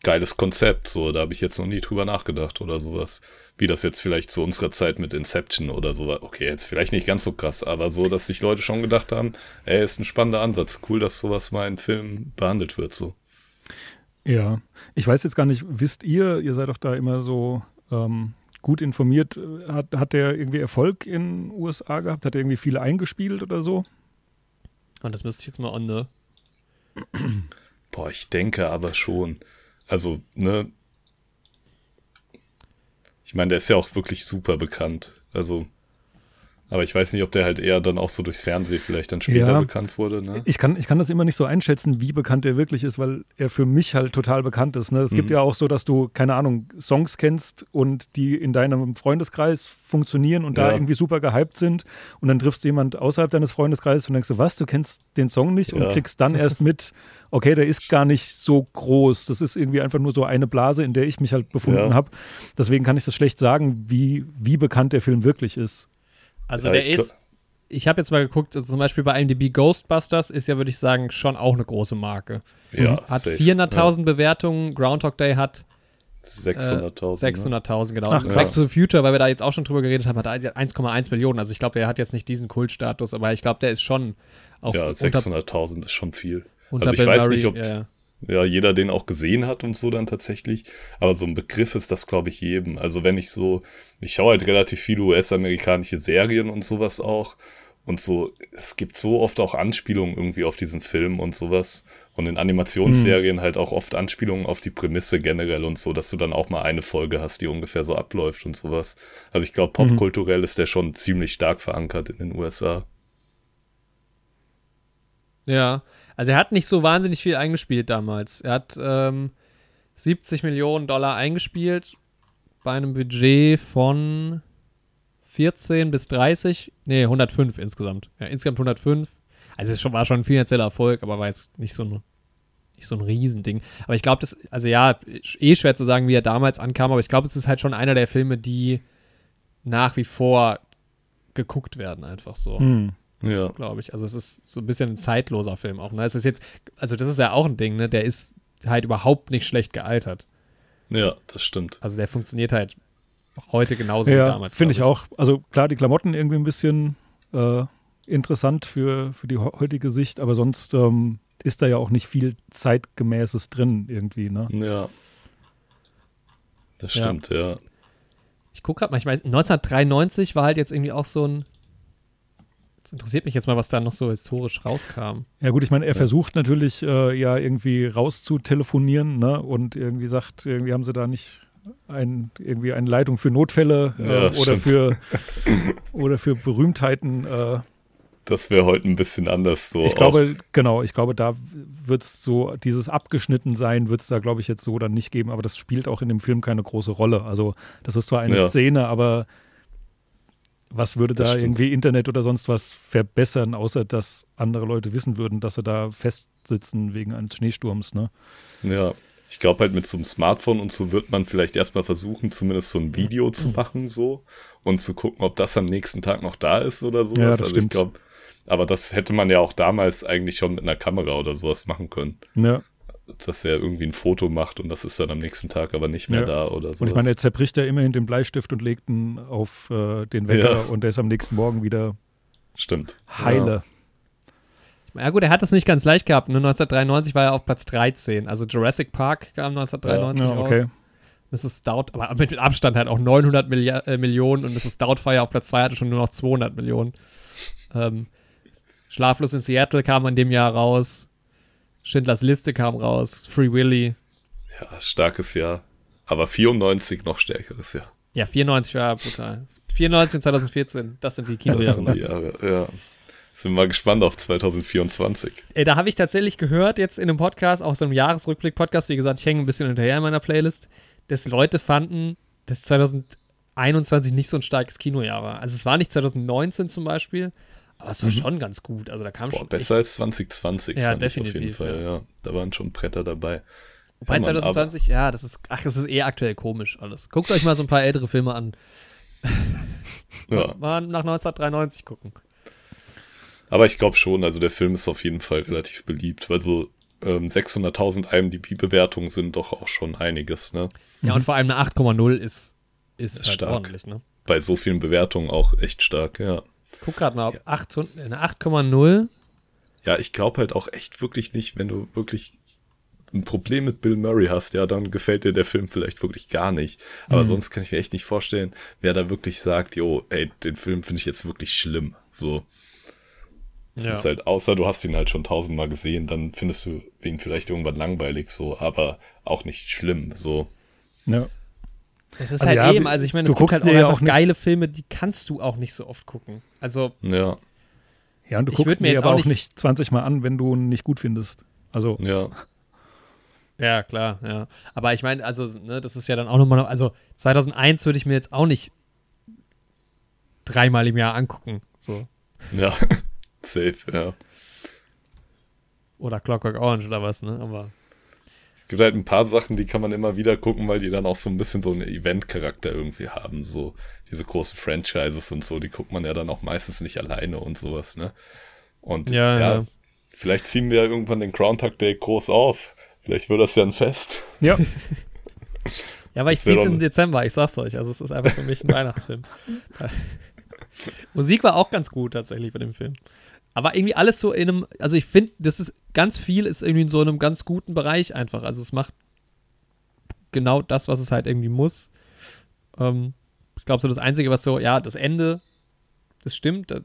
geiles Konzept, so, da habe ich jetzt noch nie drüber nachgedacht oder sowas. Wie das jetzt vielleicht zu unserer Zeit mit Inception oder so Okay, jetzt vielleicht nicht ganz so krass, aber so, dass sich Leute schon gedacht haben, ey, ist ein spannender Ansatz. Cool, dass sowas mal in Filmen behandelt wird, so. Ja, ich weiß jetzt gar nicht, wisst ihr, ihr seid doch da immer so ähm, gut informiert, hat, hat der irgendwie Erfolg in den USA gehabt? Hat er irgendwie viele eingespielt oder so? Und das müsste ich jetzt mal an, ne? [CLEARS THROAT] Boah, ich denke aber schon. Also, ne? Ich meine, der ist ja auch wirklich super bekannt. Also, aber ich weiß nicht, ob der halt eher dann auch so durchs Fernsehen vielleicht dann später ja, bekannt wurde. Ne? Ich, kann, ich kann das immer nicht so einschätzen, wie bekannt er wirklich ist, weil er für mich halt total bekannt ist. Ne? Es mhm. gibt ja auch so, dass du, keine Ahnung, Songs kennst und die in deinem Freundeskreis funktionieren und ja. da irgendwie super gehypt sind. Und dann triffst du jemand außerhalb deines Freundeskreises und denkst du, was, du kennst den Song nicht ja. und kriegst dann erst mit, [LAUGHS] okay, der ist gar nicht so groß. Das ist irgendwie einfach nur so eine Blase, in der ich mich halt befunden habe. Deswegen kann ich das schlecht sagen, wie, wie bekannt der Film wirklich ist. Also ja, der ich ist, ich habe jetzt mal geguckt, also zum Beispiel bei IMDb Ghostbusters ist ja, würde ich sagen, schon auch eine große Marke. Ja, hat 400.000 ja. Bewertungen, Groundhog Day hat 600.000. Äh, 600.000, genau. Ach, Back to the Future, weil wir da jetzt auch schon drüber geredet haben, hat 1,1 Millionen. Also ich glaube, der hat jetzt nicht diesen Kultstatus, aber ich glaube, der ist schon auf Ja, 600.000 ist schon viel. Also ich Bill weiß Murray, nicht, ob, ja, ja, jeder den auch gesehen hat und so dann tatsächlich. Aber so ein Begriff ist das, glaube ich, jedem. Also wenn ich so, ich schaue halt relativ viele US-amerikanische Serien und sowas auch. Und so, es gibt so oft auch Anspielungen irgendwie auf diesen Film und sowas. Und in Animationsserien hm. halt auch oft Anspielungen auf die Prämisse generell und so, dass du dann auch mal eine Folge hast, die ungefähr so abläuft und sowas. Also ich glaube, mhm. popkulturell ist der schon ziemlich stark verankert in den USA. Ja, also er hat nicht so wahnsinnig viel eingespielt damals. Er hat ähm, 70 Millionen Dollar eingespielt bei einem Budget von 14 bis 30, nee, 105 insgesamt. Ja, insgesamt 105. Also es war schon ein finanzieller Erfolg, aber war jetzt nicht so ein, nicht so ein Riesending. Aber ich glaube, das, also ja, eh schwer zu sagen, wie er damals ankam, aber ich glaube, es ist halt schon einer der Filme, die nach wie vor geguckt werden, einfach so. Hm. Ja. Glaube ich. Also es ist so ein bisschen ein zeitloser Film auch. Ne? Es ist jetzt, also das ist ja auch ein Ding, ne? Der ist halt überhaupt nicht schlecht gealtert. Ja, das stimmt. Also der funktioniert halt heute genauso ja, wie damals. Finde ich auch. Also klar, die Klamotten irgendwie ein bisschen äh, interessant für, für die heutige Sicht, aber sonst ähm, ist da ja auch nicht viel Zeitgemäßes drin irgendwie, ne? Ja. Das stimmt, ja. ja. Ich gucke gerade mal, ich weiß, 1993 war halt jetzt irgendwie auch so ein das interessiert mich jetzt mal, was da noch so historisch rauskam. Ja gut, ich meine, er ja. versucht natürlich äh, ja irgendwie rauszutelefonieren ne? und irgendwie sagt, irgendwie haben sie da nicht ein, irgendwie eine Leitung für Notfälle äh, ja, oder, für, [LAUGHS] oder für Berühmtheiten. Äh. Das wäre heute ein bisschen anders so. Ich glaube, genau, ich glaube, da wird es so, dieses abgeschnitten sein, wird es da, glaube ich, jetzt so dann nicht geben, aber das spielt auch in dem Film keine große Rolle. Also, das ist zwar eine ja. Szene, aber was würde das da stimmt. irgendwie Internet oder sonst was verbessern, außer dass andere Leute wissen würden, dass sie da festsitzen wegen eines Schneesturms, ne? Ja, ich glaube halt mit so einem Smartphone und so wird man vielleicht erstmal versuchen, zumindest so ein Video zu machen, so und zu gucken, ob das am nächsten Tag noch da ist oder sowas. Ja, das also stimmt. ich glaube, aber das hätte man ja auch damals eigentlich schon mit einer Kamera oder sowas machen können. Ja dass er irgendwie ein Foto macht und das ist dann am nächsten Tag aber nicht mehr ja. da oder so. Und ich meine, er zerbricht ja immerhin den Bleistift und legt ihn auf äh, den Wecker ja. und der ist am nächsten Morgen wieder Stimmt. heile. Ja. ja. gut, er hat es nicht ganz leicht gehabt. Ne? 1993 war er auf Platz 13. Also Jurassic Park kam 1993 ja, okay. raus. Mrs. Stout, aber mit Abstand halt auch 900 Milli äh, Millionen und Mrs. Doubtfire auf Platz 2 hatte schon nur noch 200 Millionen. Ähm, Schlaflos in Seattle kam in dem Jahr raus. Schindlers Liste kam raus, Free Willy. Ja, starkes Jahr. Aber 94 noch stärkeres Jahr. Ja, 94 war brutal. 94 und 2014, das sind die Kinojahre. Das sind die Jahre, ja. Sind wir mal gespannt auf 2024. Ey, da habe ich tatsächlich gehört, jetzt in einem Podcast, auch so einem Jahresrückblick-Podcast, wie gesagt, ich hänge ein bisschen hinterher in meiner Playlist, dass Leute fanden, dass 2021 nicht so ein starkes Kinojahr war. Also es war nicht 2019 zum Beispiel, aber es war mhm. schon ganz gut. Also da kam Boah, schon. Besser als 2020, ja, definitiv, auf jeden Fall. Ja. ja. Da waren schon Bretter dabei. Ja, 2020, ja, das ist, ach, das ist eh aktuell komisch alles. Guckt euch mal so ein paar ältere Filme an. [LAUGHS] ja. Mal nach 1993 gucken. Aber ich glaube schon, also der Film ist auf jeden Fall relativ beliebt, weil so ähm, 600.000 IMDb-Bewertungen sind doch auch schon einiges, ne? Ja, und vor allem eine 8,0 ist, ist, ist halt stark. ordentlich, ne? Bei so vielen Bewertungen auch echt stark, ja. Guck gerade mal, ob ja. 800, eine 8,0. Ja, ich glaube halt auch echt wirklich nicht, wenn du wirklich ein Problem mit Bill Murray hast, ja, dann gefällt dir der Film vielleicht wirklich gar nicht. Aber mhm. sonst kann ich mir echt nicht vorstellen, wer da wirklich sagt, jo, ey, den Film finde ich jetzt wirklich schlimm. So. Es ja. ist halt, außer du hast ihn halt schon tausendmal gesehen, dann findest du ihn vielleicht irgendwann langweilig, so, aber auch nicht schlimm, so. Ja. Es ist also halt ja, eben, also ich meine, es gibt halt auch, ja auch geile Filme, die kannst du auch nicht so oft gucken. Also. Ja. Ja, und du guckst mir aber auch nicht, nicht 20 Mal an, wenn du ihn nicht gut findest. Also. Ja. Ja, klar, ja. Aber ich meine, also, ne, das ist ja dann auch nochmal, also 2001 würde ich mir jetzt auch nicht dreimal im Jahr angucken, so. Ja. [LAUGHS] Safe, ja. Oder Clockwork Orange oder was, ne? Aber. Es gibt halt ein paar Sachen, die kann man immer wieder gucken, weil die dann auch so ein bisschen so einen Event-Charakter irgendwie haben. So diese großen Franchises und so, die guckt man ja dann auch meistens nicht alleine und sowas, ne? Und ja, ja, ja. vielleicht ziehen wir ja irgendwann den Groundhog Day groß auf. Vielleicht wird das ja ein Fest. Ja. [LAUGHS] ja, aber ich ziehe es im Dezember, ich sag's euch. Also es ist einfach für mich ein [LAUGHS] Weihnachtsfilm. Musik war auch ganz gut tatsächlich bei dem Film. Aber irgendwie alles so in einem, also ich finde, das ist ganz viel ist irgendwie in so einem ganz guten Bereich einfach. Also es macht genau das, was es halt irgendwie muss. Ähm, ich glaube, so das Einzige, was so, ja, das Ende, das stimmt, da,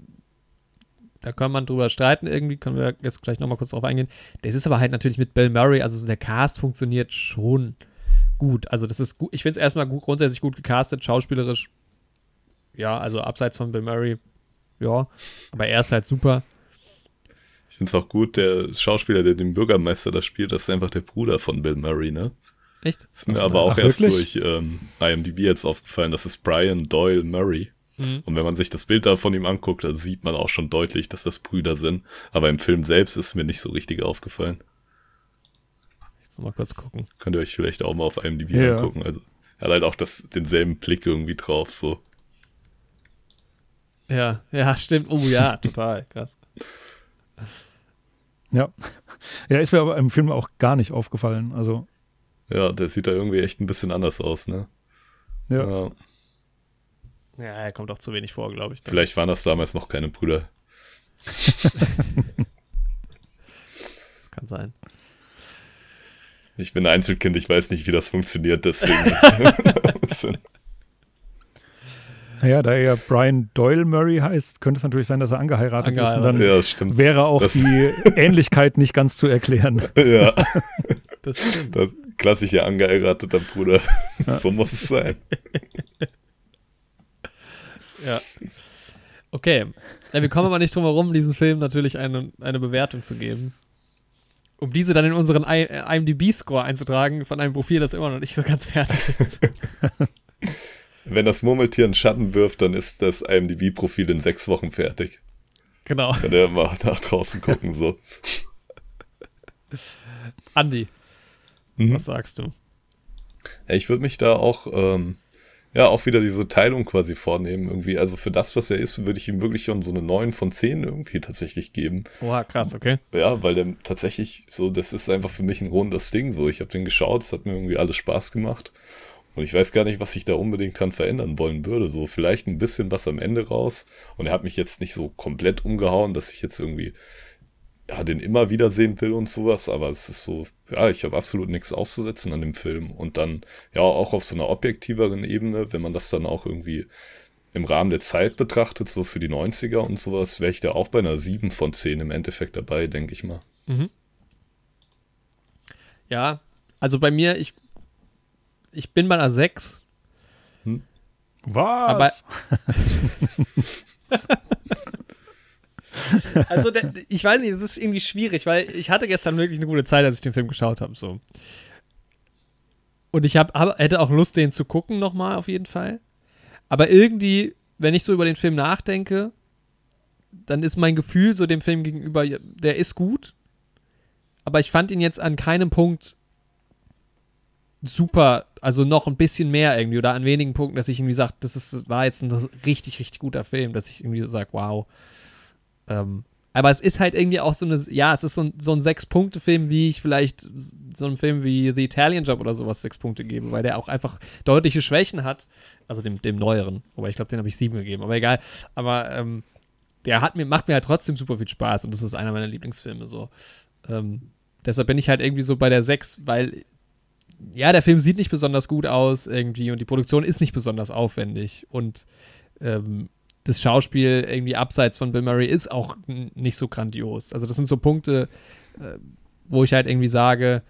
da kann man drüber streiten irgendwie, können wir jetzt gleich nochmal kurz drauf eingehen. Das ist aber halt natürlich mit Bill Murray, also der Cast funktioniert schon gut. Also das ist gut, ich finde es erstmal gut, grundsätzlich gut gecastet, schauspielerisch, ja, also abseits von Bill Murray, ja, aber er ist halt super finde es auch gut, der Schauspieler, der den Bürgermeister da spielt, das ist einfach der Bruder von Bill Murray, ne? Echt? Ist mir aber auch Ach, erst wirklich? durch ähm, IMDb jetzt aufgefallen, das ist Brian Doyle Murray. Mhm. Und wenn man sich das Bild da von ihm anguckt, dann sieht man auch schon deutlich, dass das Brüder sind. Aber im Film selbst ist mir nicht so richtig aufgefallen. Jetzt mal kurz gucken. Könnt ihr euch vielleicht auch mal auf IMDb ja. angucken. Also, er hat halt auch das, denselben Blick irgendwie drauf, so. Ja, ja, stimmt. Oh ja, [LAUGHS] total, krass. Ja. Ja, ist mir aber im Film auch gar nicht aufgefallen. Also. Ja, der sieht da irgendwie echt ein bisschen anders aus, ne? Ja. Ja, ja er kommt auch zu wenig vor, glaube ich. Dann. Vielleicht waren das damals noch keine Brüder. [LAUGHS] das kann sein. Ich bin Einzelkind, ich weiß nicht, wie das funktioniert, deswegen. [LAUGHS] [LAUGHS] Naja, da er ja Brian Doyle Murray heißt, könnte es natürlich sein, dass er angeheiratet, angeheiratet. ist. Und dann ja, wäre auch das die Ähnlichkeit nicht ganz zu erklären. [LAUGHS] Ja. [LAUGHS] Das stimmt. Das klassische angeheirateter Bruder. Ja. So muss es sein. [LAUGHS] Ja. Okay. Ja, wir kommen aber nicht drum herum, diesem Film natürlich eine, eine Bewertung zu geben. Um diese dann in unseren IMDb-Score einzutragen von einem Profil, das immer noch nicht so ganz fertig ist. Wenn das Murmeltier einen Schatten wirft, dann ist das IMDb-Profil in sechs Wochen fertig. Genau. Kann er mal nach draußen [LAUGHS] gucken, so. Andi, mhm. was sagst du? Ja, ich würde mich da auch, ähm, ja, auch wieder diese Teilung quasi vornehmen irgendwie. Also für das, was er ist, würde ich ihm wirklich schon so eine 9 von 10 irgendwie tatsächlich geben. Oha, krass, okay. Ja, weil der tatsächlich so, das ist einfach für mich ein rundes Ding so. Ich habe den geschaut, es hat mir irgendwie alles Spaß gemacht. Und ich weiß gar nicht, was ich da unbedingt dran verändern wollen würde. So vielleicht ein bisschen was am Ende raus. Und er hat mich jetzt nicht so komplett umgehauen, dass ich jetzt irgendwie ja, den immer wieder sehen will und sowas. Aber es ist so, ja, ich habe absolut nichts auszusetzen an dem Film. Und dann, ja, auch auf so einer objektiveren Ebene, wenn man das dann auch irgendwie im Rahmen der Zeit betrachtet, so für die 90er und sowas, wäre ich da auch bei einer 7 von 10 im Endeffekt dabei, denke ich mal. Mhm. Ja, also bei mir, ich ich bin bei einer 6. Hm? Was? [LAUGHS] also, der, ich weiß nicht, das ist irgendwie schwierig, weil ich hatte gestern wirklich eine gute Zeit, als ich den Film geschaut habe. So. Und ich hab, hab, hätte auch Lust, den zu gucken, nochmal auf jeden Fall. Aber irgendwie, wenn ich so über den Film nachdenke, dann ist mein Gefühl so dem Film gegenüber, der ist gut. Aber ich fand ihn jetzt an keinem Punkt super, also noch ein bisschen mehr irgendwie oder an wenigen Punkten, dass ich irgendwie sage, das ist, war jetzt ein richtig, richtig guter Film, dass ich irgendwie sage, wow. Ähm, Aber es ist halt irgendwie auch so eine, ja, es ist so ein, so ein Sechs-Punkte-Film, wie ich vielleicht so einem Film wie The Italian Job oder sowas sechs Punkte gebe, weil der auch einfach deutliche Schwächen hat. Also dem, dem neueren. Wobei ich glaube, den habe ich sieben gegeben, aber egal. Aber ähm, der hat mir, macht mir halt trotzdem super viel Spaß und das ist einer meiner Lieblingsfilme so. Ähm, deshalb bin ich halt irgendwie so bei der sechs, weil ja, der Film sieht nicht besonders gut aus irgendwie und die Produktion ist nicht besonders aufwendig und ähm, das Schauspiel irgendwie abseits von Bill Murray ist auch nicht so grandios. Also das sind so Punkte, äh, wo ich halt irgendwie sage,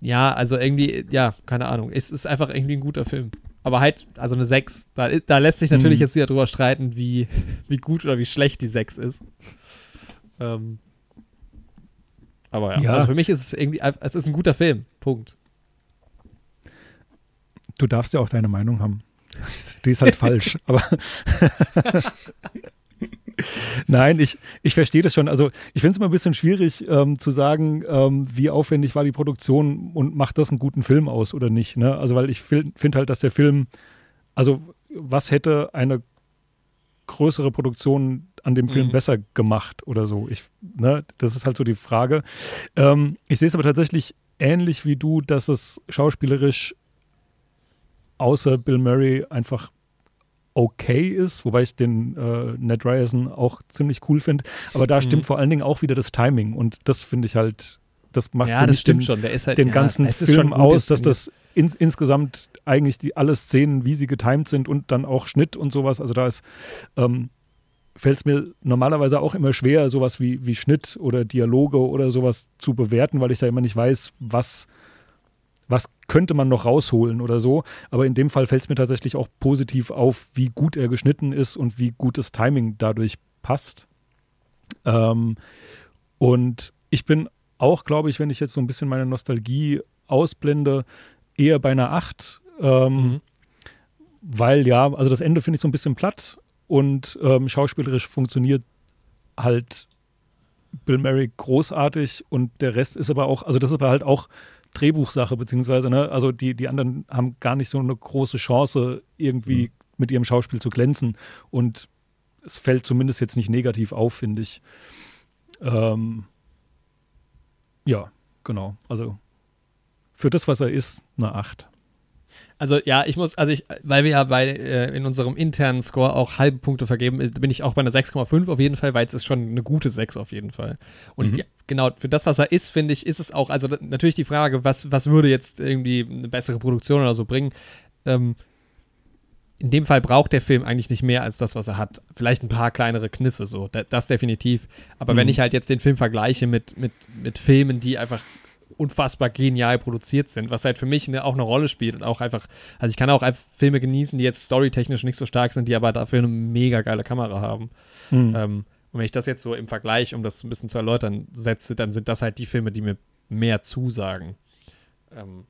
ja, also irgendwie, ja, keine Ahnung, es ist einfach irgendwie ein guter Film. Aber halt, also eine 6, da, da lässt sich natürlich mhm. jetzt wieder drüber streiten, wie, [LAUGHS] wie gut oder wie schlecht die 6 ist. Ähm, aber ja, ja, also für mich ist es irgendwie, es ist ein guter Film. Punkt. Du darfst ja auch deine Meinung haben. Die ist halt falsch, [LAUGHS] aber. Nein, ich, ich verstehe das schon. Also ich finde es immer ein bisschen schwierig ähm, zu sagen, ähm, wie aufwendig war die Produktion und macht das einen guten Film aus oder nicht. Ne? Also weil ich finde halt, dass der Film, also was hätte eine größere Produktion an dem Film mhm. besser gemacht oder so. Ich, ne, das ist halt so die Frage. Ähm, ich sehe es aber tatsächlich ähnlich wie du, dass es schauspielerisch außer Bill Murray einfach okay ist, wobei ich den äh, Ned Ryerson auch ziemlich cool finde. Aber da mhm. stimmt vor allen Dingen auch wieder das Timing und das finde ich halt, das macht ja, das den, halt, den ja, ganzen Film aus, dass das in, insgesamt eigentlich die alle Szenen, wie sie getimt sind und dann auch Schnitt und sowas. Also da ist ähm, fällt es mir normalerweise auch immer schwer, sowas wie, wie Schnitt oder Dialoge oder sowas zu bewerten, weil ich da immer nicht weiß, was, was könnte man noch rausholen oder so. Aber in dem Fall fällt es mir tatsächlich auch positiv auf, wie gut er geschnitten ist und wie gutes Timing dadurch passt. Ähm, und ich bin auch, glaube ich, wenn ich jetzt so ein bisschen meine Nostalgie ausblende, eher bei einer 8. Ähm, mhm. Weil ja, also das Ende finde ich so ein bisschen platt, und ähm, schauspielerisch funktioniert halt Bill Murray großartig und der Rest ist aber auch, also das ist aber halt auch Drehbuchsache, beziehungsweise, ne, also die, die anderen haben gar nicht so eine große Chance, irgendwie mhm. mit ihrem Schauspiel zu glänzen. Und es fällt zumindest jetzt nicht negativ auf, finde ich. Ähm, ja, genau. Also für das, was er ist, eine 8. Also ja, ich muss, also ich, weil wir ja bei äh, in unserem internen Score auch halbe Punkte vergeben, bin ich auch bei einer 6,5 auf jeden Fall, weil es ist schon eine gute 6 auf jeden Fall. Und mhm. ja, genau, für das, was er ist, finde ich, ist es auch, also natürlich die Frage, was, was würde jetzt irgendwie eine bessere Produktion oder so bringen. Ähm, in dem Fall braucht der Film eigentlich nicht mehr als das, was er hat. Vielleicht ein paar kleinere Kniffe, so. Das, das definitiv. Aber mhm. wenn ich halt jetzt den Film vergleiche mit, mit, mit Filmen, die einfach unfassbar genial produziert sind, was halt für mich eine, auch eine Rolle spielt und auch einfach, also ich kann auch einfach Filme genießen, die jetzt storytechnisch nicht so stark sind, die aber dafür eine mega geile Kamera haben. Mhm. Ähm, und wenn ich das jetzt so im Vergleich, um das ein bisschen zu erläutern, setze, dann sind das halt die Filme, die mir mehr zusagen. Ähm,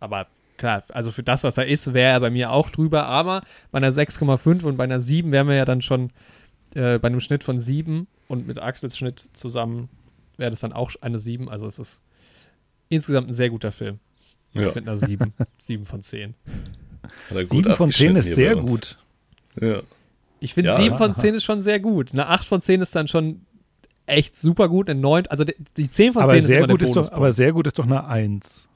aber klar, also für das, was er ist, wäre er bei mir auch drüber, aber bei einer 6,5 und bei einer 7 wären wir ja dann schon äh, bei einem Schnitt von 7 und mit Axels Schnitt zusammen wäre das dann auch eine 7. Also es ist insgesamt ein sehr guter Film. Ja. Mit einer 7. 7 [LAUGHS] von 10. 7 von 10 ist sehr gut. Ja. Ich finde, ja, 7 von 10 ist schon sehr gut. Eine 8 von 10 ist dann schon echt super gut. Eine 9, also die 10 von aber 10 sehr ist gut ist doch, Aber sehr gut ist doch eine 1.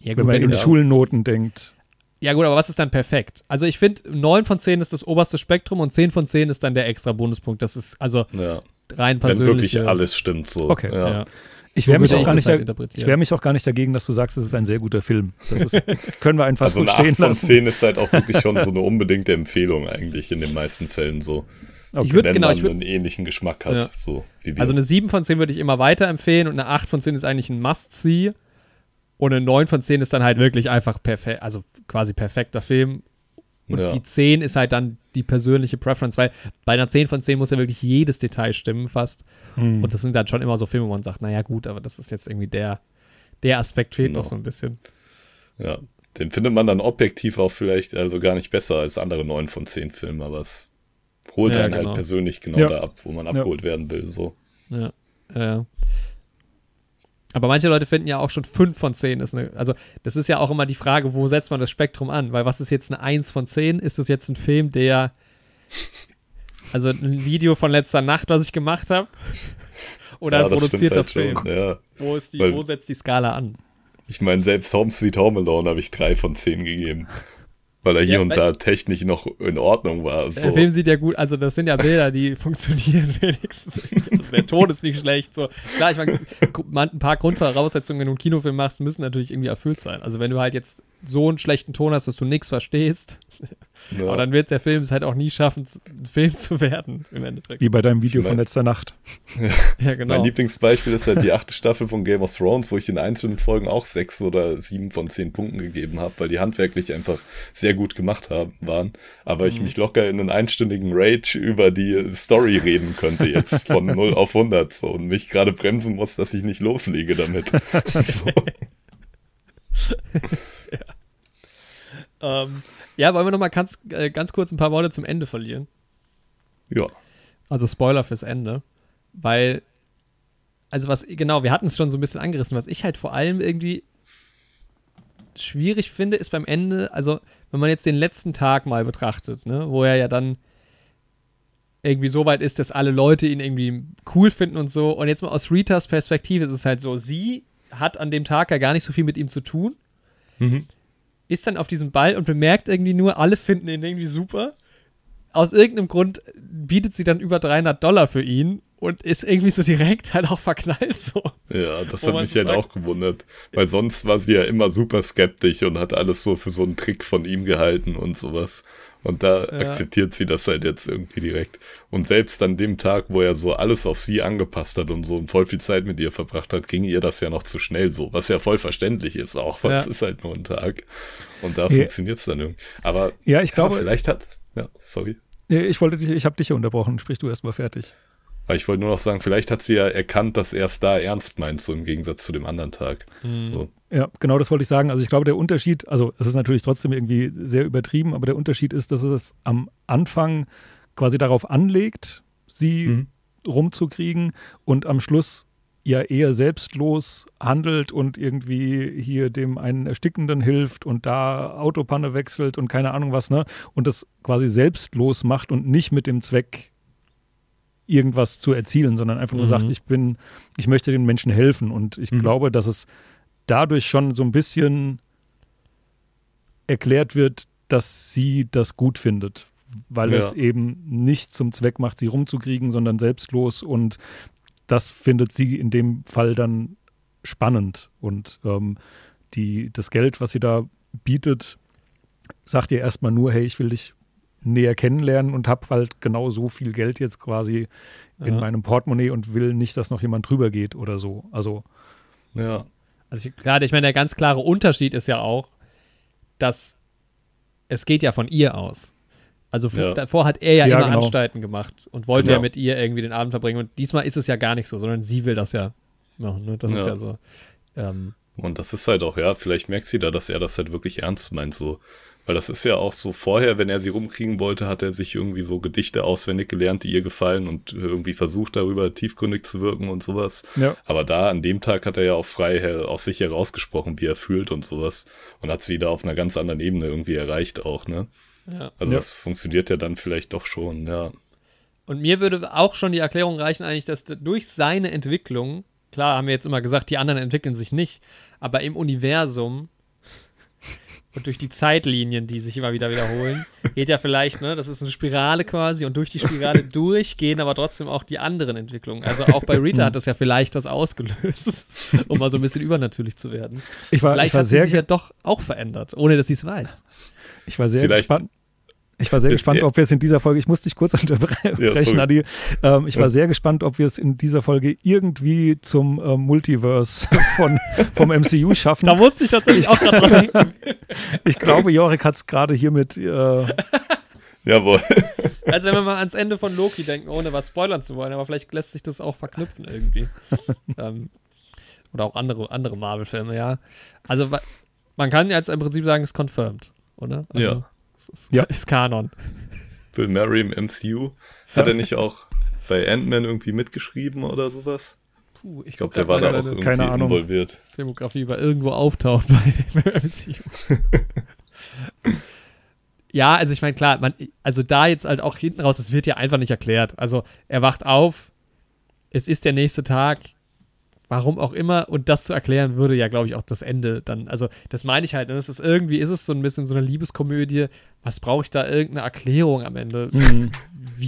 Ja, gut, wenn man wenn in ja. Schulnoten denkt. Ja, gut, aber was ist dann perfekt? Also, ich finde, 9 von 10 ist das oberste Spektrum und 10 von 10 ist dann der extra Bonuspunkt. Das ist also ja. rein persönlich. Wenn wirklich alles stimmt so. Okay. Ja. Ich wehre mich, auch gar nicht halt wehr mich auch gar nicht dagegen, dass du sagst, es ist ein sehr guter Film. Das ist, [LAUGHS] können wir einfach also so stehen 8 von 10 ist halt auch wirklich schon so eine unbedingte Empfehlung eigentlich in den meisten Fällen so. Okay. Ich würd, wenn genau, man ich würd, einen ähnlichen Geschmack hat. Ja. So, also eine 7 von 10 würde ich immer weiterempfehlen und eine 8 von 10 ist eigentlich ein Must-See. Und eine 9 von 10 ist dann halt wirklich einfach perfekt, also quasi perfekter Film. Und ja. die 10 ist halt dann die persönliche Preference, weil bei einer 10 von 10 muss ja wirklich jedes Detail stimmen fast. Mhm. Und das sind dann schon immer so Filme, wo man sagt, naja gut, aber das ist jetzt irgendwie der, der Aspekt fehlt genau. noch so ein bisschen. Ja, den findet man dann objektiv auch vielleicht also gar nicht besser als andere 9 von 10 Filme, aber es holt ja, einen halt genau. halt persönlich genau ja. da ab, wo man abgeholt werden will. So. Ja, ja. Aber manche Leute finden ja auch schon 5 von 10 ist eine, also das ist ja auch immer die Frage, wo setzt man das Spektrum an? Weil was ist jetzt eine 1 von 10? Ist das jetzt ein Film, der Also ein Video von letzter Nacht, was ich gemacht habe. Oder ja, ein produzierter halt Film. Schon, ja. wo, ist die, Weil, wo setzt die Skala an? Ich meine, selbst Home Sweet Home Alone habe ich drei von zehn gegeben weil er hier ja, und da technisch noch in Ordnung war. So. Der Film sieht ja gut, also das sind ja Bilder, die [LAUGHS] funktionieren wenigstens. Also der Ton ist nicht schlecht. So. Klar, ich meine, ein paar Grundvoraussetzungen, wenn du einen Kinofilm machst, müssen natürlich irgendwie erfüllt sein. Also wenn du halt jetzt so einen schlechten Ton hast, dass du nichts verstehst, ja. aber dann wird der Film es halt auch nie schaffen, ein Film zu werden, im Endeffekt. Wie bei deinem Video mein, von letzter Nacht. Ja. genau. Mein Lieblingsbeispiel ist halt die achte Staffel von Game of Thrones, wo ich in einzelnen Folgen auch sechs oder sieben von zehn Punkten gegeben habe, weil die handwerklich einfach sehr gut gemacht haben, waren. Aber mhm. ich mich locker in einen einstündigen Rage über die Story reden könnte jetzt von [LAUGHS] 0 auf 100 so und mich gerade bremsen muss, dass ich nicht loslege damit. [LAUGHS] so. [LAUGHS] ja. Ähm, ja, wollen wir noch mal ganz, äh, ganz kurz ein paar Worte zum Ende verlieren? Ja. Also Spoiler fürs Ende. Weil, also was, genau, wir hatten es schon so ein bisschen angerissen, was ich halt vor allem irgendwie schwierig finde, ist beim Ende, also wenn man jetzt den letzten Tag mal betrachtet, ne, wo er ja dann irgendwie so weit ist, dass alle Leute ihn irgendwie cool finden und so. Und jetzt mal aus Ritas Perspektive ist es halt so, sie hat an dem Tag ja gar nicht so viel mit ihm zu tun. Mhm. Ist dann auf diesem Ball und bemerkt irgendwie nur, alle finden ihn irgendwie super. Aus irgendeinem Grund bietet sie dann über 300 Dollar für ihn und ist irgendwie so direkt halt auch verknallt so. Ja, das hat mich halt auch gewundert, weil sonst war sie ja immer super skeptisch und hat alles so für so einen Trick von ihm gehalten und sowas. Und da ja. akzeptiert sie das halt jetzt irgendwie direkt. Und selbst an dem Tag, wo er so alles auf sie angepasst hat und so voll viel Zeit mit ihr verbracht hat, ging ihr das ja noch zu schnell so, was ja voll verständlich ist auch, weil ja. es ist halt nur ein Tag. Und da ja. funktioniert es dann irgendwie. Aber ja, ich glaube, vielleicht hat, ja, sorry. Ich wollte dich, ich habe dich hier unterbrochen, sprich du erstmal fertig. Aber ich wollte nur noch sagen, vielleicht hat sie ja erkannt, dass er es da ernst meint, so im Gegensatz zu dem anderen Tag. Mhm. So. Ja, genau das wollte ich sagen. Also ich glaube, der Unterschied, also es ist natürlich trotzdem irgendwie sehr übertrieben, aber der Unterschied ist, dass es am Anfang quasi darauf anlegt, sie mhm. rumzukriegen und am Schluss ja eher selbstlos handelt und irgendwie hier dem einen Erstickenden hilft und da Autopanne wechselt und keine Ahnung was, ne? Und das quasi selbstlos macht und nicht mit dem Zweck, irgendwas zu erzielen, sondern einfach nur mhm. sagt, ich bin, ich möchte den Menschen helfen. Und ich mhm. glaube, dass es dadurch schon so ein bisschen erklärt wird, dass sie das gut findet, weil ja. es eben nicht zum Zweck macht, sie rumzukriegen, sondern selbstlos und das findet sie in dem Fall dann spannend und ähm, die, das Geld, was sie da bietet, sagt ihr erstmal nur, hey, ich will dich näher kennenlernen und habe halt genau so viel Geld jetzt quasi in ja. meinem Portemonnaie und will nicht, dass noch jemand drüber geht oder so. Also. Ja. Also ich, gerade, ich meine, der ganz klare Unterschied ist ja auch, dass es geht ja von ihr aus. Also ja. davor hat er ja, ja immer genau. Anstalten gemacht und wollte genau. ja mit ihr irgendwie den Abend verbringen. Und diesmal ist es ja gar nicht so, sondern sie will das ja machen. Ne? Das ja. ist ja so. Ähm, und das ist halt auch, ja, vielleicht merkt sie da, dass er das halt wirklich ernst meint. So, weil das ist ja auch so vorher, wenn er sie rumkriegen wollte, hat er sich irgendwie so Gedichte auswendig gelernt, die ihr gefallen und irgendwie versucht, darüber tiefgründig zu wirken und sowas. Ja. Aber da, an dem Tag hat er ja auch frei aus sich herausgesprochen, wie er fühlt und sowas. Und hat sie da auf einer ganz anderen Ebene irgendwie erreicht auch, ne? Ja. Also ja. das funktioniert ja dann vielleicht doch schon, ja. Und mir würde auch schon die Erklärung reichen, eigentlich, dass durch seine Entwicklung, klar haben wir jetzt immer gesagt, die anderen entwickeln sich nicht, aber im Universum und durch die Zeitlinien, die sich immer wieder wiederholen, geht ja vielleicht, ne, das ist eine Spirale quasi und durch die Spirale [LAUGHS] durch gehen aber trotzdem auch die anderen Entwicklungen. Also auch bei Rita hat das ja vielleicht das ausgelöst, [LAUGHS] um mal so ein bisschen übernatürlich zu werden. Ich war, vielleicht ich war hat sehr sie sich ja doch auch verändert, ohne dass sie es weiß. Ich war sehr vielleicht, gespannt. Ich war sehr [LAUGHS] gespannt, ob wir es in dieser Folge, ich muss dich kurz [LAUGHS] unterbrechen, ja, Adi. Ähm, ich war [LAUGHS] sehr gespannt, ob wir es in dieser Folge irgendwie zum äh, Multiverse von, vom MCU schaffen. Da musste ich tatsächlich auch gerade dran denken. ich glaube, Jorik hat es gerade hiermit. Äh, Jawohl. Also, wenn wir mal ans Ende von Loki denken, ohne was spoilern zu wollen, aber vielleicht lässt sich das auch verknüpfen irgendwie. ähm, oder auch andere, andere Marvel-Filme, ja. Also, man kann jetzt im Prinzip sagen, es ist confirmed, oder? Also, ja. Ist, ja. ist Kanon. Bill Murray im MCU. Hat ja. er nicht auch bei Ant-Man irgendwie mitgeschrieben oder sowas? Puh, ich, ich glaube, der war da auch irgendwie keine Ahnung. involviert. Filmografie war irgendwo auftaucht [LAUGHS] bei dem MCU. [LAUGHS] Ja, also ich meine, klar, man, also da jetzt halt auch hinten raus, es wird ja einfach nicht erklärt. Also er wacht auf, es ist der nächste Tag, warum auch immer, und das zu erklären würde ja, glaube ich, auch das Ende dann. Also, das meine ich halt, ne? ist irgendwie, ist es so ein bisschen so eine Liebeskomödie. Was brauche ich da irgendeine Erklärung am Ende? Mhm.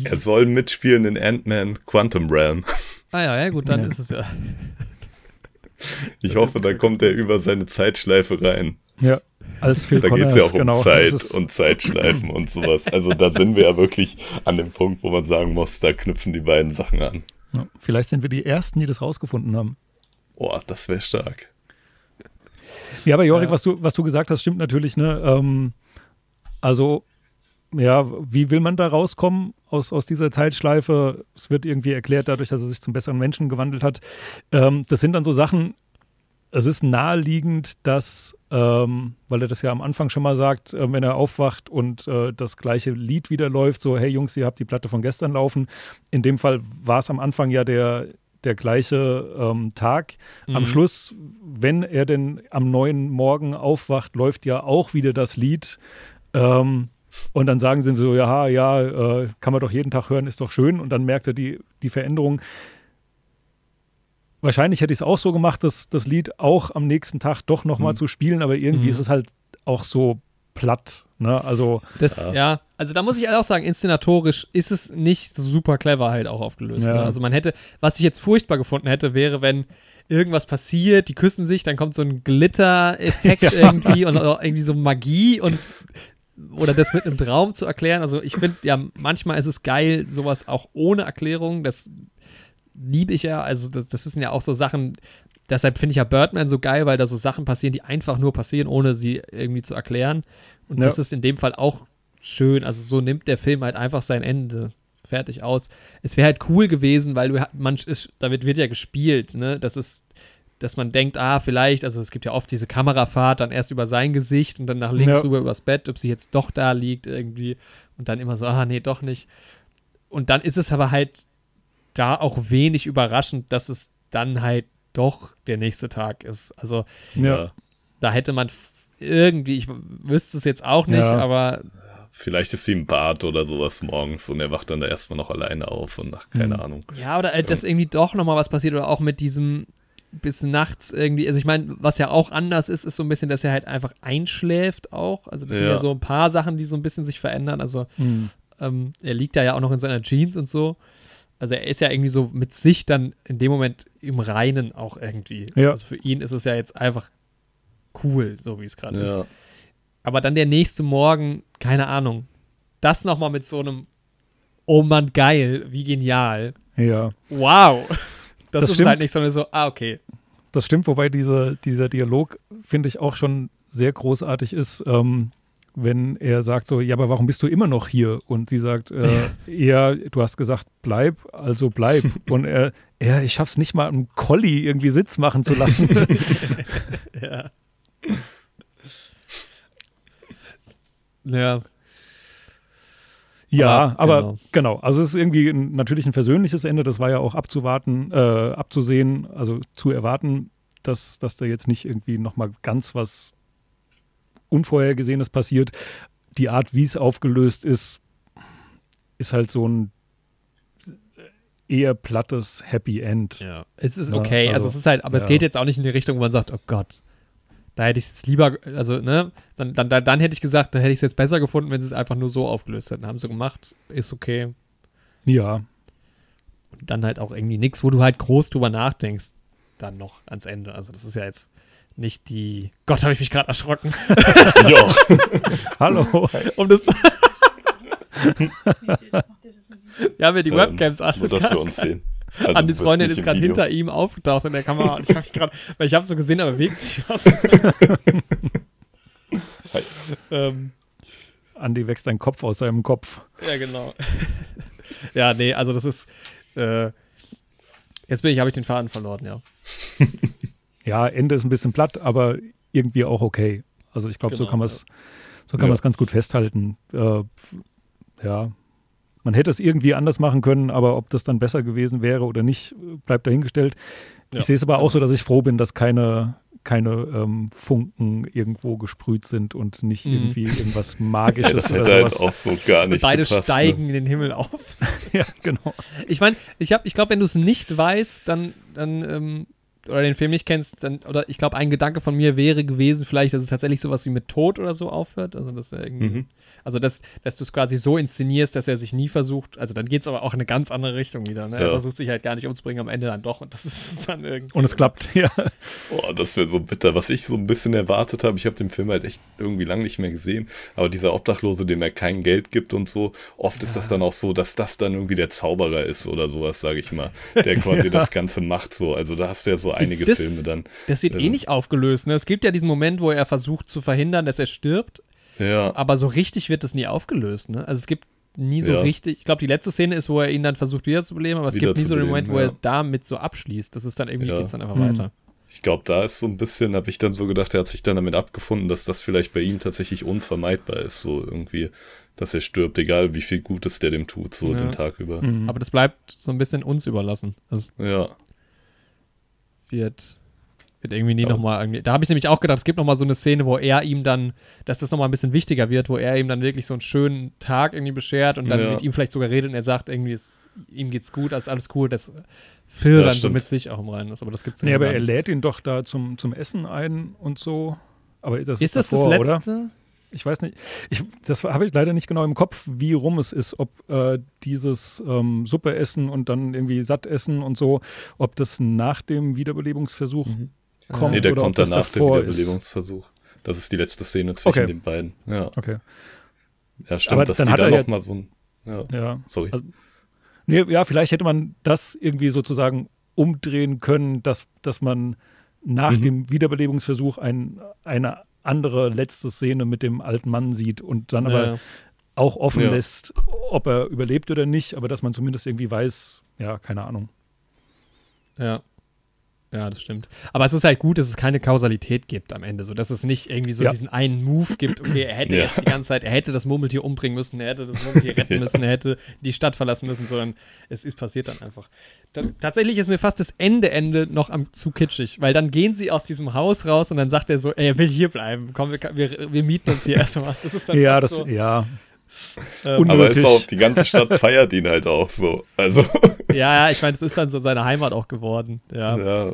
er soll mitspielen in Ant-Man Quantum Realm. Ah ja, ja, gut, dann ja. ist es ja. Ich hoffe, da kommt er über seine Zeitschleife rein. Ja, als Phil Da geht es ja auch um genau, Zeit und Zeitschleifen und sowas. Also da sind wir ja wirklich an dem Punkt, wo man sagen muss, da knüpfen die beiden Sachen an. Ja, vielleicht sind wir die Ersten, die das rausgefunden haben. Boah, das wäre stark. Ja, aber Jorik, ja. was, du, was du gesagt hast, stimmt natürlich. Ne? Ähm, also, ja, wie will man da rauskommen aus, aus dieser Zeitschleife? Es wird irgendwie erklärt dadurch, dass er sich zum besseren Menschen gewandelt hat. Ähm, das sind dann so Sachen, es ist naheliegend, dass, ähm, weil er das ja am Anfang schon mal sagt, äh, wenn er aufwacht und äh, das gleiche Lied wieder läuft, so, hey Jungs, ihr habt die Platte von gestern laufen. In dem Fall war es am Anfang ja der der gleiche ähm, Tag. Mhm. Am Schluss, wenn er denn am neuen Morgen aufwacht, läuft ja auch wieder das Lied. Ähm, und dann sagen sie so, ja, ja, äh, kann man doch jeden Tag hören, ist doch schön. Und dann merkt er die, die Veränderung. Wahrscheinlich hätte ich es auch so gemacht, dass das Lied auch am nächsten Tag doch nochmal mhm. zu spielen, aber irgendwie mhm. ist es halt auch so platt. Ne? Also, das, ja. ja. also da muss ich halt auch sagen, inszenatorisch ist es nicht so super clever halt auch aufgelöst. Ja. Ne? Also man hätte, was ich jetzt furchtbar gefunden hätte, wäre, wenn irgendwas passiert, die küssen sich, dann kommt so ein Glitter-Effekt [LAUGHS] ja. irgendwie und irgendwie so Magie und oder das mit einem Traum zu erklären. Also ich finde ja, manchmal ist es geil, sowas auch ohne Erklärung. Das liebe ich ja. Also das, das sind ja auch so Sachen, deshalb finde ich ja Birdman so geil, weil da so Sachen passieren, die einfach nur passieren, ohne sie irgendwie zu erklären. Und ja. das ist in dem Fall auch schön. Also so nimmt der Film halt einfach sein Ende fertig aus. Es wäre halt cool gewesen, weil du man ist, damit wird ja gespielt, ne? Das ist, dass man denkt, ah, vielleicht, also es gibt ja oft diese Kamerafahrt, dann erst über sein Gesicht und dann nach links ja. rüber übers Bett, ob sie jetzt doch da liegt irgendwie und dann immer so, ah, nee, doch nicht. Und dann ist es aber halt da auch wenig überraschend, dass es dann halt doch der nächste Tag ist. Also ja. da hätte man irgendwie, ich wüsste es jetzt auch nicht, ja. aber. Vielleicht ist sie im Bad oder sowas morgens und er wacht dann da erstmal noch alleine auf und nach, keine mhm. Ahnung. Ja, oder äh, dass irgendwie doch nochmal was passiert oder auch mit diesem bis nachts irgendwie, also ich meine, was ja auch anders ist, ist so ein bisschen, dass er halt einfach einschläft auch. Also das ja. sind ja so ein paar Sachen, die so ein bisschen sich verändern. Also mhm. ähm, er liegt da ja auch noch in seiner Jeans und so. Also er ist ja irgendwie so mit sich dann in dem Moment im Reinen auch irgendwie. Ja. Also für ihn ist es ja jetzt einfach cool, so wie es gerade ja. ist. Aber dann der nächste Morgen, keine Ahnung, das nochmal mit so einem Oh Mann, geil, wie genial. Ja. Wow. Das, das ist stimmt. halt nicht so, so, ah, okay. Das stimmt, wobei diese, dieser Dialog, finde ich, auch schon sehr großartig ist. Ähm, wenn er sagt so, ja, aber warum bist du immer noch hier? Und sie sagt, äh, [LAUGHS] ja, du hast gesagt, bleib, also bleib. [LAUGHS] Und er, ja, ich schaff's nicht mal, einen Collie irgendwie Sitz machen zu lassen. [LAUGHS] ja. Ja. Ja, aber, aber genau. genau. Also es ist irgendwie ein, natürlich ein versöhnliches Ende. Das war ja auch abzuwarten, äh, abzusehen, also zu erwarten, dass, dass da jetzt nicht irgendwie nochmal ganz was Unvorhergesehenes passiert. Die Art, wie es aufgelöst ist, ist halt so ein eher plattes Happy End. Ja, es ist okay. Ja, also, also, es ist halt, aber ja. es geht jetzt auch nicht in die Richtung, wo man sagt, oh Gott, da hätte ich es jetzt lieber, also, ne, dann, dann, dann, dann hätte ich gesagt, da hätte ich es jetzt besser gefunden, wenn sie es einfach nur so aufgelöst hätten. Haben sie gemacht, ist okay. Ja. Und dann halt auch irgendwie nichts, wo du halt groß drüber nachdenkst, dann noch ans Ende. Also, das ist ja jetzt nicht die. Gott, habe ich mich gerade erschrocken. [LAUGHS] ja. [LAUGHS] Hallo. Um das. [LAUGHS] Wir ja die ähm, Webcams an. Nur, dass wir uns sehen. Also Andis Freundin ist gerade hinter ihm aufgetaucht in der Kamera. ich habe grad, weil ich habe so gesehen, aber bewegt sich was. [LAUGHS] ähm, Andi wächst ein Kopf aus seinem Kopf. Ja, genau. ja, nee, also das ist. Äh, jetzt bin ich, habe ich den Faden verloren, ja. [LAUGHS] ja, Ende ist ein bisschen platt, aber irgendwie auch okay. Also ich glaube, genau, so kann man es so kann ja. man es ganz gut festhalten. Äh, ja, man hätte es irgendwie anders machen können, aber ob das dann besser gewesen wäre oder nicht, bleibt dahingestellt. Ja. Ich sehe es aber auch so, dass ich froh bin, dass keine, keine ähm, Funken irgendwo gesprüht sind und nicht mhm. irgendwie irgendwas [LAUGHS] Magisches das oder halt sowas. Halt auch so gar nicht. Und beide gepasst, ne? steigen ne? in den Himmel auf. [LAUGHS] ja, genau. Ich meine, ich, ich glaube, wenn du es nicht weißt, dann, dann ähm, oder den Film nicht kennst, dann, oder ich glaube, ein Gedanke von mir wäre gewesen, vielleicht, dass es tatsächlich sowas wie mit Tod oder so aufhört. Also, dass er irgendwie, mhm. also dass, dass du es quasi so inszenierst, dass er sich nie versucht, also dann geht es aber auch in eine ganz andere Richtung wieder. Ne? Ja. Er versucht sich halt gar nicht umzubringen, am Ende dann doch und das [LAUGHS] ist dann irgendwie. Und es klappt, ja. Boah, das wäre so bitter. Was ich so ein bisschen erwartet habe, ich habe den Film halt echt irgendwie lange nicht mehr gesehen, aber dieser Obdachlose, dem er kein Geld gibt und so, oft ja. ist das dann auch so, dass das dann irgendwie der Zauberer ist oder sowas, sage ich mal, der [LAUGHS] quasi ja. das Ganze macht so. Also da hast du ja so einige das, Filme dann. Das wird äh, eh nicht aufgelöst. Ne? Es gibt ja diesen Moment, wo er versucht zu verhindern, dass er stirbt. Ja. Aber so richtig wird das nie aufgelöst. Ne? Also es gibt nie so ja. richtig. Ich glaube, die letzte Szene ist, wo er ihn dann versucht wiederzubeleben, aber es gibt nie so den Moment, wo ja. er damit so abschließt. Das ist dann irgendwie, ja. geht's dann einfach mhm. weiter. Ich glaube, da ist so ein bisschen, habe ich dann so gedacht, er hat sich dann damit abgefunden, dass das vielleicht bei ihm tatsächlich unvermeidbar ist, so irgendwie, dass er stirbt, egal wie viel Gutes der dem tut, so ja. den Tag über. Mhm. Aber das bleibt so ein bisschen uns überlassen. Das ja. Wird wird irgendwie nie ja. nochmal irgendwie. Da habe ich nämlich auch gedacht, es gibt nochmal so eine Szene, wo er ihm dann, dass das nochmal ein bisschen wichtiger wird, wo er ihm dann wirklich so einen schönen Tag irgendwie beschert und dann ja. mit ihm vielleicht sogar redet und er sagt, irgendwie, ist, ihm geht's gut, ist alles cool, dass Phil ja, dann stimmt. so mit sich auch im Reinen ist. Aber das gibt's Nee, aber er lädt ihn doch da zum, zum Essen ein und so. Aber das ist, ist das davor, das letzte? Oder? Ich weiß nicht, ich, das habe ich leider nicht genau im Kopf, wie rum es ist, ob äh, dieses ähm, Suppe essen und dann irgendwie satt essen und so, ob das nach dem Wiederbelebungsversuch mhm kommt. Nee, der oder kommt danach der Wiederbelebungsversuch. Das ist die letzte Szene zwischen okay. den beiden. Ja. Okay. Ja, stimmt, Aber dass die da noch mal so ein. Ja, ja. sorry. Also, nee, ja, vielleicht hätte man das irgendwie sozusagen umdrehen können, dass, dass man nach mhm. dem Wiederbelebungsversuch ein, eine andere letzte Szene mit dem alten Mann sieht und dann aber ja. auch offen ja. lässt, ob er überlebt oder nicht, aber dass man zumindest irgendwie weiß, ja, keine Ahnung. Ja. Ja, das stimmt. Aber es ist halt gut, dass es keine Kausalität gibt am Ende, so dass es nicht irgendwie so ja. diesen einen Move gibt, okay, er hätte ja. jetzt die ganze Zeit, er hätte das Murmeltier umbringen müssen, er hätte das Murmeltier [LAUGHS] retten müssen, er hätte die Stadt verlassen müssen, sondern es ist passiert dann einfach. Da, tatsächlich ist mir fast das Ende Ende noch am zu kitschig, weil dann gehen sie aus diesem Haus raus und dann sagt er so, ey, er will hier bleiben, komm, wir, wir, wir mieten uns hier [LAUGHS] erstmal was. Das ist dann ja, das, so, ja. Ähm, aber ist auch, die ganze Stadt feiert ihn halt auch so. Also. Ja, ja, ich meine, es ist dann so seine Heimat auch geworden. Ja. ja.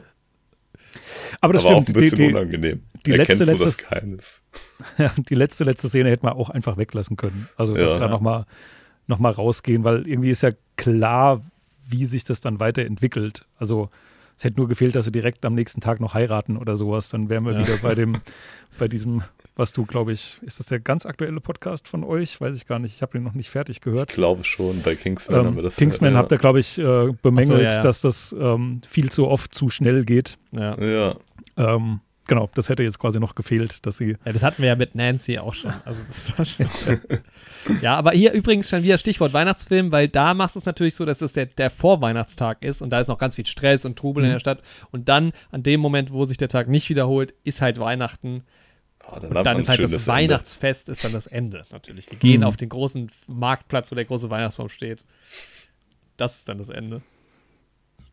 Aber das aber stimmt. auch ein bisschen die, die, unangenehm. Die letzte, letzte. [LAUGHS] Ja, die letzte, letzte Szene hätte man auch einfach weglassen können. Also, dass ja. wir da nochmal noch mal rausgehen, weil irgendwie ist ja klar, wie sich das dann weiterentwickelt. Also, es hätte nur gefehlt, dass sie direkt am nächsten Tag noch heiraten oder sowas. Dann wären wir ja. wieder bei dem, [LAUGHS] bei diesem was du, glaube ich, ist das der ganz aktuelle Podcast von euch? Weiß ich gar nicht. Ich habe den noch nicht fertig gehört. Ich glaube schon, bei Kingsman ähm, haben wir das. Kingsman ja. habt ihr, glaube ich, äh, bemängelt, so, ja, ja. dass das ähm, viel zu oft zu schnell geht. Ja. ja. Ähm, genau, das hätte jetzt quasi noch gefehlt, dass sie. Ja, das hatten wir ja mit Nancy auch schon. Also das war schon. ja, aber hier übrigens schon wieder Stichwort Weihnachtsfilm, weil da machst du es natürlich so, dass es der, der Vorweihnachtstag ist und da ist noch ganz viel Stress und Trubel mhm. in der Stadt. Und dann, an dem Moment, wo sich der Tag nicht wiederholt, ist halt Weihnachten. Oh, dann und dann ist halt das Weihnachtsfest ist dann das Ende [LAUGHS] natürlich. Die gehen hm. auf den großen Marktplatz, wo der große Weihnachtsbaum steht. Das ist dann das Ende.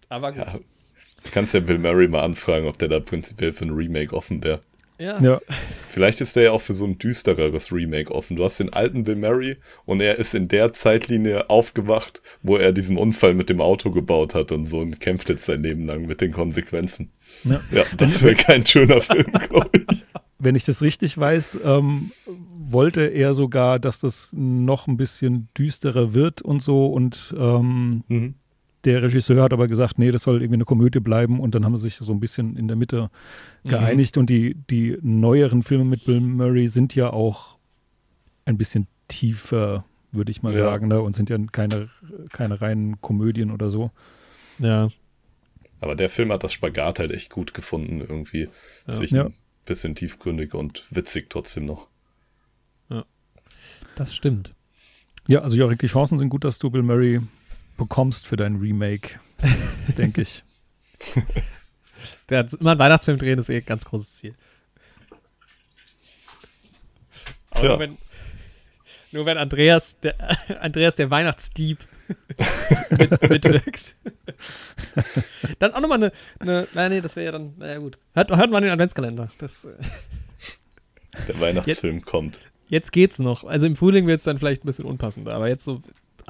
Aber gut. Ja, du kannst ja Bill Murray mal anfragen, ob der da prinzipiell für ein Remake offen wäre. Ja. ja. Vielleicht ist der ja auch für so ein düstereres Remake offen. Du hast den alten Bill Murray und er ist in der Zeitlinie aufgewacht, wo er diesen Unfall mit dem Auto gebaut hat und so und kämpft jetzt sein Leben lang mit den Konsequenzen. Ja, ja das wäre kein schöner Film, glaube ich wenn ich das richtig weiß, ähm, wollte er sogar, dass das noch ein bisschen düsterer wird und so. Und ähm, mhm. Der Regisseur hat aber gesagt, nee, das soll irgendwie eine Komödie bleiben. Und dann haben sie sich so ein bisschen in der Mitte mhm. geeinigt. Und die, die neueren Filme mit Bill Murray sind ja auch ein bisschen tiefer, würde ich mal ja. sagen, ne? und sind ja keine, keine reinen Komödien oder so. Ja. Aber der Film hat das Spagat halt echt gut gefunden, irgendwie ja. zwischen ja bisschen tiefgründig und witzig trotzdem noch. Ja, das stimmt. Ja, also Jorik, die Chancen sind gut, dass du Bill Murray bekommst für dein Remake, [LAUGHS] denke ich. Der immer einen Weihnachtsfilm drehen, ist eh ein ganz großes Ziel. Aber ja. nur, wenn, nur wenn Andreas, der, [LAUGHS] Andreas der Weihnachtsdieb [LAUGHS] mit, mitwirkt. dann auch nochmal eine, eine, nein, nee, das wäre ja dann, naja gut. Hört, hört mal den Adventskalender. Das, äh, Der Weihnachtsfilm jetzt, kommt. Jetzt geht's noch. Also im Frühling wird es dann vielleicht ein bisschen unpassender, aber jetzt so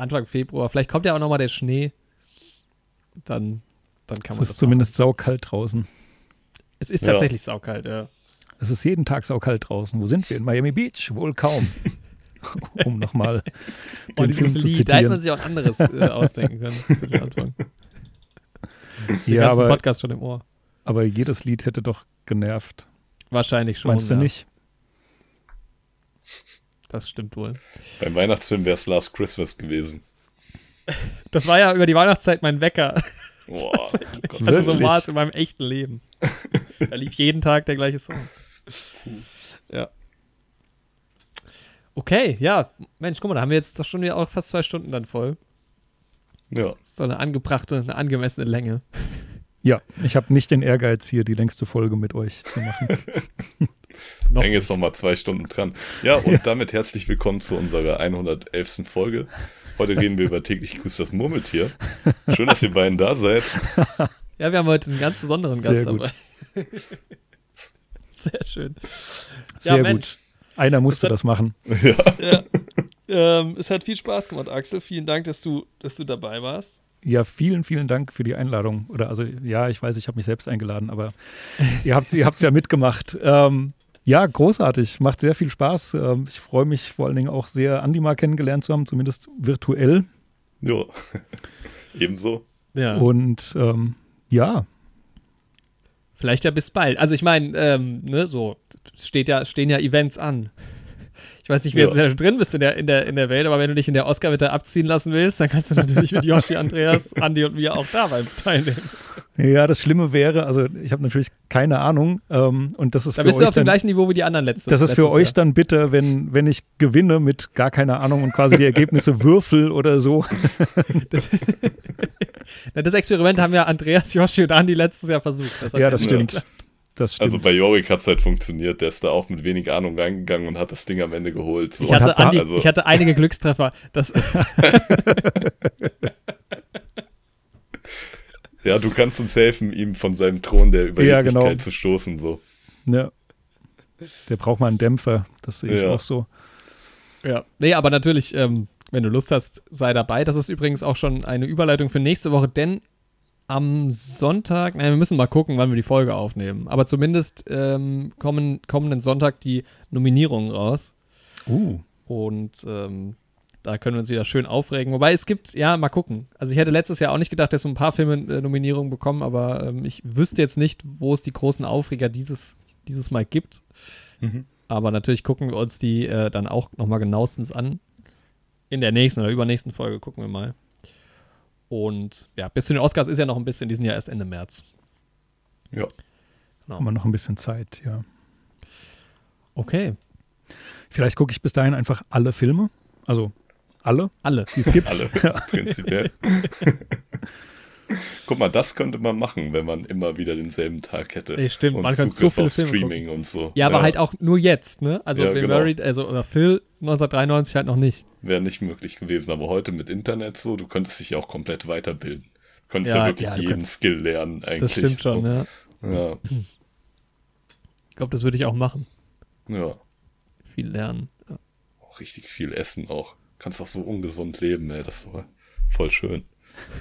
Anfang Februar, vielleicht kommt ja auch nochmal der Schnee. Dann, dann kann man es ist zumindest saukalt draußen. Es ist ja. tatsächlich saukalt, ja. Es ist jeden Tag saukalt draußen. Wo sind wir? In Miami Beach? Wohl kaum. [LAUGHS] um nochmal den oh, Film zu Lied, zitieren. Da hätte man sich auch anderes äh, [LAUGHS] ausdenken können. Den ja, aber, Podcast schon im Ohr. Aber jedes Lied hätte doch genervt. Wahrscheinlich schon. Meinst du ja. nicht? Das stimmt wohl. Beim Weihnachtsfilm wäre es Last Christmas gewesen. [LAUGHS] Das war ja über die Weihnachtszeit mein Wecker. [LAUGHS] Boah, [LAUGHS] Gott, also so war es in meinem echten Leben. da lief jeden Tag der gleiche Song. Ja. Okay, ja. Mensch, guck mal, da haben wir jetzt doch schon wieder auch fast zwei Stunden dann voll. Ja. So eine angebrachte, eine angemessene Länge. Ja, ich habe nicht den Ehrgeiz, hier die längste Folge mit euch zu machen. Noch Hänge jetzt noch mal zwei Stunden dran. Ja, und [LAUGHS] ja. damit herzlich willkommen zu unserer 111. Folge. Heute reden wir über täglich grüßt das Murmeltier. Schön, dass ihr beiden da seid. [LAUGHS] Ja, wir haben heute einen ganz besonderen Gast [LAUGHS] Sehr gut. dabei. Sehr schön. Sehr ja, gut. Einer musste hat, das machen. Ja. ja. Ähm, es hat viel Spaß gemacht, Axel. Vielen Dank, dass du, dass du dabei warst. Ja, vielen, vielen Dank für die Einladung. Oder also ja, ich weiß, ich habe mich selbst eingeladen, aber ihr habt ihr ja mitgemacht. Ähm, ja, großartig, macht sehr viel Spaß. Ähm, ich freue mich vor allen Dingen auch sehr, Andi mal kennengelernt zu haben, zumindest virtuell. Ja, [LAUGHS] ebenso. Ja. Und ähm, ja. Vielleicht ja bis bald. Also ich meine, ähm, ne, so steht ja, stehen ja Events an. Ich weiß nicht, wie ja. du drin bist in der, in, der, in der Welt, aber wenn du dich in der Oscar-Wette abziehen lassen willst, dann kannst du natürlich mit Yoshi, Andreas, [LAUGHS] Andi und mir auch dabei teilnehmen. Ja, das Schlimme wäre, also ich habe natürlich keine Ahnung ähm, und das ist da für bist euch du auf dem gleichen Niveau wie die anderen letzten. Das ist für euch Jahr. dann bitte, wenn, wenn ich gewinne mit gar keine Ahnung und quasi die Ergebnisse [LAUGHS] würfel oder so. Das, [LAUGHS] das, Experiment haben ja Andreas, Yoshi und Andi letztes Jahr versucht. Das ja, das stimmt. Ja. Das also bei Jorik hat es halt funktioniert. Der ist da auch mit wenig Ahnung reingegangen und hat das Ding am Ende geholt. So. Ich, hatte Andi, also ich hatte einige Glückstreffer. Das [LAUGHS] ja, du kannst uns helfen, ihm von seinem Thron der Überheblichkeit ja, genau. zu stoßen. So. Ja. Der braucht mal einen Dämpfer. Das sehe ich ja. auch so. Ja. Nee, aber natürlich, ähm, wenn du Lust hast, sei dabei. Das ist übrigens auch schon eine Überleitung für nächste Woche, denn am Sonntag, nein, wir müssen mal gucken, wann wir die Folge aufnehmen. Aber zumindest ähm, kommen kommenden Sonntag die Nominierungen raus. Uh. Und ähm, da können wir uns wieder schön aufregen. Wobei es gibt, ja, mal gucken. Also ich hätte letztes Jahr auch nicht gedacht, dass so ein paar Filme äh, Nominierungen bekommen, aber ähm, ich wüsste jetzt nicht, wo es die großen Aufreger dieses, dieses Mal gibt. Mhm. Aber natürlich gucken wir uns die äh, dann auch nochmal genauestens an. In der nächsten oder übernächsten Folge gucken wir mal. Und ja, bis zu den Oscars ist ja noch ein bisschen, die sind ja erst Ende März. Ja. Genau. Haben wir noch ein bisschen Zeit, ja. Okay. Vielleicht gucke ich bis dahin einfach alle Filme. Also alle. Alle. Die es gibt. Alle, [LAUGHS] prinzipiell. [LAUGHS] Guck mal, das könnte man machen, wenn man immer wieder denselben Tag hätte. Ey, stimmt, und man könnte so viele Filme Streaming gucken. und so. Ja, aber ja. halt auch nur jetzt, ne? Also ja, Bill genau. Murray, also oder Phil 1993 halt noch nicht. Wäre nicht möglich gewesen, aber heute mit Internet so, du könntest dich auch komplett weiterbilden. Du könntest ja, ja wirklich jeden könntest, Skill lernen eigentlich. Das stimmt schon, ja. ja. Ich glaube, das würde ich auch machen. Ja. Viel lernen. Ja. Auch richtig viel essen auch. Du kannst auch so ungesund leben, ey. Das ist voll schön.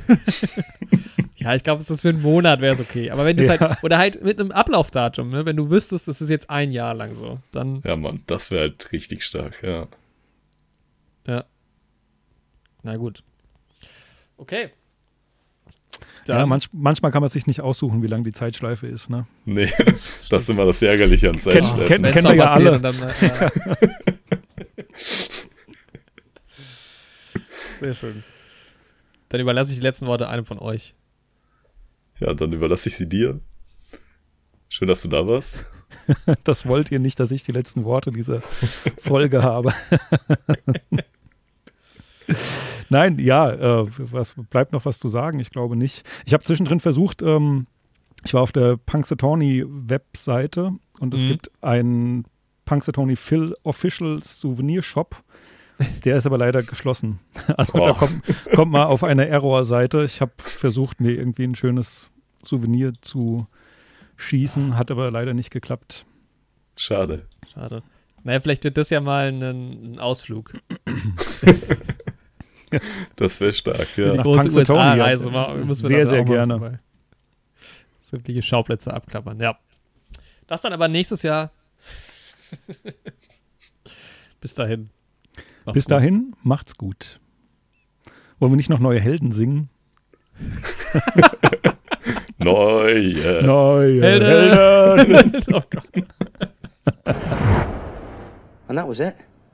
[LAUGHS] ja, ich glaube, es ist für einen Monat wäre es okay. Aber wenn du es ja. halt, oder halt mit einem Ablaufdatum, ne? wenn du wüsstest, das ist jetzt ein Jahr lang so, dann. Ja, Mann, das wäre halt richtig stark, ja. Ja. Na gut. Okay. Dann. Ja, manch, manchmal kann man sich nicht aussuchen, wie lang die Zeitschleife ist, ne? Nee, [LAUGHS] das, das ist immer das Ärgerliche an Zeitschleifen. Ken, kennen wir ja alle. Dann, ja. [LAUGHS] Sehr schön. Dann überlasse ich die letzten Worte einem von euch. Ja, dann überlasse ich sie dir. Schön, dass du da warst. [LAUGHS] Das wollt ihr nicht, dass ich die letzten Worte dieser Folge habe. Nein, ja, äh, was bleibt noch was zu sagen? Ich glaube nicht. Ich habe zwischendrin versucht, ähm, ich war auf der Punxsutawney Webseite und es mhm. gibt einen Punxsutawney Phil Official Souvenir Shop Der ist aber leider geschlossen. [LAUGHS] Also oh. da kommt, kommt mal auf eine Error-Seite. Ich habe versucht, mir irgendwie ein schönes Souvenir zu schießen, hat aber leider nicht geklappt. Schade. Schade. Naja, vielleicht wird das ja mal ein, ein Ausflug. [LAUGHS] [LAUGHS] das wäre stark, ja. Die große USA-Reise Sehr, sehr gerne. Sämtliche Schauplätze abklappern, ja. Das dann aber nächstes Jahr. [LAUGHS] Bis dahin. Macht's Bis dahin, gut. macht's gut. Wollen wir nicht noch neue Helden singen? [LAUGHS] neue. Neue Helden. Helden. oh Gott. And that was it.